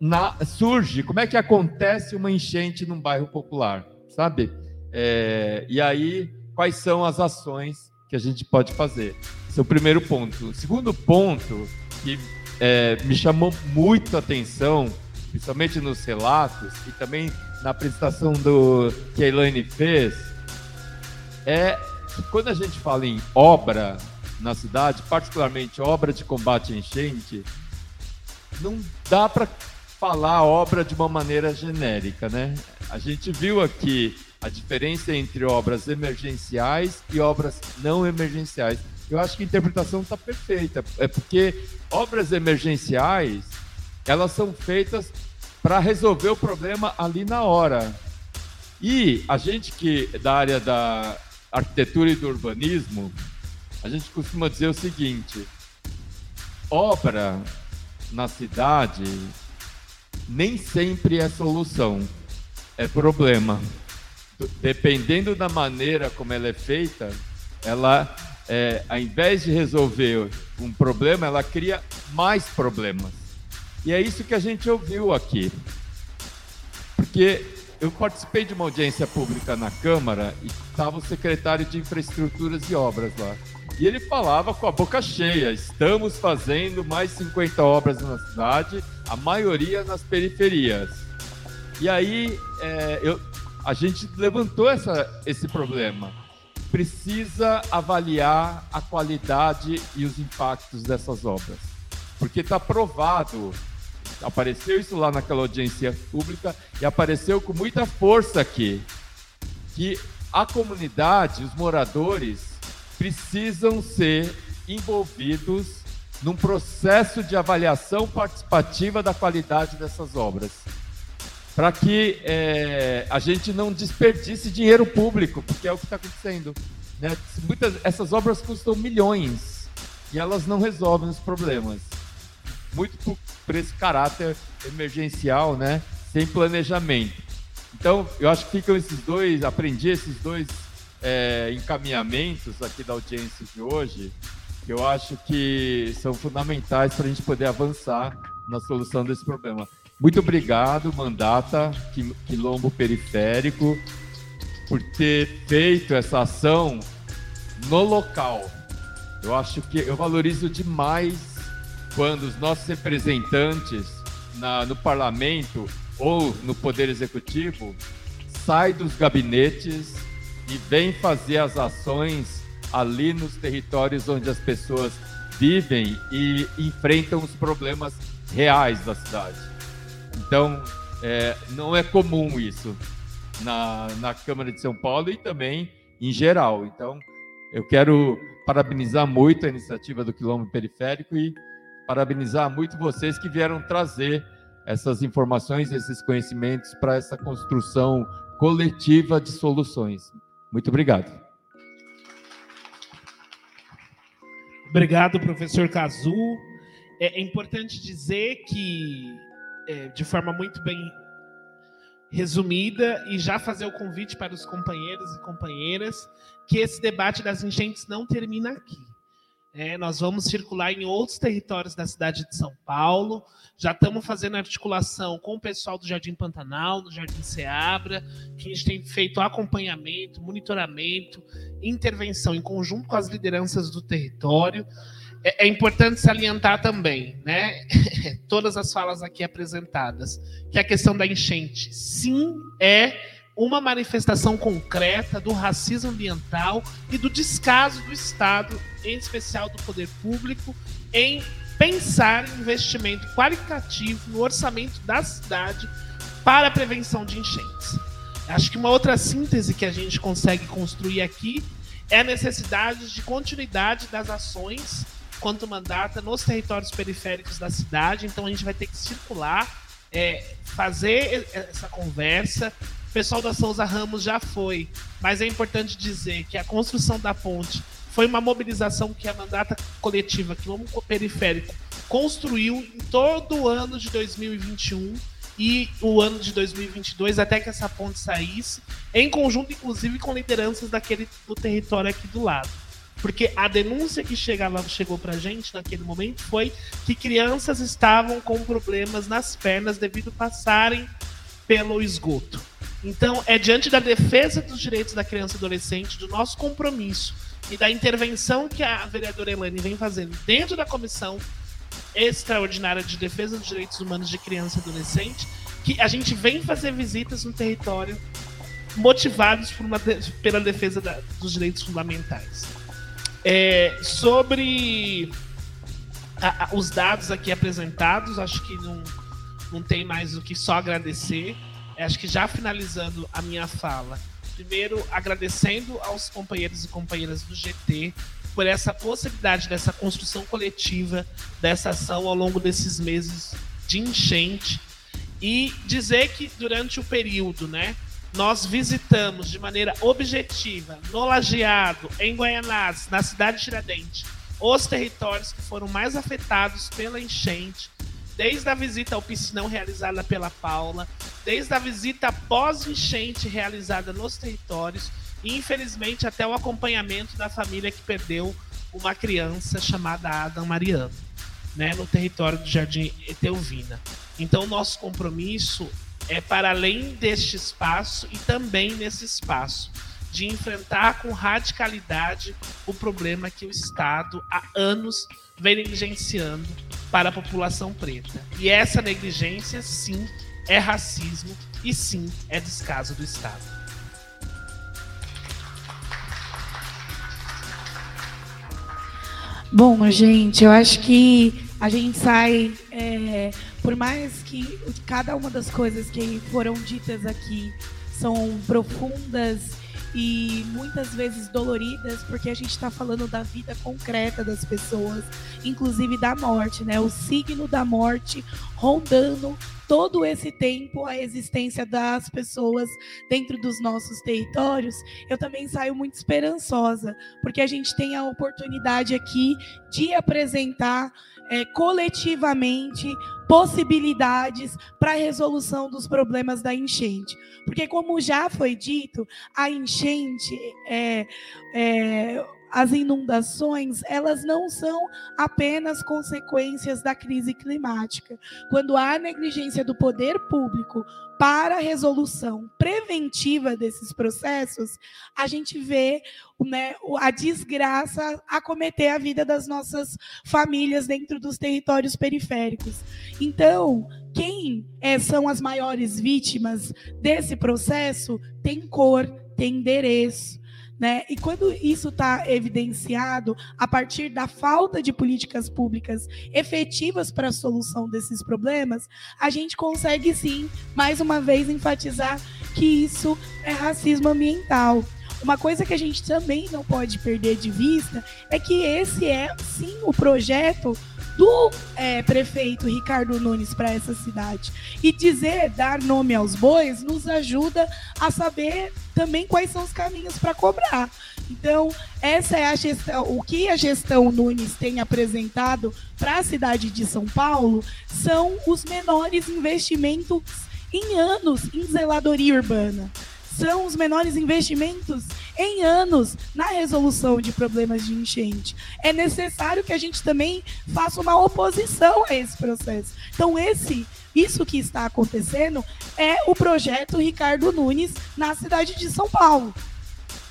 na, surge, como é que acontece uma enchente num bairro popular, sabe? É, e aí, quais são as ações que a gente pode fazer? Esse é o primeiro ponto. O segundo ponto que é, me chamou muito a atenção, principalmente nos relatos e também na apresentação do que a Elaine fez, é que quando a gente fala em obra na cidade, particularmente obra de combate à enchente, não dá para falar obra de uma maneira genérica, né? A gente viu aqui a diferença entre obras emergenciais e obras não emergenciais. Eu acho que a interpretação está perfeita, é porque obras emergenciais elas são feitas para resolver o problema ali na hora. E a gente que da área da arquitetura e do urbanismo, a gente costuma dizer o seguinte: obra na cidade nem sempre é solução, é problema. Dependendo da maneira como ela é feita, ela, é, ao invés de resolver um problema, ela cria mais problemas. E é isso que a gente ouviu aqui. Porque eu participei de uma audiência pública na Câmara e estava o secretário de Infraestruturas e Obras lá. E ele falava com a boca cheia: estamos fazendo mais 50 obras na cidade, a maioria nas periferias. E aí é, eu, a gente levantou essa, esse problema. Precisa avaliar a qualidade e os impactos dessas obras. Porque está provado, apareceu isso lá naquela audiência pública e apareceu com muita força aqui, que a comunidade, os moradores, precisam ser envolvidos num processo de avaliação participativa da qualidade dessas obras, para que é, a gente não desperdice dinheiro público, porque é o que está acontecendo. Né? Muitas, essas obras custam milhões e elas não resolvem os problemas, muito por, por esse caráter emergencial, né? sem planejamento. Então, eu acho que ficam esses dois, aprendi esses dois é, encaminhamentos aqui da audiência de hoje, que eu acho que são fundamentais para a gente poder avançar na solução desse problema. Muito obrigado, Mandata, Quilombo Periférico, por ter feito essa ação no local. Eu acho que eu valorizo demais quando os nossos representantes na, no parlamento ou no poder executivo saem dos gabinetes e vem fazer as ações ali nos territórios onde as pessoas vivem e enfrentam os problemas reais da cidade. Então, é, não é comum isso na, na Câmara de São Paulo e também em geral. Então, eu quero parabenizar muito a iniciativa do Quilombo Periférico e parabenizar muito vocês que vieram trazer essas informações, esses conhecimentos para essa construção coletiva de soluções. Muito obrigado. Obrigado, professor Cazu. É, é importante dizer que é, de forma muito bem resumida e já fazer o convite para os companheiros e companheiras que esse debate das enchentes não termina aqui. É, nós vamos circular em outros territórios da cidade de São Paulo. Já estamos fazendo articulação com o pessoal do Jardim Pantanal, do Jardim Seabra, que a gente tem feito acompanhamento, monitoramento, intervenção em conjunto com as lideranças do território. É, é importante salientar também, né? Todas as falas aqui apresentadas, que a questão da enchente, sim, é uma manifestação concreta do racismo ambiental e do descaso do Estado, em especial do poder público, em pensar em investimento qualitativo no orçamento da cidade para a prevenção de enchentes. Acho que uma outra síntese que a gente consegue construir aqui é a necessidade de continuidade das ações quanto mandata nos territórios periféricos da cidade. Então a gente vai ter que circular, é, fazer essa conversa. O pessoal da Souza Ramos já foi, mas é importante dizer que a construção da ponte foi uma mobilização que a mandata coletiva quilômetro periférico construiu em todo o ano de 2021 e o ano de 2022 até que essa ponte saísse, em conjunto inclusive com lideranças daquele do território aqui do lado. Porque a denúncia que chegava, chegou pra gente naquele momento foi que crianças estavam com problemas nas pernas devido a passarem pelo esgoto. Então, é diante da defesa dos direitos da criança e adolescente, do nosso compromisso e da intervenção que a vereadora Elane vem fazendo dentro da comissão extraordinária de defesa dos direitos humanos de criança e adolescente, que a gente vem fazer visitas no território motivados por uma, pela defesa da, dos direitos fundamentais. É, sobre a, a, os dados aqui apresentados, acho que não, não tem mais o que só agradecer. É, acho que já finalizando a minha fala, primeiro agradecendo aos companheiros e companheiras do GT por essa possibilidade dessa construção coletiva dessa ação ao longo desses meses de enchente e dizer que durante o período, né, nós visitamos de maneira objetiva, no Lajeado, em Guaianazes, na cidade de Tiradentes, os territórios que foram mais afetados pela enchente, desde a visita ao piscinão realizada pela Paula, desde a visita pós-enchente realizada nos territórios, e infelizmente até o acompanhamento da família que perdeu uma criança chamada Adam Mariano, né, no território do Jardim Eteuvina. Então, nosso compromisso é para além deste espaço e também nesse espaço de enfrentar com radicalidade o problema que o Estado há anos vem negligenciando para a população preta. E essa negligência, sim, é racismo e sim é descaso do Estado. Bom, gente, eu acho que a gente sai é, por mais que cada uma das coisas que foram ditas aqui são profundas e muitas vezes doloridas, porque a gente está falando da vida concreta das pessoas, inclusive da morte, né? O signo da morte rondando todo esse tempo a existência das pessoas dentro dos nossos territórios, eu também saio muito esperançosa, porque a gente tem a oportunidade aqui de apresentar é, coletivamente possibilidades para a resolução dos problemas da enchente. Porque, como já foi dito, a enchente é, é as inundações, elas não são apenas consequências da crise climática. Quando há negligência do poder público para a resolução preventiva desses processos, a gente vê né, a desgraça acometer a vida das nossas famílias dentro dos territórios periféricos. Então, quem é, são as maiores vítimas desse processo tem cor, tem endereço. Né? E quando isso está evidenciado a partir da falta de políticas públicas efetivas para a solução desses problemas, a gente consegue sim, mais uma vez, enfatizar que isso é racismo ambiental. Uma coisa que a gente também não pode perder de vista é que esse é sim o projeto do é, prefeito Ricardo Nunes para essa cidade. E dizer, dar nome aos bois, nos ajuda a saber também quais são os caminhos para cobrar. Então, essa é a gestão, o que a gestão Nunes tem apresentado para a cidade de São Paulo são os menores investimentos em anos em zeladoria urbana. São os menores investimentos em anos na resolução de problemas de enchente. É necessário que a gente também faça uma oposição a esse processo. Então, esse, isso que está acontecendo é o projeto Ricardo Nunes na cidade de São Paulo,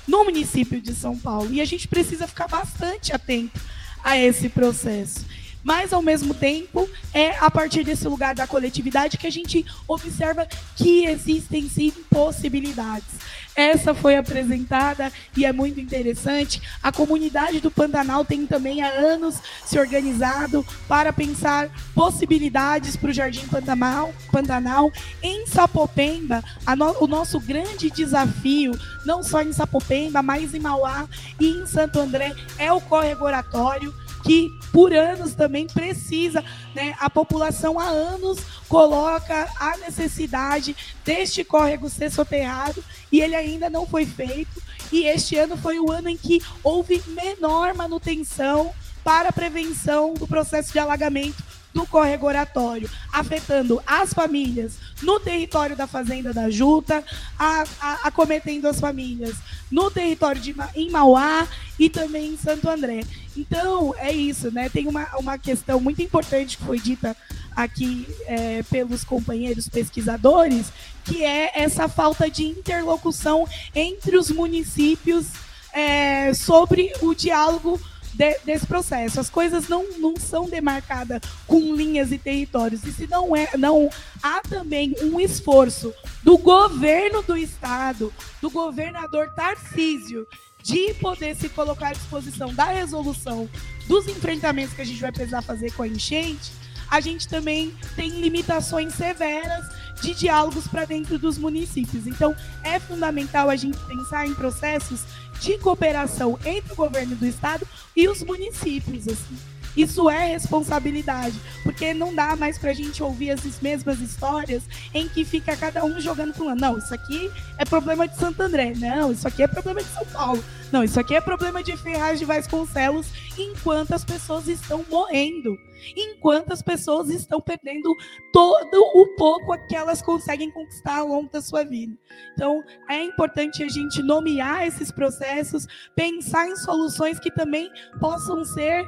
no município de São Paulo. E a gente precisa ficar bastante atento a esse processo mas ao mesmo tempo é a partir desse lugar da coletividade que a gente observa que existem sim possibilidades. Essa foi apresentada e é muito interessante. A comunidade do Pantanal tem também há anos se organizado para pensar possibilidades para o Jardim Pantanal. Pantanal. Em Sapopemba, no, o nosso grande desafio, não só em Sapopemba, mas em Mauá e em Santo André, é o corregoratório que por anos também precisa, né? A população há anos coloca a necessidade deste córrego ser soterrado e ele ainda não foi feito. E este ano foi o ano em que houve menor manutenção para a prevenção do processo de alagamento do córrego oratório, afetando as famílias no território da Fazenda da Juta, a, a, acometendo as famílias no território de em Mauá e também em Santo André. Então, é isso, né? Tem uma, uma questão muito importante que foi dita aqui é, pelos companheiros pesquisadores, que é essa falta de interlocução entre os municípios é, sobre o diálogo de, desse processo. As coisas não, não são demarcadas com linhas e territórios. E se não é, não há também um esforço do governo do estado, do governador Tarcísio, de poder se colocar à disposição da resolução dos enfrentamentos que a gente vai precisar fazer com a enchente, a gente também tem limitações severas de diálogos para dentro dos municípios. Então, é fundamental a gente pensar em processos de cooperação entre o governo do estado e os municípios. Assim. Isso é responsabilidade, porque não dá mais para a gente ouvir as mesmas histórias em que fica cada um jogando para um lado. Não, isso aqui é problema de Santo André. Não, isso aqui é problema de São Paulo. Não, isso aqui é problema de Ferraz de Vasconcelos, enquanto as pessoas estão morrendo, enquanto as pessoas estão perdendo todo o pouco que elas conseguem conquistar ao longo da sua vida. Então, é importante a gente nomear esses processos, pensar em soluções que também possam ser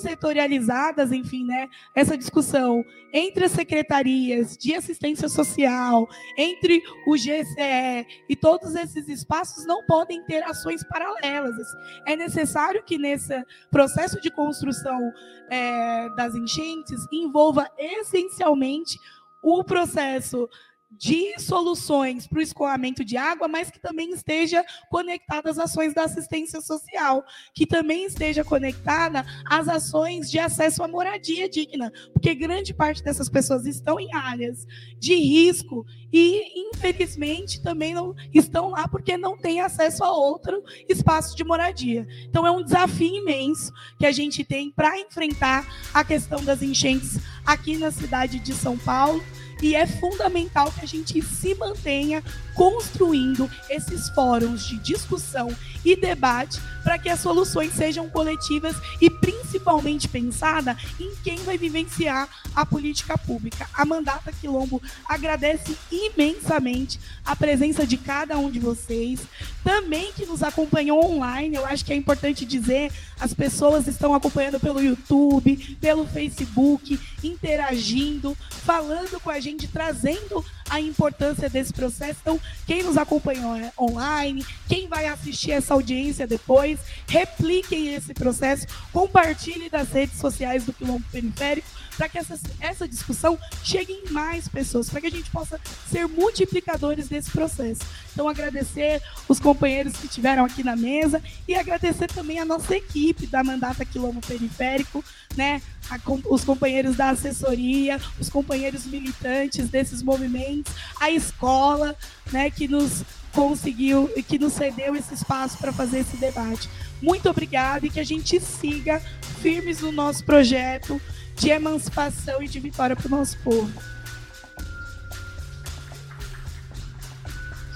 intersetorializadas, enfim, né? Essa discussão entre as secretarias de assistência social, entre o GCE e todos esses espaços não podem ter ações paralelas. É necessário que nesse processo de construção é, das enchentes envolva essencialmente o processo de soluções para o escoamento de água, mas que também esteja conectada às ações da assistência social, que também esteja conectada às ações de acesso à moradia digna, porque grande parte dessas pessoas estão em áreas de risco e, infelizmente, também não estão lá porque não têm acesso a outro espaço de moradia. Então, é um desafio imenso que a gente tem para enfrentar a questão das enchentes aqui na cidade de São Paulo e é fundamental que a gente se mantenha construindo esses fóruns de discussão e debate para que as soluções sejam coletivas e principalmente pensada em quem vai vivenciar a política pública. A Mandata Quilombo agradece imensamente a presença de cada um de vocês, também que nos acompanhou online. Eu acho que é importante dizer, as pessoas estão acompanhando pelo YouTube, pelo Facebook, interagindo, falando com a gente, trazendo a importância desse processo. Então, quem nos acompanhou online, quem vai assistir essa audiência depois, repliquem esse processo, compartilhe das redes sociais do Quilombo Periférico, para que essa, essa discussão chegue em mais pessoas, para que a gente possa ser multiplicadores desse processo. Então, agradecer os companheiros que estiveram aqui na mesa e agradecer também a nossa equipe da Mandata Quilombo Periférico, né? A, os companheiros da assessoria, os companheiros militantes desses movimentos, a escola, né, que nos conseguiu e que nos cedeu esse espaço para fazer esse debate. Muito obrigada e que a gente siga firmes no nosso projeto de emancipação e de vitória para o nosso povo.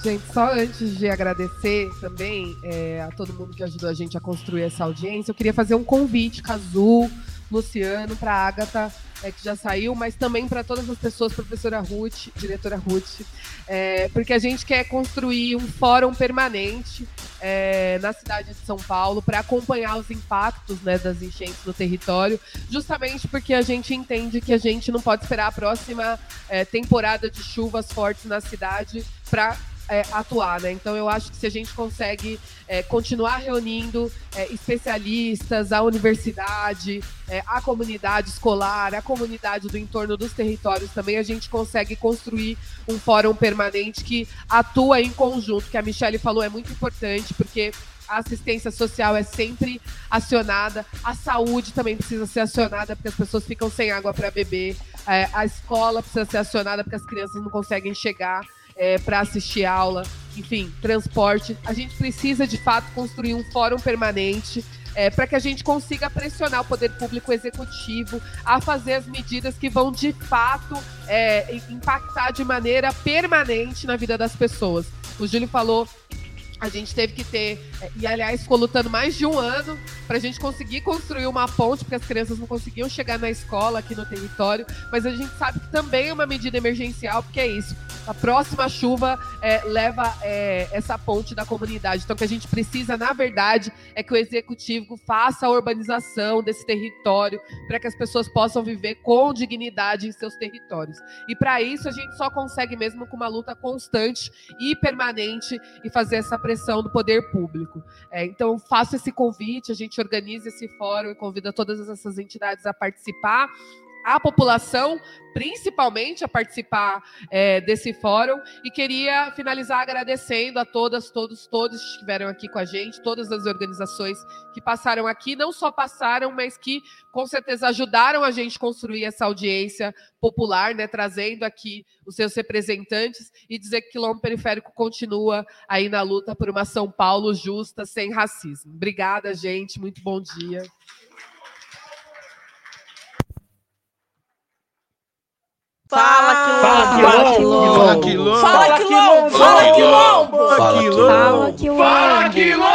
Gente, só antes de agradecer também é, a todo mundo que ajudou a gente a construir essa audiência, eu queria fazer um convite, Cazu, Luciano, para Agatha, é, que já saiu, mas também para todas as pessoas, professora Ruth, diretora Ruth, é, porque a gente quer construir um fórum permanente é, na cidade de São Paulo para acompanhar os impactos né, das enchentes no território, justamente porque a gente entende que a gente não pode esperar a próxima é, temporada de chuvas fortes na cidade para é, atuar, né? Então eu acho que se a gente consegue é, continuar reunindo é, especialistas, a universidade, é, a comunidade escolar, a comunidade do entorno dos territórios também, a gente consegue construir um fórum permanente que atua em conjunto, que a Michelle falou é muito importante, porque a assistência social é sempre acionada, a saúde também precisa ser acionada, porque as pessoas ficam sem água para beber, é, a escola precisa ser acionada, porque as crianças não conseguem chegar é, para assistir aula, enfim, transporte. A gente precisa, de fato, construir um fórum permanente é, para que a gente consiga pressionar o poder público executivo a fazer as medidas que vão, de fato, é, impactar de maneira permanente na vida das pessoas. O Júlio falou a gente teve que ter, é, e aliás, ficou lutando mais de um ano para a gente conseguir construir uma ponte, porque as crianças não conseguiam chegar na escola aqui no território. Mas a gente sabe que também é uma medida emergencial, porque é isso. A próxima chuva é, leva é, essa ponte da comunidade. Então, o que a gente precisa, na verdade, é que o executivo faça a urbanização desse território para que as pessoas possam viver com dignidade em seus territórios. E para isso, a gente só consegue mesmo com uma luta constante e permanente e fazer essa pressão do poder público. É, então, faço esse convite, a gente organiza esse fórum e convida todas essas entidades a participar a população, principalmente, a participar é, desse fórum. E queria finalizar agradecendo a todas, todos, todos que estiveram aqui com a gente, todas as organizações que passaram aqui, não só passaram, mas que com certeza ajudaram a gente construir essa audiência popular, né, trazendo aqui os seus representantes e dizer que o Quilombo Periférico continua aí na luta por uma São Paulo justa, sem racismo. Obrigada, gente. Muito bom dia. Fala, Quilombo! Fala, Quilombo! Fala, Quilombo! Fala, Quilombo! Fala, Quilombo! Fala, Quilombo!